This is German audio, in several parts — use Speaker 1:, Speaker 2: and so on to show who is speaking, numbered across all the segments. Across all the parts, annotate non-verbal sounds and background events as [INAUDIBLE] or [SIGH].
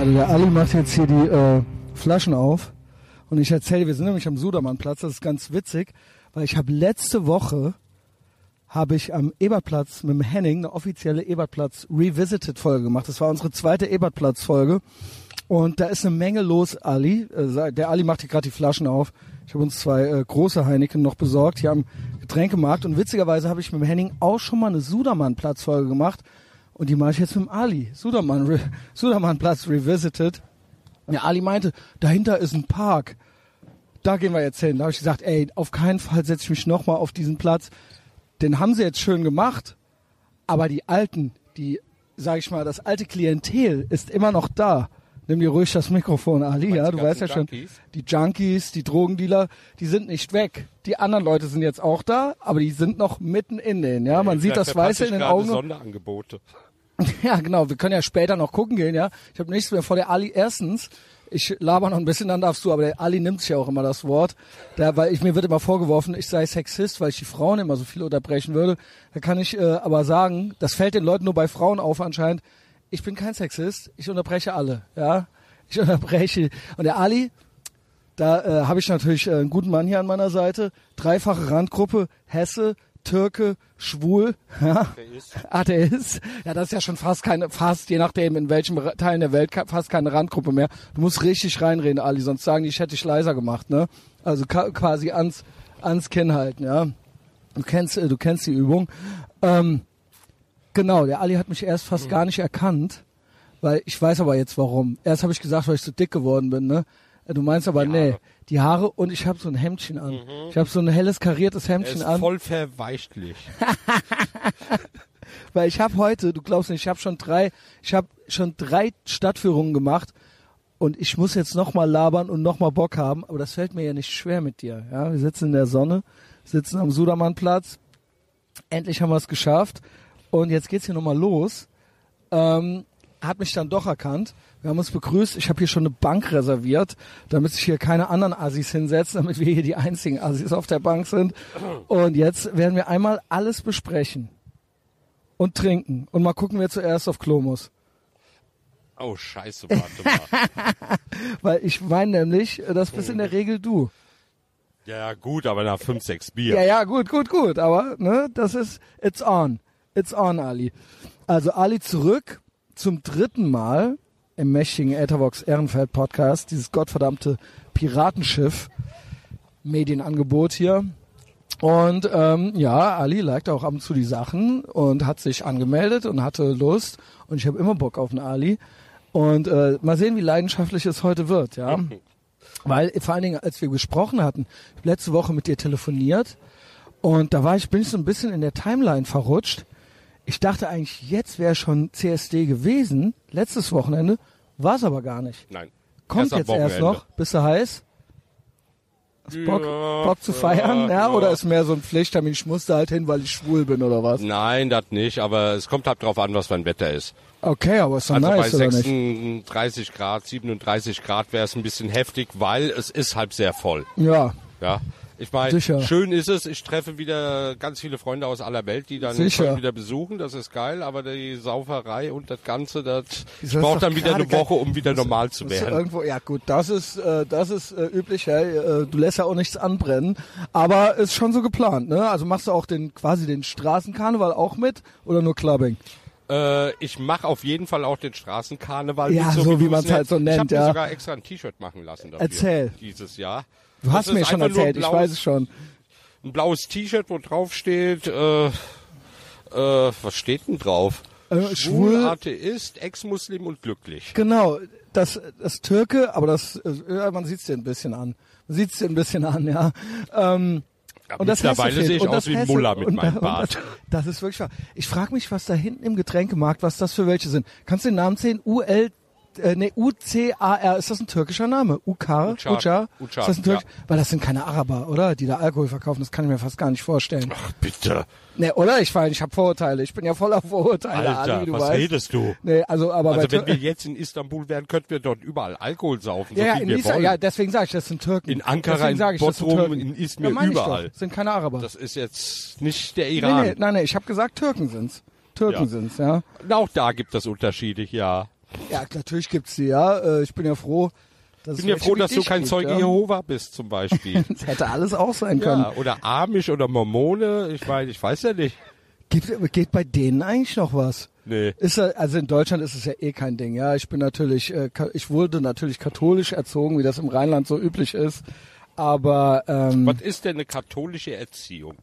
Speaker 1: Also der Ali macht jetzt hier die äh, Flaschen auf und ich erzähle, wir sind nämlich am Sudermannplatz, das ist ganz witzig, weil ich habe letzte Woche habe ich am Ebertplatz mit dem Henning eine offizielle Ebertplatz Revisited Folge gemacht. Das war unsere zweite Ebertplatz Folge und da ist eine Menge los, Ali. Äh, der Ali macht hier gerade die Flaschen auf. Ich habe uns zwei äh, große Heineken noch besorgt hier am Getränkemarkt und witzigerweise habe ich mit dem Henning auch schon mal eine Sudermann-Platz Folge gemacht und die mache ich jetzt mit dem Ali. Sudermann, Re [LAUGHS] Sudermannplatz Revisited. Der Ali meinte, dahinter ist ein Park. Da gehen wir jetzt hin. Da habe ich gesagt, ey, auf keinen Fall setze ich mich nochmal auf diesen Platz den haben sie jetzt schön gemacht, aber die alten, die, sag ich mal, das alte Klientel ist immer noch da. Nimm dir ruhig das Mikrofon, Ali, ja, du weißt ja schon, die Junkies, die Drogendealer, die sind nicht weg. Die anderen Leute sind jetzt auch da, aber die sind noch mitten in denen, ja. Man ja, sieht das Weiße in den Augen.
Speaker 2: Sonderangebote. [LAUGHS]
Speaker 1: Ja, genau. Wir können ja später noch gucken gehen, ja. Ich habe nichts mehr vor der Ali. Erstens, ich laber noch ein bisschen, dann darfst du, aber der Ali nimmt sich ja auch immer das Wort. Da, weil ich, mir wird immer vorgeworfen, ich sei Sexist, weil ich die Frauen immer so viel unterbrechen würde. Da kann ich äh, aber sagen, das fällt den Leuten nur bei Frauen auf anscheinend. Ich bin kein Sexist, ich unterbreche alle, ja. Ich [LAUGHS] unterbreche. Und der Ali, da äh, habe ich natürlich äh, einen guten Mann hier an meiner Seite. Dreifache Randgruppe, Hesse, Türke, schwul, [LAUGHS] ja, Atheist. Atheist. Ja, das ist ja schon fast keine, fast, je nachdem, in welchem Teil der Welt, fast keine Randgruppe mehr. Du musst richtig reinreden, Ali, sonst sagen die, ich hätte dich leiser gemacht, ne? Also quasi ans, ans Kinn halten, ja. Du kennst, äh, du kennst die Übung. Ähm, genau, der Ali hat mich erst fast mhm. gar nicht erkannt, weil ich weiß aber jetzt warum. Erst habe ich gesagt, weil ich so dick geworden bin, ne? Äh, du meinst aber, ja. nee, die Haare und ich habe so ein Hemdchen an. Mhm. Ich habe so ein helles kariertes Hemdchen
Speaker 2: er
Speaker 1: ist an.
Speaker 2: Voll verweichtlich. [LAUGHS]
Speaker 1: Weil ich habe heute, du glaubst nicht, ich habe schon drei, ich habe schon drei Stadtführungen gemacht und ich muss jetzt nochmal labern und nochmal Bock haben, aber das fällt mir ja nicht schwer mit dir. Ja, wir sitzen in der Sonne, sitzen am Sudermannplatz. Endlich haben wir es geschafft und jetzt geht's hier nochmal los. Ähm, hat mich dann doch erkannt wir haben uns begrüßt. Ich habe hier schon eine Bank reserviert, damit sich hier keine anderen Assis hinsetzen, damit wir hier die einzigen Assis auf der Bank sind. Und jetzt werden wir einmal alles besprechen und trinken und mal gucken, wer zuerst auf Klo muss.
Speaker 2: Oh Scheiße, warte mal. [LAUGHS]
Speaker 1: Weil ich meine nämlich, das bist in der Regel du.
Speaker 2: Ja, ja, gut, aber nach fünf, sechs Bier.
Speaker 1: Ja, ja, gut, gut, gut. Aber ne, das ist it's on. It's on, Ali. Also Ali zurück zum dritten Mal im mächtigen Ethervox Ehrenfeld Podcast, dieses gottverdammte Piratenschiff Medienangebot hier. Und ähm, ja, Ali liked auch ab und zu die Sachen und hat sich angemeldet und hatte Lust. Und ich habe immer Bock auf einen Ali. Und äh, mal sehen, wie leidenschaftlich es heute wird, ja. [LAUGHS] Weil vor allen Dingen, als wir gesprochen hatten, ich habe letzte Woche mit dir telefoniert und da war ich, bin ich so ein bisschen in der Timeline verrutscht. Ich dachte eigentlich, jetzt wäre schon CSD gewesen, letztes Wochenende. War es aber gar nicht.
Speaker 2: Nein.
Speaker 1: Kommt jetzt erst noch. Bist du heiß? Hast Bock, ja, Bock zu feiern? Ja, ja, Oder ist mehr so ein Pflichttermin, ich muss da halt hin, weil ich schwul bin oder was?
Speaker 2: Nein, das nicht, aber es kommt halt drauf an, was für ein Wetter ist.
Speaker 1: Okay, aber ist doch
Speaker 2: also
Speaker 1: nice,
Speaker 2: bei 36 Grad, 37 Grad wäre es ein bisschen heftig, weil es ist halt sehr voll.
Speaker 1: Ja.
Speaker 2: Ja. Ich meine, schön ist es, ich treffe wieder ganz viele Freunde aus aller Welt, die dann wieder besuchen, das ist geil, aber die Sauferei und das Ganze, das, das braucht dann wieder eine Woche, um wieder normal zu werden.
Speaker 1: Irgendwo, ja gut, das ist, äh, das ist äh, üblich, hey, äh, du lässt ja auch nichts anbrennen, aber ist schon so geplant, ne? Also machst du auch den, quasi den Straßenkarneval auch mit oder nur Clubbing?
Speaker 2: Äh, ich mache auf jeden Fall auch den Straßenkarneval.
Speaker 1: Ja, so, so wie, wie man es halt so nennt. Ich habe
Speaker 2: ja.
Speaker 1: mir
Speaker 2: sogar extra ein T-Shirt machen lassen dafür.
Speaker 1: Erzähl.
Speaker 2: Dieses Jahr.
Speaker 1: Du hast mir schon erzählt, blaues, ich weiß es schon.
Speaker 2: Ein blaues T-Shirt, wo drauf steht, äh, äh, was steht denn drauf?
Speaker 1: Äh, schwul,
Speaker 2: Atheist, Ex-Muslim und glücklich.
Speaker 1: Genau, das, das Türke, aber das, äh, man sieht es dir ein bisschen an. Man sieht es dir ein bisschen an, ja. Ähm,
Speaker 2: ja, und das mittlerweile sehe ich aus wie ein Muller mit meinem [LAUGHS] Bart.
Speaker 1: Das, das, ist wirklich wahr. Ich frage mich, was da hinten im Getränkemarkt, was das für welche sind. Kannst du den Namen sehen? UL äh, nee, U-C-A-R, ist das ein türkischer Name? Ukar? Ucar? Ucar? Ist das ein Türk? Ja. Weil das sind keine Araber, oder? Die da Alkohol verkaufen, das kann ich mir fast gar nicht vorstellen.
Speaker 2: Ach, bitte.
Speaker 1: Nee, oder? Ich, ich habe Vorurteile. Ich bin ja voller Vorurteile,
Speaker 2: Alter,
Speaker 1: Ali, du
Speaker 2: was
Speaker 1: weißt.
Speaker 2: redest du?
Speaker 1: Nee, also, aber
Speaker 2: also wenn wir jetzt in Istanbul wären, könnten wir dort überall Alkohol saufen,
Speaker 1: ja,
Speaker 2: so
Speaker 1: ja,
Speaker 2: viel
Speaker 1: in
Speaker 2: wir
Speaker 1: Isa
Speaker 2: wollen.
Speaker 1: Ja, deswegen sage ich, das sind Türken.
Speaker 2: In Ankara, in Botrum, in Izmir,
Speaker 1: ja,
Speaker 2: überall.
Speaker 1: Das sind keine Araber.
Speaker 2: Das ist jetzt nicht der Iran.
Speaker 1: Nee, nee, nein, nee, ich habe gesagt, Türken sind's. Türken ja. sind's, ja.
Speaker 2: Auch da gibt es Unterschiede, ja.
Speaker 1: Ja, natürlich gibt's die, ja. Äh, ich bin ja froh,
Speaker 2: ich bin ja froh, dass du kein Zeuge ja. Jehova bist, zum Beispiel. [LAUGHS]
Speaker 1: das hätte alles auch sein können. Ja,
Speaker 2: oder Amish oder Mormone, ich meine, ich weiß ja nicht.
Speaker 1: Geht, geht bei denen eigentlich noch was?
Speaker 2: Nee.
Speaker 1: Ist also in Deutschland ist es ja eh kein Ding. Ja, ich bin natürlich, äh, ich wurde natürlich katholisch erzogen, wie das im Rheinland so üblich ist. Aber ähm,
Speaker 2: was ist denn eine katholische Erziehung?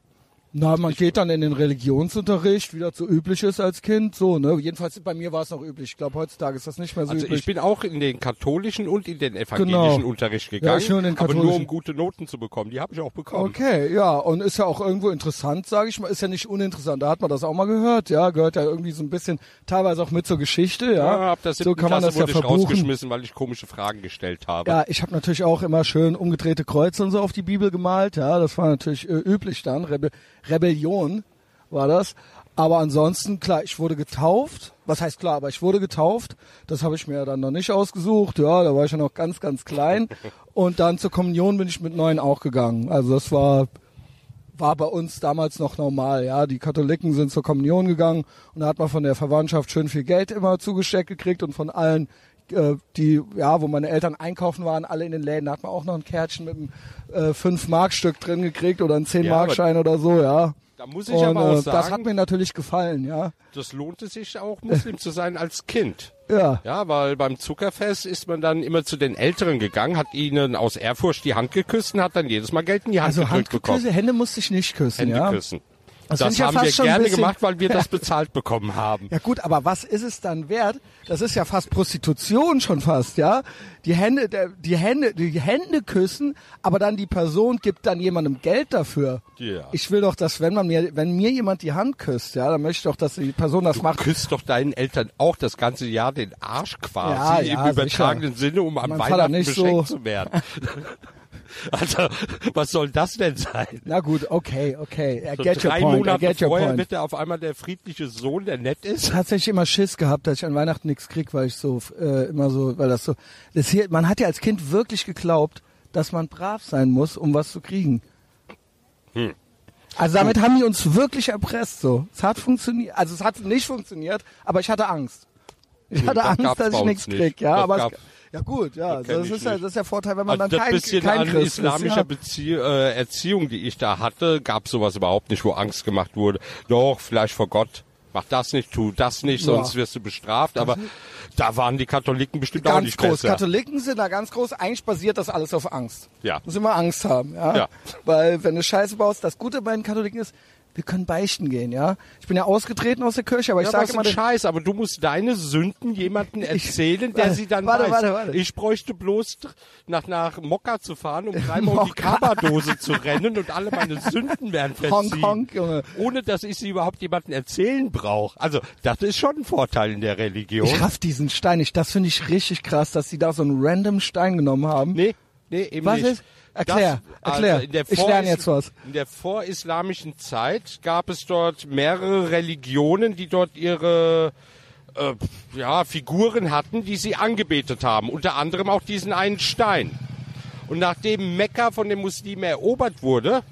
Speaker 1: Na, man geht dann in den Religionsunterricht, wie das so üblich ist als Kind, so, ne? Jedenfalls bei mir war es noch üblich. Ich glaube, heutzutage ist das nicht mehr so
Speaker 2: also
Speaker 1: üblich.
Speaker 2: ich bin auch in den katholischen und in den evangelischen genau. Unterricht gegangen, ja, nur aber nur um gute Noten zu bekommen. Die habe ich auch bekommen.
Speaker 1: Okay, ja, und ist ja auch irgendwo interessant, sage ich mal. Ist ja nicht uninteressant. Da hat man das auch mal gehört, ja, gehört ja irgendwie so ein bisschen, teilweise auch mit zur Geschichte, ja.
Speaker 2: ja ab der so kann man Klasse das ja verbuchen. rausgeschmissen, weil ich komische Fragen gestellt habe.
Speaker 1: Ja, ich habe natürlich auch immer schön umgedrehte Kreuze und so auf die Bibel gemalt, ja. Das war natürlich äh, üblich dann. Rebe Rebellion war das. Aber ansonsten, klar, ich wurde getauft. Was heißt klar, aber ich wurde getauft. Das habe ich mir dann noch nicht ausgesucht. Ja, da war ich ja noch ganz, ganz klein. [LAUGHS] Und dann zur Kommunion bin ich mit neun auch gegangen. Also das war, war bei uns damals noch normal. Ja, die Katholiken sind zur Kommunion gegangen und da hat man von der Verwandtschaft schön viel Geld immer zugesteckt gekriegt und von allen äh, die, ja, wo meine Eltern einkaufen waren, alle in den Läden, da hat man auch noch ein Kärtchen mit einem äh, 5-Mark-Stück drin gekriegt oder ein 10-Mark-Schein ja, oder so, ja.
Speaker 2: Da muss ich und, aber auch sagen,
Speaker 1: das hat mir natürlich gefallen, ja.
Speaker 2: Das lohnte sich auch, Muslim zu sein als Kind. [LAUGHS]
Speaker 1: Ja.
Speaker 2: Ja, weil beim Zuckerfest ist man dann immer zu den Älteren gegangen, hat ihnen aus Ehrfurcht die Hand geküsst und hat dann jedes Mal Geld in die Hand also gedrückt bekommen.
Speaker 1: Hände musste ich nicht küssen,
Speaker 2: Hände
Speaker 1: ja.
Speaker 2: küssen. Das, das haben wir gerne gemacht, weil wir das [LAUGHS] bezahlt bekommen haben.
Speaker 1: Ja gut, aber was ist es dann wert? Das ist ja fast Prostitution schon fast, ja? Die Hände, die Hände, die Hände küssen, aber dann die Person gibt dann jemandem Geld dafür.
Speaker 2: Ja.
Speaker 1: Ich will doch, dass wenn man mir, wenn mir jemand die Hand küsst, ja, dann möchte ich doch, dass die Person das
Speaker 2: du
Speaker 1: macht.
Speaker 2: Küsst doch deinen Eltern auch das ganze Jahr den Arsch quasi ja, ja, im übertragenen sicher. Sinne, um am Weihnachten beschenkt so zu werden. [LAUGHS] Also, was soll das denn sein?
Speaker 1: Na gut, okay, okay.
Speaker 2: I so get drei your point. Monate I get your vorher point. wird er auf einmal der friedliche Sohn, der nett ist.
Speaker 1: Tatsächlich immer Schiss gehabt, dass ich an Weihnachten nichts krieg, weil ich so äh, immer so, weil das so. Das hier, man hat ja als Kind wirklich geglaubt, dass man brav sein muss, um was zu kriegen. Hm. Also damit haben die uns wirklich erpresst so. Es hat funktioniert, also es hat nicht funktioniert, aber ich hatte Angst. Ich hatte das Angst, dass ich nichts krieg, ja, das aber es, ja gut, ja, das, das ist ja, das ist der Vorteil, wenn man also dann kein, bisschen kein an Christ
Speaker 2: islamischer ist, ja. äh, Erziehung, die ich da hatte, gab sowas überhaupt nicht, wo Angst gemacht wurde. Doch, vielleicht vor Gott, mach das nicht, tu das nicht, ja. sonst wirst du bestraft. Aber da waren die Katholiken bestimmt
Speaker 1: ganz
Speaker 2: auch nicht
Speaker 1: groß.
Speaker 2: besser.
Speaker 1: Katholiken sind da ganz groß. Eigentlich basiert das alles auf Angst.
Speaker 2: Ja.
Speaker 1: Muss immer Angst haben, ja.
Speaker 2: ja.
Speaker 1: Weil wenn du Scheiße baust, das Gute bei den Katholiken ist, wir können beichten gehen, ja. Ich bin ja ausgetreten aus der Kirche, aber ich ja, sage immer...
Speaker 2: Scheiß, aber du musst deine Sünden jemandem erzählen, ich, der warte, sie dann warte, weiß. Warte, warte. Ich bräuchte bloß nach, nach Mokka zu fahren, um [LAUGHS] dreimal um die Kabadose zu rennen und alle meine Sünden werden [LAUGHS] verziehen. Honk, honk, Junge. Ohne, dass ich sie überhaupt jemandem erzählen brauche. Also, das ist schon ein Vorteil in der Religion.
Speaker 1: Ich raff diesen Stein nicht. Das finde ich richtig krass, dass sie da so einen random Stein genommen haben.
Speaker 2: Nee, nee, eben
Speaker 1: Was
Speaker 2: nicht.
Speaker 1: Ist? Erklär, das, erklär. Also ich lerne jetzt was.
Speaker 2: In der vorislamischen Zeit gab es dort mehrere Religionen, die dort ihre äh, ja, Figuren hatten, die sie angebetet haben. Unter anderem auch diesen einen Stein. Und nachdem Mekka von den Muslimen erobert wurde,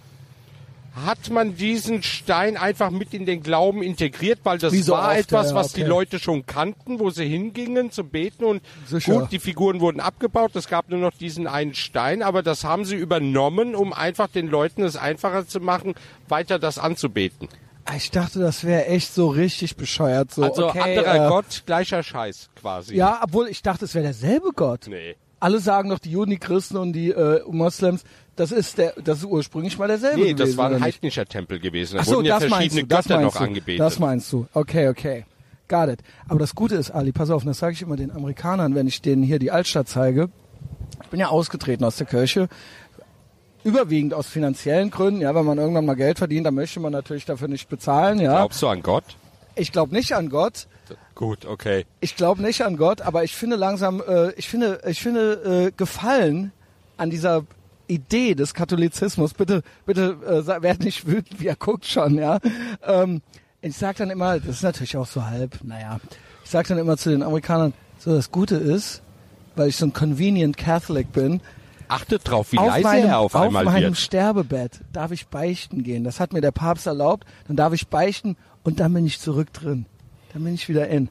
Speaker 2: hat man diesen Stein einfach mit in den Glauben integriert, weil das so war oft, etwas, ja, was okay. die Leute schon kannten, wo sie hingingen zum Beten und Sicher. gut, die Figuren wurden abgebaut, es gab nur noch diesen einen Stein, aber das haben sie übernommen, um einfach den Leuten es einfacher zu machen, weiter das anzubeten.
Speaker 1: Ich dachte, das wäre echt so richtig bescheuert. So,
Speaker 2: also
Speaker 1: okay,
Speaker 2: anderer äh, Gott, gleicher Scheiß quasi.
Speaker 1: Ja, obwohl ich dachte, es wäre derselbe Gott.
Speaker 2: Nee.
Speaker 1: Alle sagen doch, die Juden, die Christen und die äh, Moslems, das ist der, das ist ursprünglich mal derselbe
Speaker 2: nee,
Speaker 1: gewesen.
Speaker 2: das war ein heidnischer Tempel gewesen. Da Ach so, wurden ja das verschiedene du, Götter noch
Speaker 1: du,
Speaker 2: angebetet.
Speaker 1: Das meinst du. Okay, okay. Got it. Aber das Gute ist, Ali, pass auf, das sage ich immer den Amerikanern, wenn ich denen hier die Altstadt zeige. Ich bin ja ausgetreten aus der Kirche. Überwiegend aus finanziellen Gründen, ja, wenn man irgendwann mal Geld verdient, dann möchte man natürlich dafür nicht bezahlen, ja.
Speaker 2: Glaubst du an Gott?
Speaker 1: Ich glaube nicht an Gott.
Speaker 2: Gut, okay.
Speaker 1: Ich glaube nicht an Gott, aber ich finde langsam, äh, ich finde, ich finde äh, Gefallen an dieser Idee des Katholizismus, bitte, bitte äh, werd nicht wütend, wie er guckt schon, ja. Ähm, ich sag dann immer, das ist natürlich auch so halb, naja, ich sag dann immer zu den Amerikanern, so das Gute ist, weil ich so ein convenient Catholic bin,
Speaker 2: Achtet drauf, wie leise meinem, er auf einmal
Speaker 1: wird.
Speaker 2: Auf
Speaker 1: meinem Sterbebett darf ich beichten gehen. Das hat mir der Papst erlaubt. Dann darf ich beichten und dann bin ich zurück drin. Dann bin ich wieder in.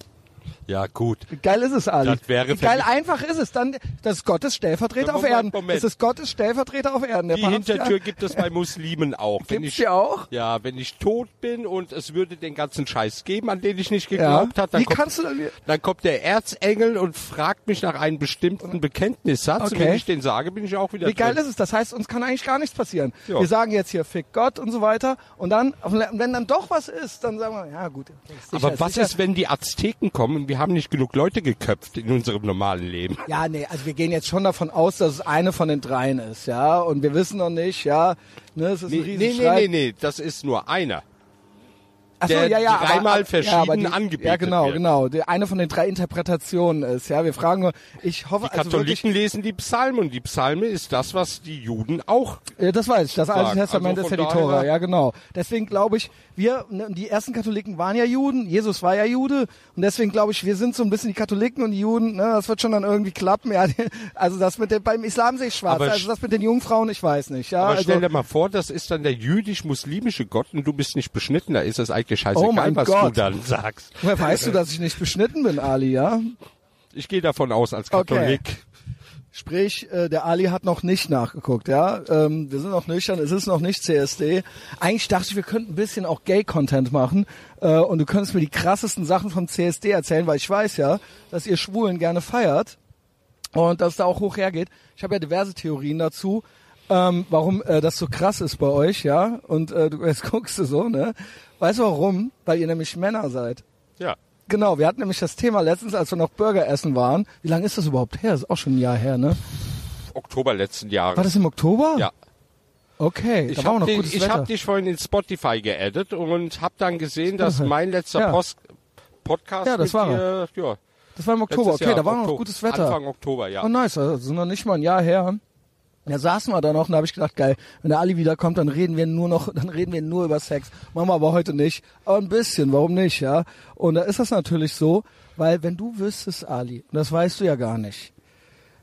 Speaker 2: Ja, gut.
Speaker 1: Wie geil ist es, Ali?
Speaker 2: Das wäre
Speaker 1: geil einfach ist es. Dann, das ist Gottes Stellvertreter
Speaker 2: Moment,
Speaker 1: auf Erden.
Speaker 2: Moment.
Speaker 1: Das ist Gottes Stellvertreter auf Erden. Der
Speaker 2: Die Hintertür
Speaker 1: ja.
Speaker 2: gibt es bei Muslimen auch. Wenn
Speaker 1: Gibt's
Speaker 2: ich,
Speaker 1: die auch?
Speaker 2: Ja, wenn ich tot bin und es würde den ganzen Scheiß geben, an den ich nicht geglaubt habe, dann,
Speaker 1: Wie
Speaker 2: kommt-
Speaker 1: kannst du dann,
Speaker 2: dann kommt der Erzengel und fragt mich nach einem bestimmten Bekenntnissatz. Und
Speaker 1: Okay.
Speaker 2: wenn ich den sage, bin ich auch wieder
Speaker 1: Wie geil
Speaker 2: drin.
Speaker 1: ist es? Das heißt, uns kann eigentlich gar nichts passieren.
Speaker 2: Ja.
Speaker 1: Wir sagen jetzt hier, fick Gott und so weiter. Und dann, wenn dann doch was ist, dann sagen wir, ja gut. sicher,
Speaker 2: Aber was
Speaker 1: sicher.
Speaker 2: ist, wenn die Azteken kommen und wir haben nicht genug Leute geköpft in unserem normalen Leben?
Speaker 1: Ja, nee, also wir gehen jetzt schon davon aus, dass es eine von den dreien ist, ja. Und wir wissen noch nicht, ja, ne, es ist
Speaker 2: Nee,
Speaker 1: ein
Speaker 2: nee, nee, nee, nee, das ist nur einer.
Speaker 1: Ach so,
Speaker 2: der
Speaker 1: ja, ja,
Speaker 2: dreimal
Speaker 1: aber,
Speaker 2: verschieden
Speaker 1: ja, die, Ja, genau,
Speaker 2: wird.
Speaker 1: genau. Die, eine von den drei Interpretationen ist, ja. Wir fragen nur, ich hoffe,
Speaker 2: Die
Speaker 1: also
Speaker 2: Katholiken lesen die Psalmen und die Psalme ist das, was die Juden auch.
Speaker 1: Ja, das weiß ich. Das Alte. Testament
Speaker 2: Also
Speaker 1: ist ja die Tora. Ja, genau. Deswegen glaube ich, wir, ne, die ersten Katholiken waren ja Juden. Jesus war ja Jude. Und deswegen glaube ich, wir sind so ein bisschen die Katholiken und die Juden. Ne, das wird schon dann irgendwie klappen. Ja, [LAUGHS] also das mit dem, beim Islam sehe ich schwarz.
Speaker 2: Aber
Speaker 1: also das mit den Jungfrauen, ich weiß nicht. Ja,
Speaker 2: Aber
Speaker 1: also,
Speaker 2: stell dir mal vor, das ist dann der jüdisch-muslimische Gott und du bist nicht beschnitten, da ist es eigentlich
Speaker 1: Oh
Speaker 2: scheißegal,
Speaker 1: mein
Speaker 2: was
Speaker 1: Gott.
Speaker 2: du dann sagst.
Speaker 1: woher weißt du, dass ich nicht beschnitten bin, Ali, ja?
Speaker 2: Ich gehe davon aus, als
Speaker 1: Okay.
Speaker 2: Katholik.
Speaker 1: Sprich, äh, der Ali hat noch nicht nachgeguckt, ja. Ähm, wir sind noch nüchtern, es ist noch nicht CSD. Eigentlich dachte ich, wir könnten ein bisschen auch Gay-Content machen äh, und du könntest mir die krassesten Sachen vom CSD erzählen, weil ich weiß ja, dass ihr Schwulen gerne feiert und dass es da auch hoch hergeht. Ich habe ja diverse Theorien dazu, ähm, warum äh, das so krass ist bei euch, ja. Und äh, du jetzt [LAUGHS] guckst du so, ne? Weißt du warum? Weil ihr nämlich Männer seid.
Speaker 2: Ja.
Speaker 1: Genau, wir hatten nämlich das Thema letztens, als wir noch Burger essen waren. Wie lange ist das überhaupt her? ist auch schon ein Jahr her, ne?
Speaker 2: Oktober letzten Jahres.
Speaker 1: War das im Oktober?
Speaker 2: Ja.
Speaker 1: Okay,
Speaker 2: Ich habe
Speaker 1: noch
Speaker 2: hab dich vorhin in Spotify geaddet und habe dann gesehen, dass mein letzter
Speaker 1: Ja.
Speaker 2: Post Podcast
Speaker 1: Ja, das war
Speaker 2: dir, ja,
Speaker 1: das war im Oktober, okay,
Speaker 2: Jahr,
Speaker 1: da war noch
Speaker 2: Oktober,
Speaker 1: gutes Wetter.
Speaker 2: Anfang Oktober, ja.
Speaker 1: Oh nice, also noch nicht mal ein Jahr her. Da saßen wir da noch und da habe ich gedacht, geil, wenn der Ali wiederkommt, dann reden wir nur noch, [LAUGHS] dann reden wir nur über Sex. Machen wir aber heute nicht. Aber ein bisschen, warum nicht, ja? Und da ist das natürlich so, weil wenn du wüsstest, Ali, und das weißt du ja gar nicht,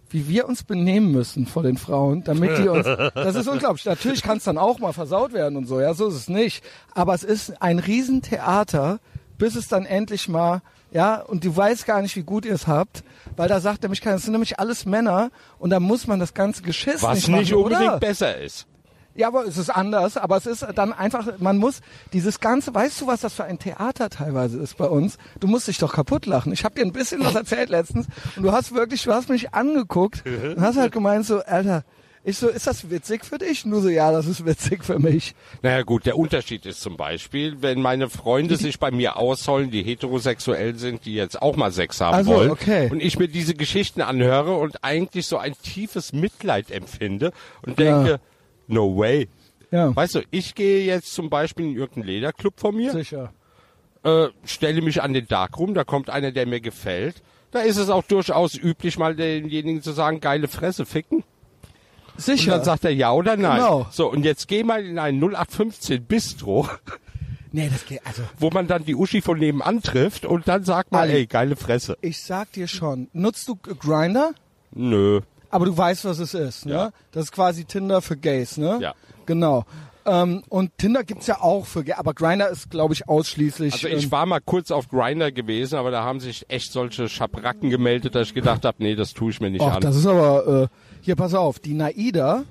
Speaker 1: wie wir uns benehmen müssen vor den Frauen, damit die uns, [LAUGHS] das ist unglaublich. Natürlich kann es dann auch mal versaut werden und so, ja, so ist es nicht. Aber es ist ein Riesentheater, bis es dann endlich mal, ja, und du weißt gar nicht, wie gut ihr es habt, weil da sagt nämlich keiner, es sind nämlich alles Männer und da muss man das ganze Geschiss
Speaker 2: Was
Speaker 1: nicht
Speaker 2: nicht
Speaker 1: machen,
Speaker 2: unbedingt
Speaker 1: oder?
Speaker 2: besser ist.
Speaker 1: Ja, aber es ist anders, aber es ist dann einfach, man muss dieses ganze, weißt du, was das für ein Theater teilweise ist bei uns? Du musst dich doch kaputt lachen. Ich habe dir ein bisschen was erzählt letztens und du hast wirklich, du hast mich angeguckt [LAUGHS] und hast halt gemeint so, Alter, ich so, ist das witzig für dich? Nur so, ja, das ist witzig für mich.
Speaker 2: Naja gut, der Unterschied ist zum Beispiel, wenn meine Freunde sich bei mir ausholen, die heterosexuell sind, die jetzt auch mal Sex haben
Speaker 1: Ach so,
Speaker 2: wollen,
Speaker 1: okay.
Speaker 2: und ich mir diese Geschichten anhöre und eigentlich so ein tiefes Mitleid empfinde und
Speaker 1: Ja.
Speaker 2: denke, no way.
Speaker 1: Ja,
Speaker 2: Weißt du, ich gehe jetzt zum Beispiel in irgendeinen Lederclub von mir,
Speaker 1: sicher.
Speaker 2: äh, stelle mich an den Darkroom, da kommt einer, der mir gefällt. Da ist es auch durchaus üblich, mal denjenigen zu sagen, geile Fresse ficken. Und
Speaker 1: Sicher.
Speaker 2: dann sagt er ja oder nein.
Speaker 1: Genau.
Speaker 2: So, und jetzt geh mal in ein 0815 Bistro,
Speaker 1: nee, das geht, also,
Speaker 2: wo man dann die Uschi von nebenan trifft und dann sagt man,
Speaker 1: Ali.
Speaker 2: ey, geile Fresse.
Speaker 1: ich sag dir schon, nutzt du Grinder?
Speaker 2: Nö.
Speaker 1: Aber du weißt, was es ist, ne?
Speaker 2: Ja.
Speaker 1: Das ist quasi Tinder für Gays, ne?
Speaker 2: Ja.
Speaker 1: Genau. Ähm, und Tinder gibt's ja auch für Gays, aber Grinder ist, glaube ich, ausschließlich.
Speaker 2: Also ich
Speaker 1: ähm,
Speaker 2: war mal kurz auf Grinder gewesen, aber da haben sich echt solche Schabracken gemeldet, dass ich gedacht habe, nee, das tue ich mir nicht
Speaker 1: Och,
Speaker 2: an.
Speaker 1: das ist aber, äh, hier, pass auf, die Naida,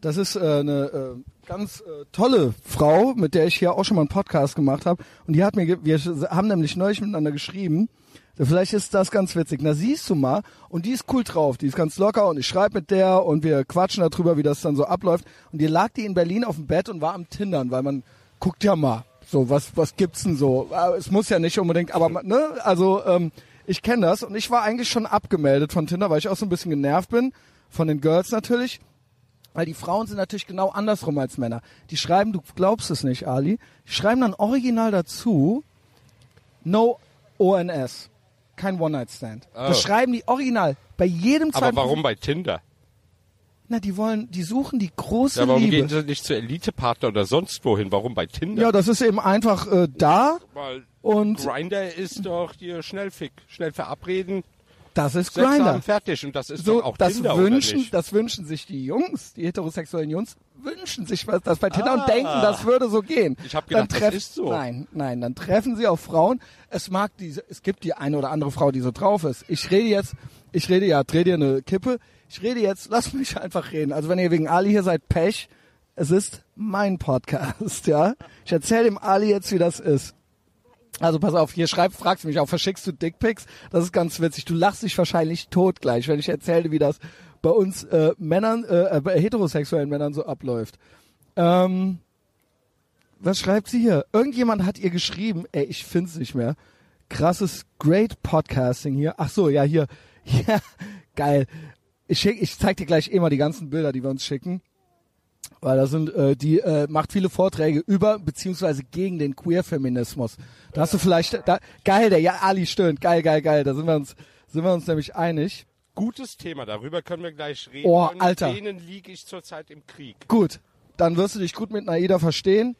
Speaker 1: das ist äh, eine äh, ganz äh, tolle Frau, mit der ich hier auch schon mal einen Podcast gemacht habe. Und die hat mir, wir haben nämlich neulich miteinander geschrieben. Vielleicht ist das ganz witzig. Na, siehst du mal. Und die ist cool drauf. Die ist ganz locker und ich schreibe mit der und wir quatschen darüber, wie das dann so abläuft. Und die lag die in Berlin auf dem Bett und war am Tindern, weil man guckt ja mal. So, was, was gibt's denn so? Äh, Es muss ja nicht unbedingt, aber ne, also ähm, ich kenne das und ich war eigentlich schon abgemeldet von Tinder, weil ich auch so ein bisschen genervt bin von den Girls natürlich. Weil die Frauen sind natürlich genau andersrum als Männer. Die schreiben, du glaubst es nicht, Ali, die schreiben dann original dazu, no ONS. Kein One-Night-Stand.
Speaker 2: Oh.
Speaker 1: Das schreiben die original. Bei jedem
Speaker 2: aber
Speaker 1: zweiten
Speaker 2: warum bei Tinder?
Speaker 1: Na, die wollen, die suchen die große
Speaker 2: Ja, warum
Speaker 1: Liebe.
Speaker 2: gehen sie nicht zu Elite-Partner oder sonst wohin? Warum bei Tinder?
Speaker 1: ja, das ist eben einfach äh, da
Speaker 2: Weil
Speaker 1: und
Speaker 2: Grinder ist doch hier Schnellfick, schnell verabreden,
Speaker 1: das ist
Speaker 2: Sex
Speaker 1: Grinder.
Speaker 2: haben, fertig. Und das ist
Speaker 1: So,
Speaker 2: auch
Speaker 1: das
Speaker 2: Tinder,
Speaker 1: wünschen, das wünschen sich die Jungs, die heterosexuellen Jungs, wünschen sich was das bei Tinder ah. und denken, das würde so gehen.
Speaker 2: Ich habe gedacht, das ist so.
Speaker 1: Nein, nein, dann treffen sie auf Frauen. Es mag diese, es gibt die eine oder andere Frau, die so drauf ist. Ich rede jetzt, ich rede ja, dreh dir eine Kippe. Ich rede jetzt, [LAUGHS] lass mich einfach reden. Also wenn ihr wegen Ali hier seid, Pech. Es ist mein Podcast, ja. Ich erzähle dem Ali jetzt, wie das ist. Also pass auf, hier schreib, fragst du mich auch, verschickst du Dickpics? Das ist ganz witzig. Du lachst dich wahrscheinlich tot gleich, wenn ich erzähle, wie das bei uns äh, Männern, äh, bei heterosexuellen Männern so abläuft. Ähm, was schreibt sie hier? Irgendjemand hat ihr geschrieben, ey, ich find's nicht mehr. Krasses, great Podcasting hier. Ach so, ja, hier. [LAUGHS] Ja, geil. Ich, schick, ich zeig dir gleich immer die ganzen Bilder, die wir uns schicken weil da sind äh, die äh, macht viele Vorträge über beziehungsweise gegen den Queer-Feminismus. Da hast du vielleicht da, geil, der ja Ali stöhnt, geil, geil, geil. Da sind wir uns sind wir uns nämlich einig.
Speaker 2: Gutes Thema, darüber können wir gleich reden.
Speaker 1: Oh, Alter.
Speaker 2: denen liege ich zurzeit im Krieg.
Speaker 1: Gut, dann wirst du dich gut mit Naida verstehen.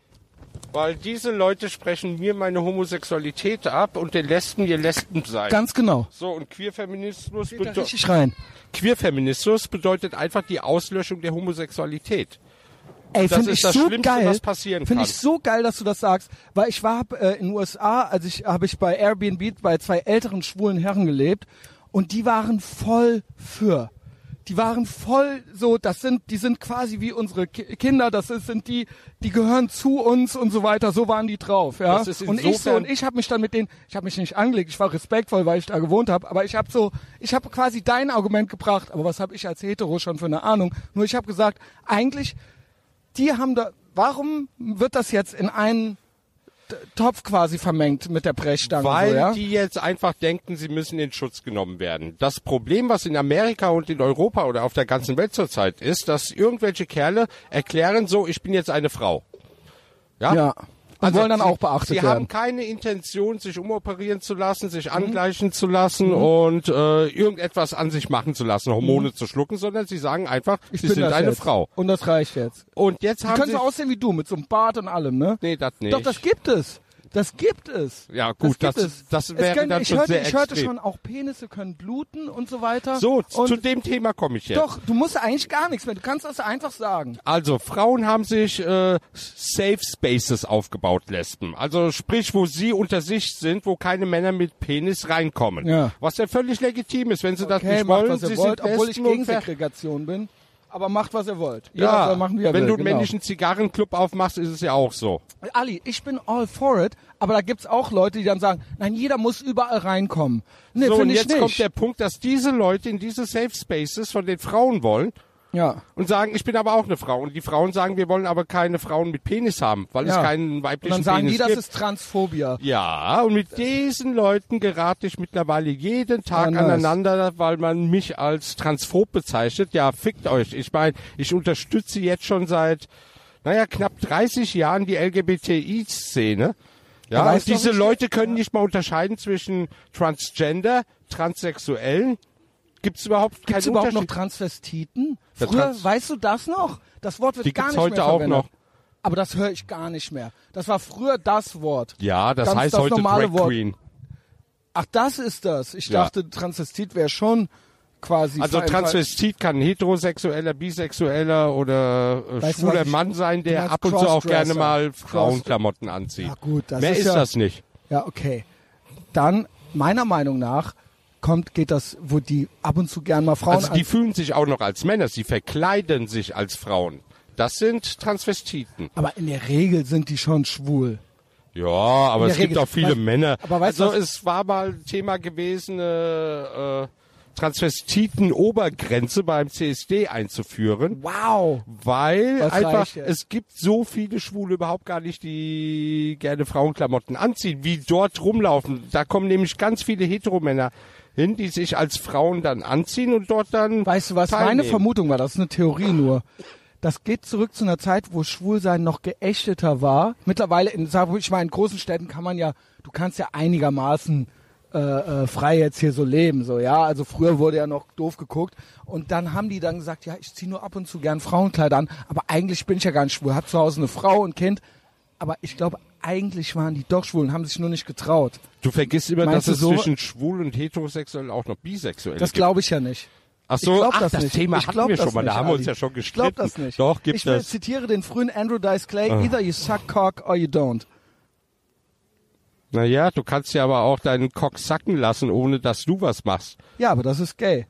Speaker 2: Weil diese Leute sprechen mir meine Homosexualität ab und den Lesben ihr Lesben sein.
Speaker 1: Ganz genau.
Speaker 2: So, und Queerfeminismus
Speaker 1: bedeutet. rein.
Speaker 2: Queerfeminismus bedeutet einfach die Auslöschung der Homosexualität.
Speaker 1: Ey, finde ich
Speaker 2: das
Speaker 1: so
Speaker 2: Schlimmste,
Speaker 1: geil.
Speaker 2: was passieren
Speaker 1: Finde ich so geil, dass du das sagst, weil ich war äh, in den USA, also ich habe ich bei Airbnb bei zwei älteren schwulen Herren gelebt und die waren voll für. Die waren voll so, das sind, die sind quasi wie unsere Ki Kinder, das ist, sind die, die gehören zu uns und so weiter, so waren die drauf, ja. und ich so, und ich habe mich dann mit denen, ich habe mich nicht angelegt, ich war respektvoll, weil ich da gewohnt habe, aber ich habe so, ich habe quasi dein Argument gebracht, aber was habe ich als Hetero schon für eine Ahnung? Nur ich habe gesagt, eigentlich die haben da, warum wird das jetzt in einen Topf quasi vermengt mit der Brechstange.
Speaker 2: Weil
Speaker 1: so, ja?
Speaker 2: die jetzt einfach denken, sie müssen in Schutz genommen werden. Das Problem, was in Amerika und in Europa oder auf der ganzen Welt zurzeit ist, dass irgendwelche Kerle erklären so, ich bin jetzt eine Frau.
Speaker 1: Ja. ja. Und also wollen dann
Speaker 2: sie,
Speaker 1: auch beachtet
Speaker 2: sie
Speaker 1: werden.
Speaker 2: Sie haben keine Intention, sich umoperieren zu lassen, sich mhm. angleichen zu lassen mhm. und äh, irgendetwas an sich machen zu lassen, Hormone mhm. zu schlucken, sondern sie sagen einfach, ich sie sind eine
Speaker 1: jetzt.
Speaker 2: Frau.
Speaker 1: Und das reicht jetzt.
Speaker 2: Und jetzt
Speaker 1: die
Speaker 2: haben
Speaker 1: können so aussehen wie du, mit so einem Bart und allem, ne?
Speaker 2: Nee, das nicht.
Speaker 1: Doch, das gibt es. Das gibt es.
Speaker 2: Ja, gut, das, das, das wäre können, dann
Speaker 1: ich
Speaker 2: schon
Speaker 1: hörte,
Speaker 2: sehr
Speaker 1: Ich hörte schon, auch Penisse können bluten und so weiter.
Speaker 2: So,
Speaker 1: und
Speaker 2: zu dem Thema komme ich jetzt.
Speaker 1: Doch, du musst eigentlich gar nichts mehr. Du kannst das einfach sagen.
Speaker 2: Also, Frauen haben sich äh, Safe Spaces aufgebaut, Lesben. Also, sprich, wo sie unter sich sind, wo keine Männer mit Penis reinkommen.
Speaker 1: Ja.
Speaker 2: Was ja völlig legitim ist, wenn sie
Speaker 1: okay,
Speaker 2: das nicht wollen. Sie
Speaker 1: wollt,
Speaker 2: sind
Speaker 1: obwohl ich gegen Segregation bin aber macht, was ihr wollt.
Speaker 2: Ja,
Speaker 1: ja machen, wie
Speaker 2: wenn
Speaker 1: will,
Speaker 2: du einen
Speaker 1: genau.
Speaker 2: männlichen Zigarrenclub aufmachst, ist es ja auch so.
Speaker 1: Ali, ich bin all for it, aber da gibt's auch Leute, die dann sagen, nein, jeder muss überall reinkommen. Nee,
Speaker 2: so, und jetzt
Speaker 1: nicht.
Speaker 2: kommt der Punkt, dass diese Leute in diese Safe Spaces von den Frauen wollen
Speaker 1: ja.
Speaker 2: Und sagen, ich bin aber auch eine Frau. Und die Frauen sagen, wir wollen aber keine Frauen mit Penis haben, weil ja. es keinen weiblichen
Speaker 1: Penis gibt. Und dann sagen
Speaker 2: Penis
Speaker 1: die, das
Speaker 2: gibt.
Speaker 1: ist Transphobia.
Speaker 2: Ja, und mit diesen Leuten gerate ich mittlerweile jeden Tag ja, aneinander, weil man mich als transphob bezeichnet. Ja, fickt euch. Ich meine, ich unterstütze jetzt schon seit, naja, knapp 30 Jahren die LGBTI-Szene. Ja, und diese Leute können nicht mal unterscheiden zwischen Transgender, Transsexuellen, Gibt es überhaupt keinen
Speaker 1: Gibt's überhaupt noch Transvestiten?
Speaker 2: Der
Speaker 1: Früher,
Speaker 2: Trans
Speaker 1: weißt du das noch? Das Wort wird
Speaker 2: Die
Speaker 1: gar nicht
Speaker 2: heute
Speaker 1: mehr
Speaker 2: auch
Speaker 1: verwendet.
Speaker 2: noch.
Speaker 1: Aber das höre ich gar nicht mehr. Das war früher das Wort.
Speaker 2: Ja, das
Speaker 1: Ganz
Speaker 2: heißt
Speaker 1: das
Speaker 2: heute
Speaker 1: normale
Speaker 2: Drag
Speaker 1: Wort.
Speaker 2: Queen.
Speaker 1: Ach, das ist das. Ich
Speaker 2: Ja.
Speaker 1: dachte, Transvestit wäre schon quasi.
Speaker 2: Also Transvestit kann heterosexueller, bisexueller oder äh,
Speaker 1: Weißt du,
Speaker 2: schwuler
Speaker 1: ich-
Speaker 2: Mann sein,
Speaker 1: du
Speaker 2: der ab und zu auch gerne mal Frauenklamotten anzieht.
Speaker 1: Ja gut, das
Speaker 2: Mehr
Speaker 1: ist,
Speaker 2: ist
Speaker 1: ja,
Speaker 2: das nicht.
Speaker 1: Ja, okay. Dann meiner Meinung nach kommt geht das, wo die ab und zu gern mal Frauen
Speaker 2: Also die fühlen sich auch noch als Männer, sie verkleiden sich als Frauen. Das sind Transvestiten.
Speaker 1: aber in der Regel sind die schon schwul.
Speaker 2: Ja, aber es
Speaker 1: der
Speaker 2: gibt
Speaker 1: Regel.
Speaker 2: auch viele
Speaker 1: Weißt-
Speaker 2: Männer.
Speaker 1: aber weißt du
Speaker 2: also
Speaker 1: was-
Speaker 2: es war mal Thema gewesen, äh, äh, Transvestiten-Obergrenze beim CSD einzuführen.
Speaker 1: Wow.
Speaker 2: Weil
Speaker 1: Was
Speaker 2: einfach, es gibt so viele Schwule überhaupt gar nicht, die gerne Frauenklamotten anziehen, wie dort rumlaufen. Da kommen nämlich ganz viele Heteromänner hin, die sich als Frauen dann anziehen und dort dann
Speaker 1: Weißt du was?
Speaker 2: teilnehmen.
Speaker 1: Meine Vermutung war, das ist eine Theorie nur. Das geht zurück zu einer Zeit, wo Schwulsein noch geächteter war. Mittlerweile, in, ich mal, in großen Städten kann man ja, du kannst ja einigermaßen äh, äh, frei jetzt hier so leben, so ja. Also früher wurde ja noch doof geguckt und dann haben die dann gesagt, ja, ich ziehe nur ab und zu gern Frauenkleider an, aber eigentlich bin ich ja gar nicht schwul, hab zu Hause eine Frau und Kind, aber ich glaube, eigentlich waren die doch schwul und haben sich nur nicht getraut.
Speaker 2: Du vergisst immer,
Speaker 1: Meinst
Speaker 2: dass es
Speaker 1: so?
Speaker 2: zwischen schwul und heterosexuell auch noch bisexuell
Speaker 1: Das glaube ich ja nicht.
Speaker 2: Ach so, ach, das, das Thema
Speaker 1: ich
Speaker 2: hatten wir schon mal,
Speaker 1: nicht,
Speaker 2: da haben wir uns ja schon gestritten.
Speaker 1: Ich glaub das nicht.
Speaker 2: Doch, gibt
Speaker 1: ich
Speaker 2: es.
Speaker 1: Ich zitiere den frühen Andrew Dice Clay, oh. either you suck cock or you don't.
Speaker 2: Naja, du kannst ja aber auch deinen Cock sacken lassen, ohne dass du was machst.
Speaker 1: Ja, aber das ist gay.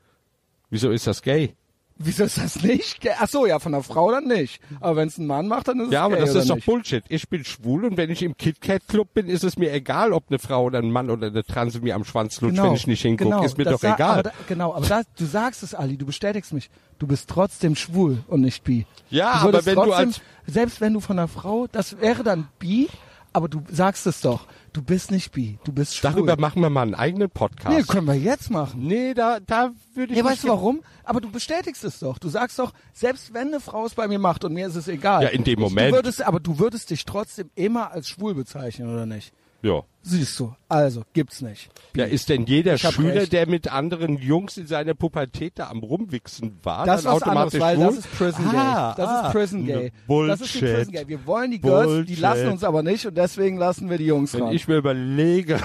Speaker 2: Wieso ist das gay?
Speaker 1: Wieso ist das nicht? Ach so, ja, von einer Frau dann nicht. Aber wenn es ein Mann macht, dann ist es
Speaker 2: Ja, aber das ist
Speaker 1: nicht?
Speaker 2: doch Bullshit. Ich bin schwul und wenn ich im KitKat Club bin, ist es mir egal, ob eine Frau oder ein Mann oder eine Transe mir am Schwanz lutscht,
Speaker 1: genau,
Speaker 2: wenn ich nicht hingucke.
Speaker 1: Genau,
Speaker 2: ist mir doch egal.
Speaker 1: Aber da, genau, aber da, du sagst es, Ali, du bestätigst mich. Du bist trotzdem schwul und nicht bi.
Speaker 2: Ja, aber wenn
Speaker 1: trotzdem,
Speaker 2: du als
Speaker 1: selbst wenn du von einer Frau, das wäre dann bi, aber du sagst es doch. Du bist nicht bi, du bist schwul.
Speaker 2: Darüber machen wir mal einen eigenen Podcast.
Speaker 1: Nee, können wir jetzt machen.
Speaker 2: Nee, da, da würde ich
Speaker 1: Ja, weißt du warum? Aber du bestätigst es doch. Du sagst doch, selbst wenn eine Frau es bei mir macht und mir ist es egal.
Speaker 2: Ja, in dem Moment.
Speaker 1: Du würdest, aber du würdest dich trotzdem immer als schwul bezeichnen, oder nicht?
Speaker 2: Ja.
Speaker 1: Siehst du. Also, gibt's nicht.
Speaker 2: Ja, ist denn jeder Schüler,
Speaker 1: recht.
Speaker 2: der mit anderen Jungs in seiner Pubertät da am Rumwichsen war,
Speaker 1: Das
Speaker 2: dann
Speaker 1: was anderes,
Speaker 2: automatisch
Speaker 1: weil das ist Prison Gay.
Speaker 2: Ah,
Speaker 1: das
Speaker 2: ah.
Speaker 1: ist Prison Gay.
Speaker 2: Bullshit.
Speaker 1: Das ist die Prison Gay. Wir wollen die Girls, die
Speaker 2: Bullshit.
Speaker 1: lassen uns aber nicht und deswegen lassen wir die Jungs
Speaker 2: Wenn
Speaker 1: ran.
Speaker 2: ich mir überlege,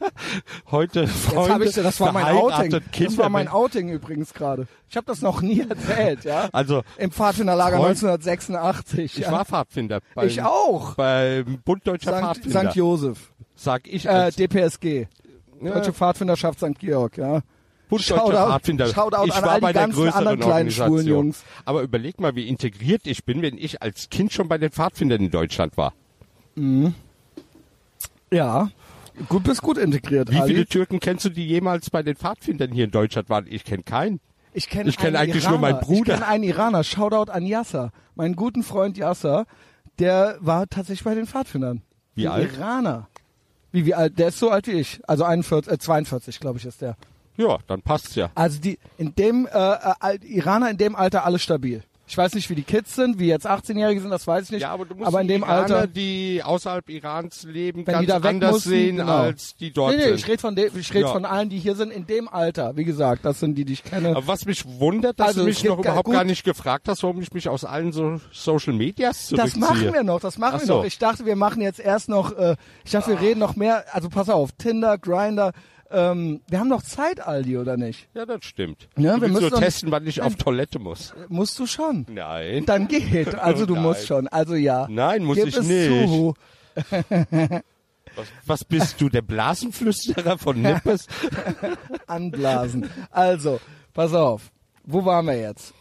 Speaker 2: [LAUGHS] heute
Speaker 1: Jetzt
Speaker 2: Freunde,
Speaker 1: hab ich, das war mein Outing.
Speaker 2: Kinder,
Speaker 1: Das war mein Outing übrigens gerade. Ich habe das noch nie erzählt, ja.
Speaker 2: Also,
Speaker 1: Im Pfadfinderlager
Speaker 2: Freund-
Speaker 1: 1986.
Speaker 2: ich
Speaker 1: ja.
Speaker 2: war Pfadfinder. Beim,
Speaker 1: ich auch.
Speaker 2: Beim Bund Deutscher
Speaker 1: Sankt,
Speaker 2: Pfadfinder.
Speaker 1: Sankt Josef.
Speaker 2: Sag ich
Speaker 1: Äh, DPSG. Deutsche Pfadfinderschaft St. Georg, ja. Shoutout-
Speaker 2: Pfadfinder.
Speaker 1: Shoutout
Speaker 2: ich
Speaker 1: an
Speaker 2: war bei der größeren
Speaker 1: anderen kleinen schwulen
Speaker 2: Organisation.
Speaker 1: Jungs.
Speaker 2: Aber überleg mal, wie integriert ich bin, wenn ich als Kind schon bei den Pfadfindern in Deutschland war.
Speaker 1: Ja. Gut, bist gut integriert,
Speaker 2: Wie
Speaker 1: Ali.
Speaker 2: viele Türken kennst du, die jemals bei den Pfadfindern hier in Deutschland waren? Ich kenne keinen.
Speaker 1: Ich kenne
Speaker 2: Ich kenn eigentlich
Speaker 1: Iraner.
Speaker 2: nur meinen Bruder.
Speaker 1: Ich kenne einen Iraner. Shoutout an Yasser. Meinen guten Freund Yasser. Der war tatsächlich bei den Pfadfindern.
Speaker 2: Wie
Speaker 1: Ein
Speaker 2: alt?
Speaker 1: Iraner. Wie, wie alt? Der ist so alt wie ich. Also 41, äh, 42, glaube ich, ist der.
Speaker 2: Ja, dann passt's ja.
Speaker 1: Also die, in dem, äh, äh, Iraner in dem Alter alle stabil. Ich weiß nicht, wie die Kids sind, wie jetzt 18-Jährige sind, das weiß ich nicht.
Speaker 2: Ja, aber du musst
Speaker 1: aber in
Speaker 2: die
Speaker 1: dem
Speaker 2: Iraner,
Speaker 1: Alter.
Speaker 2: die außerhalb Irans leben,
Speaker 1: Wenn die
Speaker 2: ganz
Speaker 1: da weg
Speaker 2: anders
Speaker 1: mussten,
Speaker 2: sehen,
Speaker 1: genau.
Speaker 2: als die dort
Speaker 1: Nee, nee,
Speaker 2: sind.
Speaker 1: ich rede von, dem, ich red
Speaker 2: Ja.
Speaker 1: von allen, die hier sind, in dem Alter. Wie gesagt, das sind die, die ich kenne.
Speaker 2: Aber was mich wundert, dass
Speaker 1: Also,
Speaker 2: du mich noch überhaupt
Speaker 1: gut.
Speaker 2: gar nicht gefragt hast, warum ich mich aus allen so Social Medias zurückziehe.
Speaker 1: Das machen wir noch, das machen
Speaker 2: Ach
Speaker 1: wir
Speaker 2: so.
Speaker 1: noch. Ich dachte, wir machen jetzt erst noch, äh, ich dachte, wir reden noch mehr, also pass auf, Tinder, Grinder, ähm, wir haben noch Zeit, Aldi, oder nicht?
Speaker 2: Ja, das stimmt.
Speaker 1: Ja,
Speaker 2: du
Speaker 1: wir müssen
Speaker 2: nur testen, wann ich auf Toilette muss.
Speaker 1: Musst du schon.
Speaker 2: Nein.
Speaker 1: Dann geht. Also du [LAUGHS]
Speaker 2: Nein.
Speaker 1: musst schon. Also ja.
Speaker 2: Nein, muss
Speaker 1: Gib
Speaker 2: ich
Speaker 1: es
Speaker 2: nicht.
Speaker 1: Zu.
Speaker 2: Was, was bist du, der Blasenflüsterer von [LAUGHS] Nippes?
Speaker 1: Anblasen. Also, pass auf. Wo waren wir jetzt?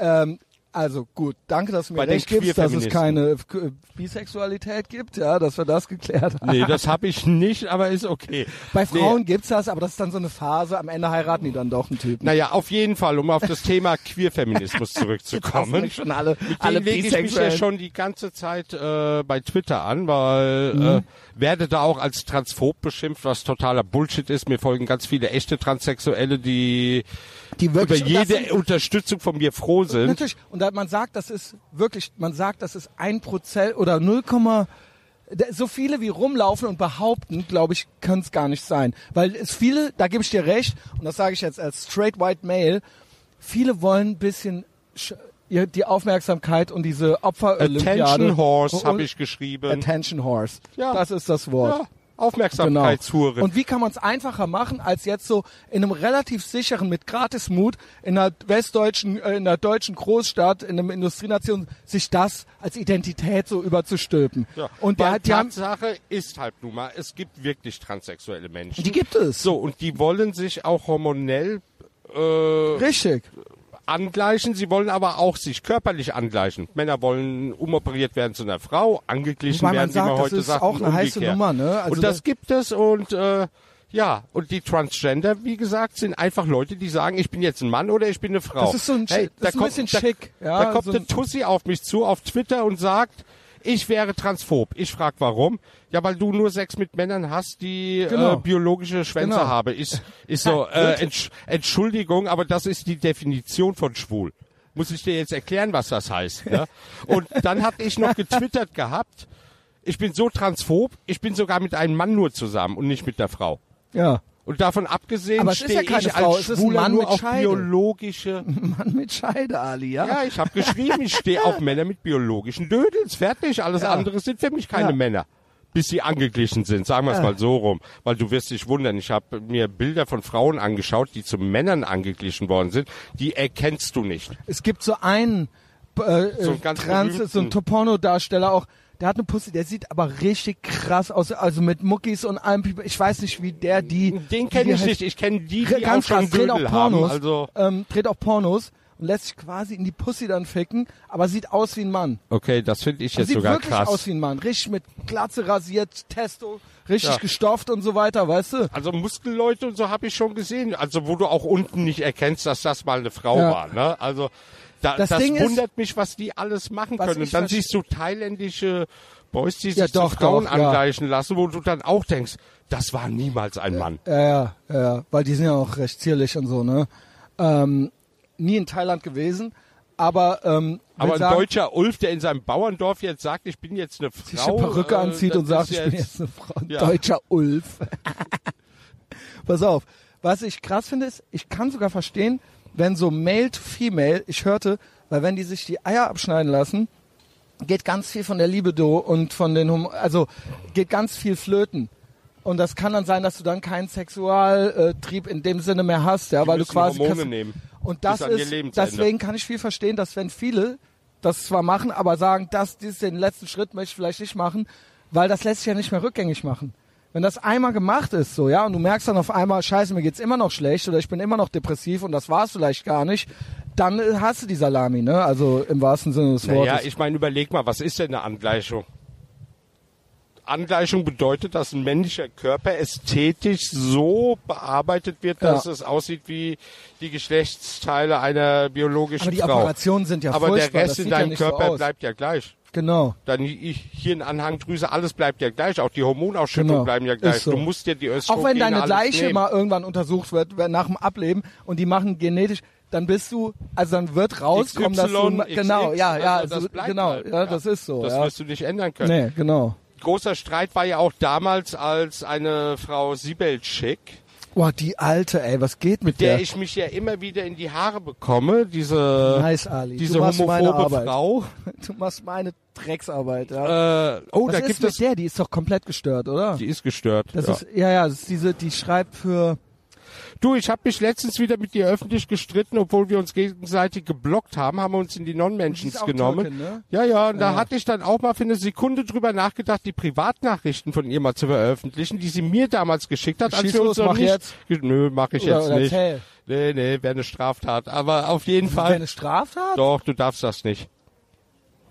Speaker 1: Ähm, also gut, danke, dass du mir
Speaker 2: Bei
Speaker 1: recht gibst, dass es keine äh, Bisexualität gibt, ja, dass wir das geklärt haben.
Speaker 2: nee, das habe ich nicht, aber ist okay.
Speaker 1: Bei Frauen
Speaker 2: Nee.
Speaker 1: gibt's das, aber das ist dann so eine Phase, am Ende heiraten die dann doch einen Typen.
Speaker 2: Naja, auf jeden Fall, um auf das Thema Queerfeminismus [LAUGHS] zurückzukommen.
Speaker 1: schon alle,
Speaker 2: Mit
Speaker 1: alle
Speaker 2: lege ich mich ja schon die ganze Zeit äh, bei Twitter an, weil
Speaker 1: Mhm.
Speaker 2: äh, werde da auch als transphob beschimpft, was totaler Bullshit ist. Mir folgen ganz viele echte Transsexuelle, die,
Speaker 1: Die
Speaker 2: über
Speaker 1: wirklich- das
Speaker 2: jede
Speaker 1: sind-
Speaker 2: Unterstützung von mir froh sind.
Speaker 1: Natürlich. Und da, man sagt, das ist wirklich, man sagt, das ist ein Prozent oder 0, da- so viele wie rumlaufen und behaupten, glaube ich, kann es gar nicht sein. Weil es viele, da gebe ich dir recht, und das sage ich jetzt als straight white male, viele wollen ein bisschen die Aufmerksamkeit und diese Opfer-Olympiade.
Speaker 2: Attention Horse habe ich geschrieben.
Speaker 1: Attention Horse.
Speaker 2: Ja.
Speaker 1: Das ist das Wort.
Speaker 2: ja, Aufmerksamkeitshure.
Speaker 1: Genau. Und wie kann man es einfacher machen, als jetzt so in einem relativ sicheren, mit Gratismut, in einer westdeutschen, äh, in einer deutschen Großstadt, in einer Industrienation, sich das als Identität so überzustülpen.
Speaker 2: Ja.
Speaker 1: Und der die haben,
Speaker 2: Tatsache ist halt nun mal, es gibt wirklich transsexuelle Menschen.
Speaker 1: die gibt es.
Speaker 2: so, und die wollen sich auch hormonell äh,
Speaker 1: Richtig.
Speaker 2: Angleichen, sie wollen aber auch sich körperlich angleichen. Männer wollen umoperiert werden zu einer Frau, angeglichen
Speaker 1: man
Speaker 2: werden,
Speaker 1: sagt,
Speaker 2: wie man
Speaker 1: das
Speaker 2: heute
Speaker 1: ist
Speaker 2: sagt.
Speaker 1: auch eine
Speaker 2: und
Speaker 1: heiße
Speaker 2: umgekehrt.
Speaker 1: Nummer, ne? Also
Speaker 2: und das
Speaker 1: das-
Speaker 2: gibt es und äh, ja, und die Transgender, wie gesagt, sind einfach Leute, die sagen, ich bin jetzt ein Mann oder ich bin eine Frau.
Speaker 1: Das ist so ein
Speaker 2: hey,
Speaker 1: das
Speaker 2: da
Speaker 1: ist ein
Speaker 2: kommt,
Speaker 1: bisschen
Speaker 2: da,
Speaker 1: schick, ja,
Speaker 2: da kommt
Speaker 1: so
Speaker 2: eine
Speaker 1: ein-
Speaker 2: Tussi auf mich zu auf Twitter und sagt, ich wäre transphob. Ich frag warum? Ja, weil du nur Sex mit Männern hast, die
Speaker 1: Genau.
Speaker 2: äh, biologische Schwänze
Speaker 1: Genau.
Speaker 2: haben. Ist, ist so, [LAUGHS] äh, Entsch Entschuldigung, aber das ist die Definition von schwul. Muss ich dir jetzt erklären, was das heißt. Ne? [LAUGHS] Und dann hatte ich noch getwittert gehabt, ich bin so transphob, ich bin sogar mit einem Mann nur zusammen und nicht mit der Frau.
Speaker 1: Ja.
Speaker 2: Und davon abgesehen
Speaker 1: Aber es ist
Speaker 2: stehe
Speaker 1: ja keine
Speaker 2: ich
Speaker 1: Frau,
Speaker 2: als
Speaker 1: es ist ein Mann
Speaker 2: nur
Speaker 1: mit
Speaker 2: auf
Speaker 1: Scheide.
Speaker 2: biologische... [LAUGHS]
Speaker 1: Mann mit Scheide, Ali, ja?
Speaker 2: Ja, ich habe geschrieben, ich stehe [LAUGHS] auf Männer mit biologischen Dödels. Fertig. Alles
Speaker 1: Ja.
Speaker 2: andere sind für mich keine
Speaker 1: Ja.
Speaker 2: Männer. bis sie angeglichen sind, sagen wir es ja. mal so rum. Weil du wirst dich wundern, ich habe mir Bilder von Frauen angeschaut, die zu Männern angeglichen worden sind, die erkennst du nicht.
Speaker 1: Es gibt so einen äh, so ein ganz Trans, so ein Porno-Darsteller auch, der hat eine Pussy, der sieht aber richtig krass aus, also mit Muckis und allem. Ich weiß nicht, wie der die.
Speaker 2: Den kenne ich nicht. Ich kenne die, die
Speaker 1: ganz
Speaker 2: auch
Speaker 1: krass, dreht auch Pornos,
Speaker 2: haben, also
Speaker 1: ähm, dreht auch Pornos und lässt sich quasi in die Pussy dann ficken, aber sieht aus wie ein Mann.
Speaker 2: Okay, das finde ich jetzt sogar
Speaker 1: krass. Sieht wirklich aus wie ein Mann, richtig mit Glatze rasiert, Testo, richtig ja. gestofft und so weiter, weißt du?
Speaker 2: Also Muskelleute und so habe ich schon gesehen, also wo du auch unten nicht erkennst, dass das mal eine Frau ja. war, ne? Also da, das, das wundert ist, mich, was die alles machen können. Und dann siehst du thailändische Boys, die sich ja, doch, Frauen doch, angleichen ja. lassen, wo du dann auch denkst, das war niemals ein Mann.
Speaker 1: Ja, ja, ja, weil die sind ja auch recht zierlich und so, ne? Ähm, nie in Thailand gewesen, aber ähm,
Speaker 2: aber ein
Speaker 1: sagen,
Speaker 2: deutscher Ulf, der in seinem Bauerndorf jetzt sagt, ich bin jetzt eine Frau,
Speaker 1: sich eine Perücke äh, anzieht und sagt, ich bin jetzt eine Frau, ja. deutscher Ulf. [LAUGHS] Pass auf, was ich krass finde ist, ich kann sogar verstehen, wenn so Male to Female, ich hörte, weil wenn die sich die Eier abschneiden lassen, geht ganz viel von der Libido und von den, Hum also geht ganz viel flöten. Und das kann dann sein, dass du dann keinen Sexualtrieb in dem Sinne mehr hast, ja,
Speaker 2: die
Speaker 1: weil du quasi
Speaker 2: Hormone nehmen.
Speaker 1: Und das ist, deswegen kann ich viel verstehen, dass wenn viele das zwar machen, aber sagen, das, dies, den letzten Schritt möchte ich vielleicht nicht machen, weil das lässt sich ja nicht mehr rückgängig machen. Wenn das einmal gemacht ist, so, ja, und du merkst dann auf einmal, scheiße, mir geht's immer noch schlecht oder ich bin immer noch depressiv und das war es vielleicht gar nicht, dann hast du die Salami, ne? Also im wahrsten Sinne des Wortes.
Speaker 2: Ja, ich meine, überleg mal, was ist denn eine Angleichung? Angleichung bedeutet, dass ein männlicher Körper ästhetisch so bearbeitet wird, dass ja. es aussieht wie die Geschlechtsteile einer biologischen Frau.
Speaker 1: Aber die Operationen sind ja
Speaker 2: Aber der Rest in deinem Körper
Speaker 1: so
Speaker 2: bleibt ja gleich.
Speaker 1: Genau.
Speaker 2: Dann hier in Anhangdrüse, alles bleibt ja gleich. Auch die Hormonausschüttung genau. bleiben ja gleich. So. Du musst dir die Östrogene
Speaker 1: Auch wenn deine Leiche mal irgendwann untersucht wird, nach dem Ableben und die machen genetisch, dann bist du, also dann wird rauskommen,
Speaker 2: XY,
Speaker 1: dass du,
Speaker 2: XX,
Speaker 1: genau, ja, ja,
Speaker 2: also
Speaker 1: also, genau,
Speaker 2: halt,
Speaker 1: ja, das ist so.
Speaker 2: Das
Speaker 1: ja.
Speaker 2: wirst du nicht ändern können.
Speaker 1: Nee, genau.
Speaker 2: Großer Streit war ja auch damals, als eine Frau Sibelczyk
Speaker 1: Boah, die alte, ey, was geht mit,
Speaker 2: mit der?
Speaker 1: der
Speaker 2: ich mich ja immer wieder in die Haare bekomme, diese,
Speaker 1: nice, Ali.
Speaker 2: diese homophobe Frau. [LAUGHS]
Speaker 1: Du machst meine Drecksarbeit, ja.
Speaker 2: Äh, oh,
Speaker 1: was
Speaker 2: da
Speaker 1: ist
Speaker 2: gibt
Speaker 1: mit
Speaker 2: es.
Speaker 1: der, die ist doch komplett gestört, oder?
Speaker 2: Die ist gestört.
Speaker 1: Das
Speaker 2: ja.
Speaker 1: ist, ja, ja, das ist diese, die schreibt für,
Speaker 2: Du, ich habe mich letztens wieder mit dir öffentlich gestritten, obwohl wir uns gegenseitig geblockt haben, haben wir uns in die Non-Mentions genommen.
Speaker 1: Türkin, ne?
Speaker 2: Ja, ja, und ja. da hatte ich dann auch mal für eine Sekunde drüber nachgedacht, die Privatnachrichten von ihr mal zu veröffentlichen, die sie mir damals geschickt hat,
Speaker 1: als
Speaker 2: Schieß
Speaker 1: wir uns
Speaker 2: los,
Speaker 1: noch nicht. Jetzt.
Speaker 2: Nö, mach ich
Speaker 1: oder,
Speaker 2: jetzt
Speaker 1: oder
Speaker 2: nicht.
Speaker 1: Erzähl.
Speaker 2: Nee, nee, wäre eine Straftat. Aber auf jeden Fall.
Speaker 1: Wäre eine Straftat?
Speaker 2: Doch, du darfst das nicht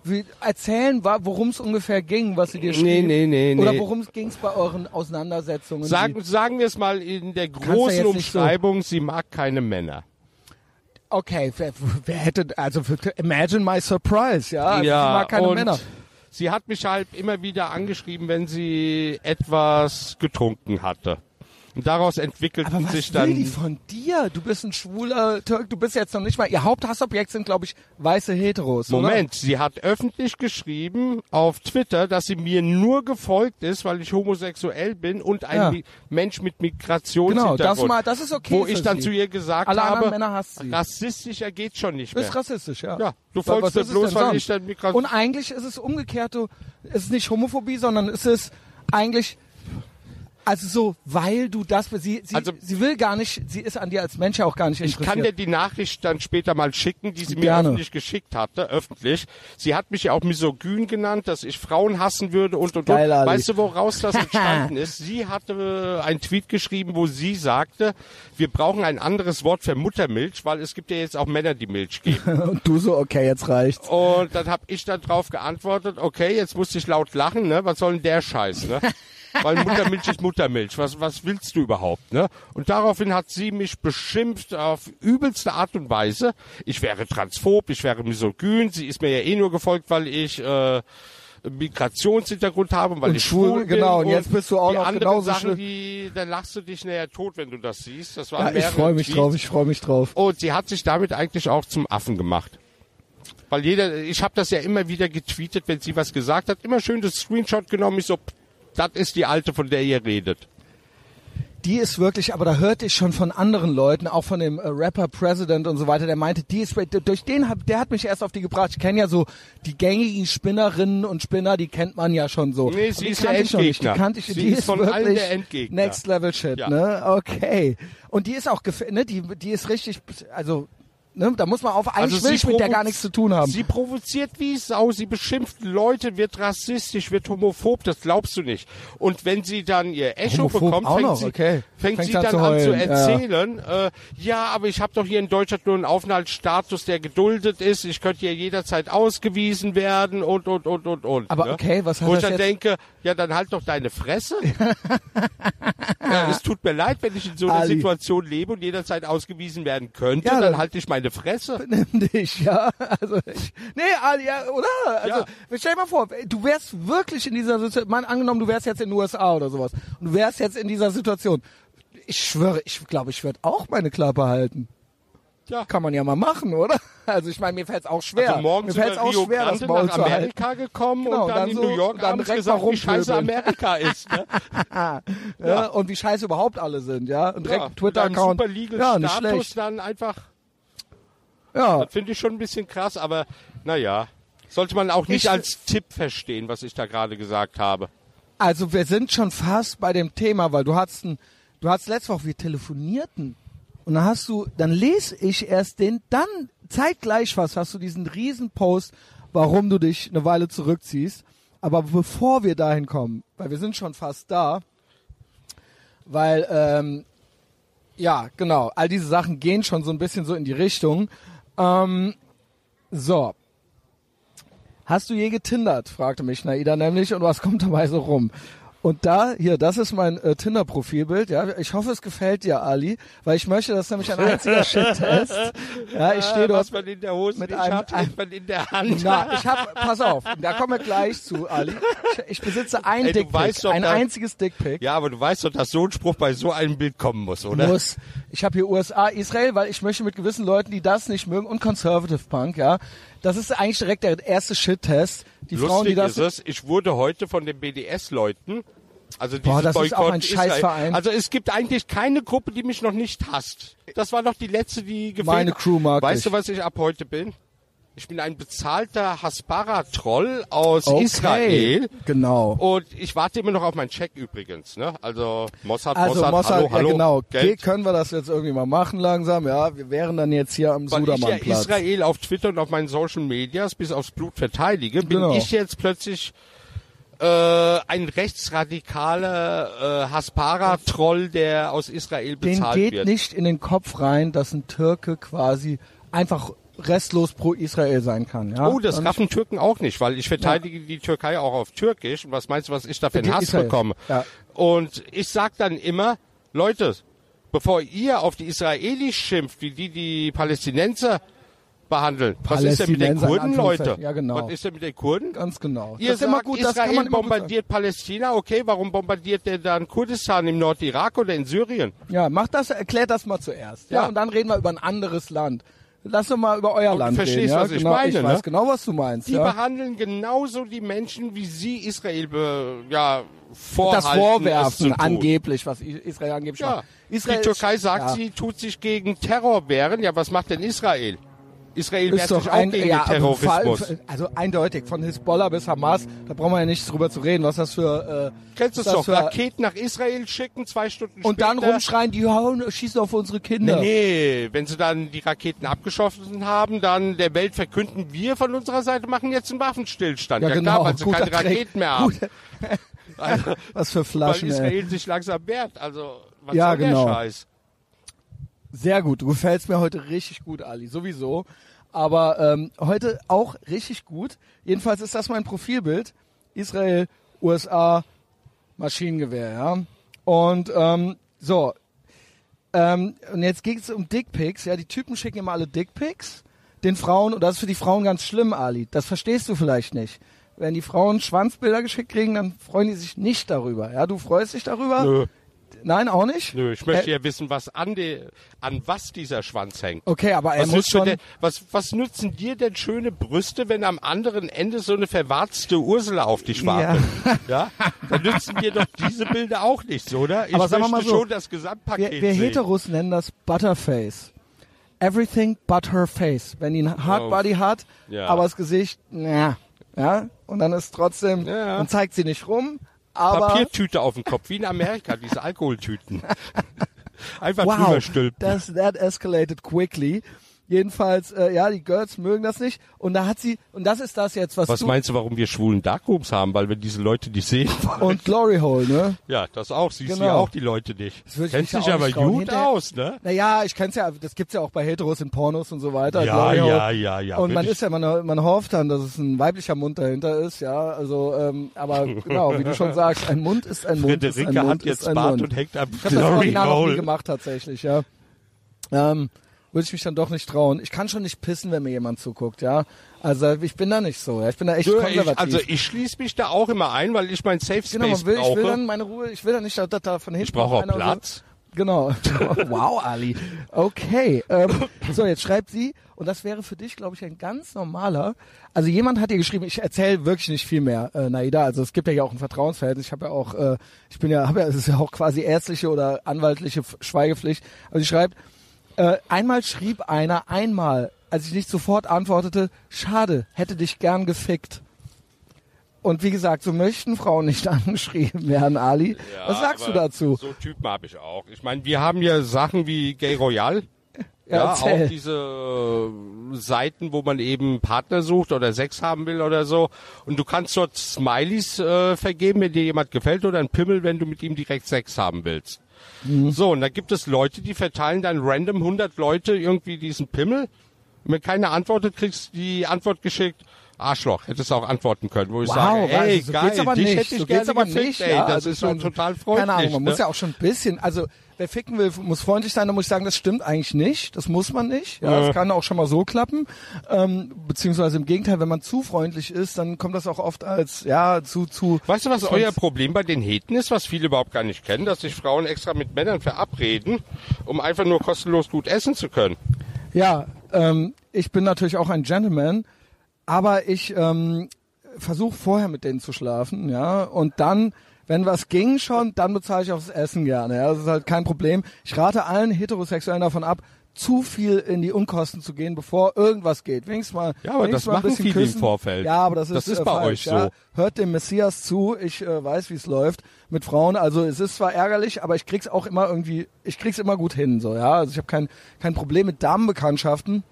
Speaker 1: wie, erzählen, worum es ungefähr ging, was sie dir schrieben?
Speaker 2: Nee, nee, nee.
Speaker 1: Oder worum es ging bei euren Auseinandersetzungen?
Speaker 2: Sagen, sagen wir es mal in der großen Umschreibung, so sie mag keine Männer.
Speaker 1: Okay, wer, wer hätte, also imagine my surprise, ja? Also
Speaker 2: ja,
Speaker 1: sie mag keine Männer.
Speaker 2: Sie hat mich halt immer wieder angeschrieben, wenn sie etwas getrunken hatte. Und daraus entwickelten
Speaker 1: Aber was
Speaker 2: sich dann.
Speaker 1: Will die von dir? Du bist ein schwuler Türk, du bist jetzt noch nicht mal. Ihr Haupthassobjekt sind, glaube ich, weiße Heteros.
Speaker 2: Moment,
Speaker 1: oder?
Speaker 2: sie hat öffentlich geschrieben auf Twitter, dass sie mir nur gefolgt ist, weil ich homosexuell bin und ein
Speaker 1: Ja.
Speaker 2: Mi Mensch mit Migrationshintergrund.
Speaker 1: Genau, das mal, das ist okay.
Speaker 2: wo ich dann
Speaker 1: sie.
Speaker 2: zu ihr gesagt
Speaker 1: Alle
Speaker 2: habe,
Speaker 1: Männer hasst sie.
Speaker 2: rassistischer geht schon nicht mehr.
Speaker 1: rassistisch, ja.
Speaker 2: Ja, du folgst mir
Speaker 1: ist es
Speaker 2: bloß, weil ich dann Migration.
Speaker 1: Und eigentlich ist es umgekehrt, du, es ist nicht Homophobie, sondern es ist eigentlich, also so, weil du das, sie, sie,
Speaker 2: Also-
Speaker 1: sie will gar nicht, sie ist an dir als Mensch ja auch gar nicht
Speaker 2: Ich
Speaker 1: interessiert.
Speaker 2: kann dir die Nachricht dann später mal schicken, die sie mir
Speaker 1: Gerne.
Speaker 2: öffentlich geschickt hatte, öffentlich. Sie hat mich ja auch misogyn genannt, dass ich Frauen hassen würde und und
Speaker 1: Geil,
Speaker 2: und.
Speaker 1: Ali.
Speaker 2: Weißt du, woraus das [LAUGHS] entstanden ist? Sie hatte einen Tweet geschrieben, wo sie sagte, wir brauchen ein anderes Wort für Muttermilch, weil es gibt ja jetzt auch Männer, die Milch geben. [LAUGHS]
Speaker 1: Und du so, okay, jetzt reicht's.
Speaker 2: Und dann habe ich dann drauf geantwortet, okay, jetzt musste ich laut lachen, ne? Was soll denn der Scheiß, ne? [LAUGHS] Weil Muttermilch ist Muttermilch. Was, was willst du überhaupt, ne? Und daraufhin hat sie mich beschimpft auf übelste Art und Weise. Ich wäre transphob, ich wäre misogyn. Sie ist mir ja eh nur gefolgt, weil ich äh, Migrationshintergrund habe und weil
Speaker 1: Und
Speaker 2: ich
Speaker 1: schwul,
Speaker 2: schwul bin.
Speaker 1: genau, und jetzt bist du auch
Speaker 2: die
Speaker 1: noch
Speaker 2: anderen
Speaker 1: genauso
Speaker 2: Sachen, die, dann lachst du dich näher tot, wenn du das siehst. Das waren
Speaker 1: Ja, ich freue mich
Speaker 2: Tweets.
Speaker 1: drauf, ich freue mich drauf.
Speaker 2: Und sie hat sich damit eigentlich auch zum Affen gemacht. Weil jeder, ich habe das ja immer wieder getweetet, wenn sie was gesagt hat, immer schön das Screenshot genommen, ich so, das ist die Alte, von der ihr redet.
Speaker 1: die ist wirklich, aber da hörte ich schon von anderen Leuten, auch von dem äh, Rapper President und so weiter, der meinte, die ist durch den hat, der hat mich erst auf die gebracht. Ich kenne ja so die gängigen Spinnerinnen und Spinner, die kennt man ja schon so.
Speaker 2: Nee, sie ist der Endgegner.
Speaker 1: Die kannte ich,
Speaker 2: sie
Speaker 1: die ist, ist
Speaker 2: von allen der Endgegner.
Speaker 1: Next Level Shit, ja. ne? Okay. Und die ist auch, ne, die, die ist richtig, also Ne? Da muss man auf eigentlich also mit der gar nichts zu tun haben.
Speaker 2: Sie provoziert wie Sau, sie beschimpft Leute, wird rassistisch, wird homophob, das glaubst du nicht. Und wenn sie dann ihr Echo homophob bekommt, fängt, sie, okay. fängt sie, dann zu an zu erzählen, ja, äh, ja aber ich habe doch hier in Deutschland nur einen Aufenthaltsstatus, der geduldet ist, ich könnte hier jederzeit ausgewiesen werden und, und, und, und, und.
Speaker 1: Aber ne? okay, was heißt
Speaker 2: Wo
Speaker 1: ich
Speaker 2: dann
Speaker 1: jetzt?
Speaker 2: denke, ja, dann halt doch deine Fresse. [LAUGHS] ja, es tut mir leid, wenn ich in so einer Ali. Situation lebe und jederzeit ausgewiesen werden könnte, ja, dann halte ich meine Fresse. [LAUGHS]
Speaker 1: Benimm dich, ja. Also ich, nee, Ali, ja, oder? Also, ja. stell dir mal vor, du wärst wirklich in dieser Situation, mal angenommen, du wärst jetzt in den USA oder sowas und du wärst jetzt in dieser Situation. Ich schwöre, ich glaube, ich würde auch meine Klappe halten. Ja. Kann man ja mal machen, oder? Also ich meine, mir fällt es auch schwer.
Speaker 2: Also morgen
Speaker 1: mir fällt's auch
Speaker 2: Rio
Speaker 1: schwer,
Speaker 2: Grande das Maul nach Amerika gekommen genau, und dann, dann in so, New York dann direkt gesagt, wie scheiße Amerika ist. Ne? [LAUGHS]
Speaker 1: ja. ja. Und wie scheiße überhaupt alle sind, ja. Und direkt ja, Twitter-Account.
Speaker 2: Ja, nicht Status schlecht. dann einfach. Ja. Das finde ich schon ein bisschen krass, aber naja. Sollte man auch nicht ich, als Tipp verstehen, was ich da gerade gesagt habe.
Speaker 1: Also wir sind schon fast bei dem Thema, weil du hast ein, du hast letzte Woche, wir telefonierten und dann hast du, dann lese ich erst den, dann zeitgleich was, hast du diesen riesen Post, warum du dich eine Weile zurückziehst. Aber bevor wir dahin kommen, weil wir sind schon fast da, weil, ähm, ja, genau, all diese Sachen gehen schon so ein bisschen so in die Richtung. Ähm, so. Hast du je getindert? fragte mich Naida nämlich und was kommt dabei so rum? Und da, hier, das ist mein äh, Tinder-Profilbild. Ja, ich hoffe, es gefällt dir, Ali, weil ich möchte, dass nämlich ein einziger [LAUGHS] Shit-Test. Ja, ich stehe dort.
Speaker 2: Was man in der Hose mit einem, hat, ein, man in der Hand.
Speaker 1: Na, ich hab, pass auf, da kommen wir gleich zu, Ali. Ich, ich besitze ein Dickpick, ein da, einziges Dickpick.
Speaker 2: Ja, aber du weißt doch, dass so ein Spruch bei so einem Bild kommen muss, oder?
Speaker 1: Muss. Ich habe hier USA, Israel, weil ich möchte mit gewissen Leuten, die das nicht mögen, und Conservative Punk, ja. Das ist eigentlich direkt der erste Shit-Test. Die
Speaker 2: Lustig
Speaker 1: Frauen, die das.
Speaker 2: Ist es, ich wurde heute von den BDS-Leuten also
Speaker 1: Boah, das
Speaker 2: Boykott
Speaker 1: ist auch ein Scheißverein.
Speaker 2: Also es gibt eigentlich keine Gruppe, die mich noch nicht hasst. Das war doch die letzte, die gefehlt
Speaker 1: Meine Crew mag
Speaker 2: Weißt
Speaker 1: ich.
Speaker 2: du, was ich ab heute bin? Ich bin ein bezahlter Haspara-Troll aus
Speaker 1: okay.
Speaker 2: Israel.
Speaker 1: Genau.
Speaker 2: Und ich warte immer noch auf meinen Check übrigens. Ne? Also Mossad,
Speaker 1: also
Speaker 2: Mossad,
Speaker 1: Mossad
Speaker 2: hallo, hallo.
Speaker 1: Ja, genau.
Speaker 2: Geld.
Speaker 1: können wir das jetzt irgendwie mal machen langsam? Ja, wir wären dann jetzt hier am
Speaker 2: Weil
Speaker 1: Sudermannplatz.
Speaker 2: ich ja Israel auf Twitter und auf meinen Social Medias bis aufs Blut verteidige, bin
Speaker 1: Genau.
Speaker 2: ich jetzt plötzlich äh, ein rechtsradikaler äh, Haspara-Troll, der aus Israel
Speaker 1: Den
Speaker 2: bezahlt
Speaker 1: geht
Speaker 2: wird.
Speaker 1: nicht in den Kopf rein, dass ein Türke quasi einfach restlos pro Israel sein kann. Ja?
Speaker 2: Oh, das raffen Türken auch nicht, weil ich verteidige die Türkei auch auf Türkisch. Und was meinst du, was ich da für einen Hass
Speaker 1: Israel.
Speaker 2: bekomme?
Speaker 1: Ja.
Speaker 2: Und ich sag dann immer, Leute, bevor ihr auf die Israelis schimpft, wie die die Palästinenser behandeln, was ist denn mit den Kurden, Leute?
Speaker 1: Ja, genau.
Speaker 2: Was ist denn mit den Kurden?
Speaker 1: Ganz genau.
Speaker 2: Ihr
Speaker 1: das ist immer
Speaker 2: sagt,
Speaker 1: gut,
Speaker 2: Israel bombardiert Palästina, okay, warum bombardiert der dann Kurdistan im Nordirak oder in Syrien?
Speaker 1: Ja, mach das, erklärt das mal zuerst. Ja.
Speaker 2: Ja.
Speaker 1: Und dann reden wir über ein anderes Land. Lass doch mal über euer
Speaker 2: Und du
Speaker 1: Land
Speaker 2: verstehst,
Speaker 1: reden. Ja?
Speaker 2: was ich
Speaker 1: genau,
Speaker 2: meine,
Speaker 1: ich
Speaker 2: ne?
Speaker 1: weiß genau, was du meinst.
Speaker 2: Die
Speaker 1: ja?
Speaker 2: behandeln genauso die Menschen, wie sie Israel be, ja, vorhalten,
Speaker 1: das Vorwerfen angeblich, was Israel angeblich
Speaker 2: Ja,
Speaker 1: macht. Israel
Speaker 2: die Türkei sagt,
Speaker 1: ja.
Speaker 2: sie tut sich gegen Terror wehren. Ja, was macht denn Israel? Israel
Speaker 1: ist doch ein,
Speaker 2: gegen
Speaker 1: ja,
Speaker 2: den Terrorismus.
Speaker 1: Fall- also eindeutig von Hisbollah bis Hamas, da brauchen wir ja nicht drüber zu reden, was das für äh,
Speaker 2: Kennst du es doch? Raketen nach Israel schicken, zwei Stunden
Speaker 1: und
Speaker 2: später.
Speaker 1: dann rumschreien, die hauen, schießen auf unsere Kinder.
Speaker 2: Nee, nee, wenn sie dann die Raketen abgeschossen haben, dann der Welt verkünden, wir von unserer Seite machen jetzt einen Waffenstillstand.
Speaker 1: Ja,
Speaker 2: Ja,
Speaker 1: genau,
Speaker 2: klar, weil sie keine. Raketen mehr haben. Also, [LAUGHS]
Speaker 1: Was für
Speaker 2: weil
Speaker 1: Flaschen, ey.
Speaker 2: Israel sich langsam wehrt. Also, was
Speaker 1: Ja,
Speaker 2: soll
Speaker 1: genau.
Speaker 2: der Scheiß?
Speaker 1: Sehr gut, du gefällst mir heute richtig gut, Ali, sowieso. Aber ähm, heute auch richtig gut. Jedenfalls ist das mein Profilbild. Israel, USA, Maschinengewehr, ja. Und ähm, so, ähm, und jetzt geht es um Dickpics. Ja, die Typen schicken immer alle Dickpics den Frauen und das ist für die Frauen ganz schlimm, Ali. Das verstehst du vielleicht nicht. Wenn die Frauen Schwanzbilder geschickt kriegen, dann freuen die sich nicht darüber. Ja, du freust dich darüber?
Speaker 2: Nö.
Speaker 1: Nein, auch nicht?
Speaker 2: Nö, ich möchte ja wissen, was an, de, an was dieser Schwanz hängt.
Speaker 1: Okay, aber er
Speaker 2: was
Speaker 1: muss schon...
Speaker 2: Denn, was, was nützen dir denn schöne Brüste, wenn am anderen Ende so eine verwarzte Ursula auf dich wartet? Ja. [LAUGHS] ja? Dann nützen dir doch diese Bilder auch nichts, oder? Ich
Speaker 1: aber sagen wir
Speaker 2: mal
Speaker 1: so,
Speaker 2: schon das Gesamtpaket
Speaker 1: Wir, wir Heteros nennen das Butterface. Everything but her face. Wenn die ein Hardbody oh. hat, ja. aber das Gesicht, naja, ja, und dann ist trotzdem, ja. dann zeigt sie nicht rum, aber...
Speaker 2: Papiertüte auf dem Kopf, wie in Amerika, diese Alkoholtüten. [LAUGHS] Einfach
Speaker 1: wow,
Speaker 2: drüber stülpen.
Speaker 1: Das, that escalated quickly. Jedenfalls, äh, ja, die Girls mögen das nicht. Und da hat sie, und das ist das jetzt, was
Speaker 2: Was
Speaker 1: du,
Speaker 2: meinst du, warum wir schwulen Darkrooms haben? Weil wir diese Leute nicht sehen [LAUGHS] wollen.
Speaker 1: Und Glory Hole, ne?
Speaker 2: Ja, das auch. Siehst genau. du ja auch die Leute nicht. Kennst dich aber gut Hinter aus, ne?
Speaker 1: Naja, ich kenn's ja, das gibt's ja auch bei Heteros in Pornos und so weiter.
Speaker 2: Ja, ja, ja, ja.
Speaker 1: Und man ist ja, man, man hofft dann, dass es ein weiblicher Mund dahinter ist, ja. Also, ähm, aber [LAUGHS] genau, wie du schon sagst, ein Mund ist ein Mund.
Speaker 2: Friederike
Speaker 1: ist ein
Speaker 2: hat jetzt Bart
Speaker 1: Mund.
Speaker 2: und hängt am Glory
Speaker 1: das
Speaker 2: Hole.
Speaker 1: gemacht tatsächlich, ja. Ähm, würde ich mich dann doch nicht trauen. Ich kann schon nicht pissen, wenn mir jemand zuguckt, ja. Also ich bin da nicht so, ja. Ich bin da echt
Speaker 2: Nö,
Speaker 1: konservativ.
Speaker 2: Ich, also ich schließe mich da auch immer ein, weil ich mein Safe Space
Speaker 1: genau, man will,
Speaker 2: brauche.
Speaker 1: Ich will dann meine Ruhe, ich will dann nicht, dass da von hinten
Speaker 2: Ich brauche auch Platz.
Speaker 1: So, genau. [LAUGHS] wow, Ali. Okay. Ähm, so, jetzt schreibt sie, und das wäre für dich, glaube ich, ein ganz normaler. Also jemand hat dir geschrieben, ich erzähle wirklich nicht viel mehr, äh, Naida. Also es gibt ja auch ein Vertrauensverhältnis. Ich habe ja auch, äh, ich bin ja, habe ja, es ist ja auch quasi ärztliche oder anwaltliche Schweigepflicht. Also sie schreibt, äh, einmal schrieb einer, einmal, als ich nicht sofort antwortete, schade, hätte dich gern gefickt. Und wie gesagt, so möchten Frauen nicht [LAUGHS] angeschrieben werden, Ali.
Speaker 2: Ja,
Speaker 1: Was sagst du dazu?
Speaker 2: So Typen habe ich auch. Ich meine, wir haben ja Sachen wie Gay Royal. [LAUGHS]
Speaker 1: Ja, erzähl.
Speaker 2: auch diese äh, Seiten, wo man eben Partner sucht oder Sex haben will oder so. Und du kannst dort Smileys äh, vergeben, wenn dir jemand gefällt, oder ein Pimmel, wenn du mit ihm direkt Sex haben willst. So, und da gibt es Leute, die verteilen dann random 100 Leute irgendwie diesen Pimmel. Und wenn keiner antwortet, kriegst du die Antwort geschickt, Arschloch, hättest du auch antworten können, wo ich
Speaker 1: Wow,
Speaker 2: sage, ey,
Speaker 1: also so
Speaker 2: geil,
Speaker 1: geht's aber
Speaker 2: dich
Speaker 1: nicht.
Speaker 2: hätte ich
Speaker 1: so
Speaker 2: gerne
Speaker 1: aber
Speaker 2: gefickt,
Speaker 1: nicht.
Speaker 2: ey,
Speaker 1: ja,
Speaker 2: das
Speaker 1: also
Speaker 2: ist schon total freundlich.
Speaker 1: Keine Ahnung, man
Speaker 2: ne?
Speaker 1: muss ja auch schon ein bisschen, also wer ficken will, muss freundlich sein, da muss ich sagen, das stimmt eigentlich nicht. Das muss man nicht. Ja,
Speaker 2: Ja.
Speaker 1: das kann auch schon mal so klappen. Ähm, beziehungsweise im Gegenteil, wenn man zu freundlich ist, dann kommt das auch oft als, ja, zu, zu.
Speaker 2: Weißt du, was euer Problem bei den Heten ist, was viele überhaupt gar nicht kennen, dass sich Frauen extra mit Männern verabreden, um einfach nur kostenlos gut essen zu können?
Speaker 1: Ja, ähm, ich bin natürlich auch ein Gentleman, aber ich ähm, versuche vorher mit denen zu schlafen, ja, und dann, wenn was ging schon, dann bezahle ich aufs Essen gerne, ja, das ist halt kein Problem. Ich rate allen Heterosexuellen davon ab, zu viel in die Unkosten zu gehen, bevor irgendwas geht. Wenigstens mal,
Speaker 2: Ja, aber das
Speaker 1: mal ein
Speaker 2: machen
Speaker 1: bisschen
Speaker 2: viele im. Vorfeld.
Speaker 1: Ja, aber das ist,
Speaker 2: Das ist
Speaker 1: äh,
Speaker 2: bei
Speaker 1: falsch,
Speaker 2: euch
Speaker 1: ja.
Speaker 2: so.
Speaker 1: Hört dem Messias zu, ich äh, weiß, wie es läuft mit Frauen. Also es ist zwar ärgerlich, aber ich krieg's auch immer irgendwie, ich krieg's immer gut hin, so, ja. Also ich habe kein, kein Problem mit Damenbekanntschaften.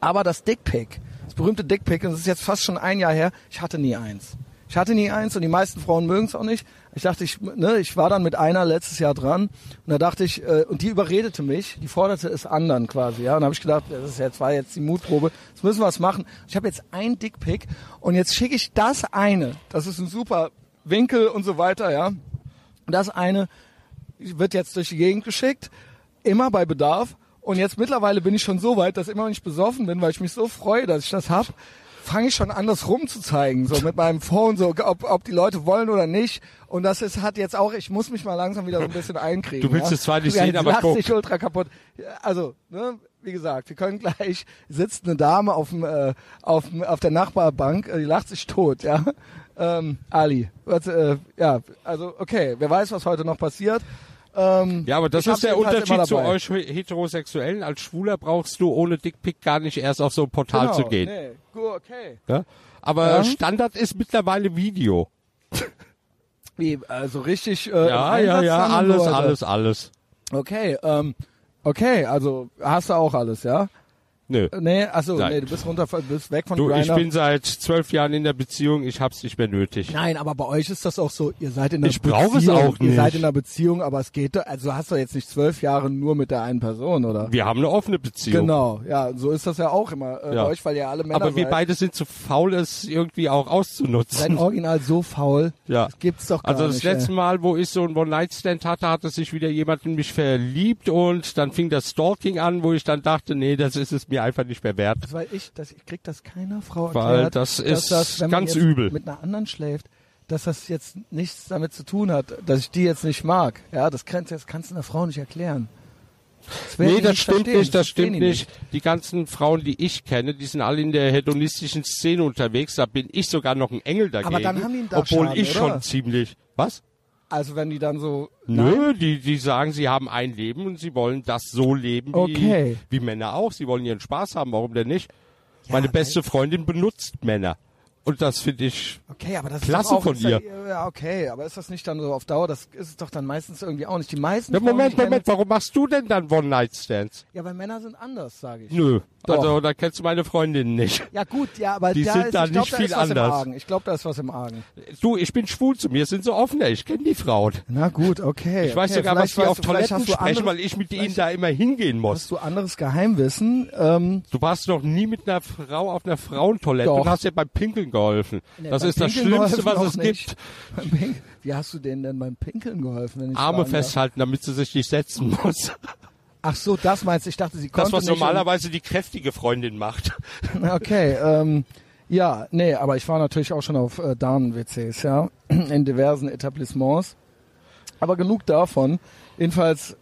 Speaker 1: Aber das Dickpick, das berühmte Dickpick, und das ist jetzt fast schon ein Jahr her, ich hatte nie eins. Ich hatte nie eins und die meisten Frauen mögen es auch nicht. Ich dachte, ich, ne, ich war dann mit einer letztes Jahr dran und da dachte ich, äh, und die überredete mich, die forderte es anderen quasi, ja. Und da habe ich gedacht, das ist jetzt war jetzt die Mutprobe, jetzt müssen wir was machen. Ich habe jetzt ein Dickpick und jetzt schicke ich das eine, das ist ein super Winkel und so weiter, ja. Das eine wird jetzt durch die Gegend geschickt, immer bei Bedarf. Und jetzt mittlerweile bin ich schon so weit, dass immer wenn ich besoffen bin, weil ich mich so freue, dass ich das hab, fange ich schon an, das rumzuzeigen, so mit meinem Phone, so ob, ob die Leute wollen oder nicht. Und das ist hat jetzt auch, ich muss mich mal langsam wieder so ein bisschen einkriegen.
Speaker 2: Du willst
Speaker 1: ja?
Speaker 2: es zwar nicht
Speaker 1: ja,
Speaker 2: sehen, aber guck.
Speaker 1: sich ultra kaputt. Also, ne, wie gesagt, wir können gleich sitzt eine Dame auf dem äh, auf, dem- auf der Nachbarbank, äh, die lacht sich tot, ja. Ähm, Ali, was, äh, ja, also okay, wer weiß, was heute noch passiert. Ähm,
Speaker 2: Ja, aber das ist der Unterschied zu euch Heterosexuellen. Als Schwuler brauchst du ohne Dickpick gar nicht erst auf so ein Portal
Speaker 1: genau,
Speaker 2: zu gehen.
Speaker 1: Nee, gut, okay.
Speaker 2: Ja? Aber
Speaker 1: Ja.
Speaker 2: Standard ist mittlerweile Video.
Speaker 1: Wie, also richtig äh,
Speaker 2: Ja, ja, ja, alles, alles, alles.
Speaker 1: Okay, ähm, okay, also hast du auch alles, ja?
Speaker 2: Nö.
Speaker 1: Nee, also
Speaker 2: Nein.
Speaker 1: nee, du bist runter, bist weg von
Speaker 2: Du, ich
Speaker 1: Grindr.
Speaker 2: bin seit zwölf Jahren in der Beziehung, ich hab's nicht mehr nötig.
Speaker 1: Nein, aber bei euch ist das auch so, ihr seid in einer
Speaker 2: Ich brauche es
Speaker 1: Beziehung.
Speaker 2: auch
Speaker 1: Ihr
Speaker 2: nicht.
Speaker 1: seid in einer Beziehung, aber es geht, doch- also du hast doch jetzt nicht zwölf Jahre nur mit der einen Person, oder?
Speaker 2: Wir haben eine offene Beziehung.
Speaker 1: Genau, ja, so ist das ja auch immer äh,
Speaker 2: Ja.
Speaker 1: bei euch, weil ihr alle Männer
Speaker 2: Aber wir
Speaker 1: seid.
Speaker 2: beide sind zu faul, es irgendwie auch
Speaker 1: seid
Speaker 2: auszunutzen.
Speaker 1: original so faul.
Speaker 2: Ja.
Speaker 1: Das gibt's doch gar
Speaker 2: Also das
Speaker 1: nicht.
Speaker 2: letzte
Speaker 1: ey.
Speaker 2: Mal, wo ich so einen One-Night-Stand hatte, hatte sich wieder jemand in mich verliebt und dann fing das Stalking an, wo ich dann dachte, nee, das ist es mir einfach nicht mehr wert.
Speaker 1: Das weil ich, das, ich krieg das keiner Frau
Speaker 2: Weil
Speaker 1: erklärt.
Speaker 2: das
Speaker 1: dass
Speaker 2: ist
Speaker 1: das, wenn man
Speaker 2: ganz übel.
Speaker 1: mit einer anderen schläft, dass das jetzt nichts damit zu tun hat, dass ich die jetzt nicht mag. Ja, das kannst, das kannst du einer Frau nicht erklären.
Speaker 2: Das nee, das stimmt nicht, das stimmt nicht. Die ganzen Frauen, die ich kenne, die sind alle in der hedonistischen Szene unterwegs. Da bin ich sogar noch ein Engel dagegen.
Speaker 1: Aber dann haben die einen
Speaker 2: Obwohl ich
Speaker 1: oder?
Speaker 2: schon ziemlich. Was?
Speaker 1: Also wenn die dann so.
Speaker 2: Nö, die, die sagen, sie haben ein Leben und sie wollen das so leben wie,
Speaker 1: okay.
Speaker 2: wie Männer auch. Sie wollen ihren Spaß haben, warum denn nicht? Ja, Meine beste Freundin benutzt Männer. Und das finde ich
Speaker 1: okay, aber das
Speaker 2: klasse
Speaker 1: ist
Speaker 2: von ihr.
Speaker 1: Ja, okay, aber ist das nicht dann so auf Dauer? Das ist es doch dann meistens irgendwie auch nicht. Die meisten.
Speaker 2: Ja, Moment,
Speaker 1: Frauen,
Speaker 2: Moment, warum machst du denn dann One-Night-Stands?
Speaker 1: Ja, weil Männer sind anders, sage ich.
Speaker 2: Nö. Doch. Also da kennst du meine Freundin nicht.
Speaker 1: Ja gut, ja, aber
Speaker 2: die
Speaker 1: da
Speaker 2: sind
Speaker 1: ist,
Speaker 2: da
Speaker 1: ich glaub,
Speaker 2: nicht
Speaker 1: da
Speaker 2: viel anders.
Speaker 1: Ich glaube, da ist was im Argen.
Speaker 2: Du, ich bin schwul zu mir, sind so offener, ich kenne die Frauen.
Speaker 1: Na gut, okay.
Speaker 2: Ich weiß
Speaker 1: okay,
Speaker 2: sogar, was die auf Toiletten sprechen, weil ich mit ihnen da immer hingehen muss.
Speaker 1: Hast du anderes Geheimwissen? Ähm,
Speaker 2: du warst noch nie mit einer Frau auf einer Frauentoilette
Speaker 1: Doch.
Speaker 2: und hast dir beim Pinkeln geholfen.
Speaker 1: Nee,
Speaker 2: das ist das Schlimmste, was es
Speaker 1: auch
Speaker 2: gibt.
Speaker 1: nicht. Wie hast du denen denn beim Pinkeln geholfen? Wenn ich
Speaker 2: Arme festhalten, damit sie sich nicht setzen muss.
Speaker 1: Ach so, das meinst du? Ich dachte, sie konnte
Speaker 2: Das, was normalerweise die kräftige Freundin macht. [LAUGHS]
Speaker 1: Okay, ähm, ja, nee, aber ich war natürlich auch schon auf äh, Damen-WCs, ja, [CLEARS THROAT] in diversen Etablissements. Aber genug davon. Jedenfalls,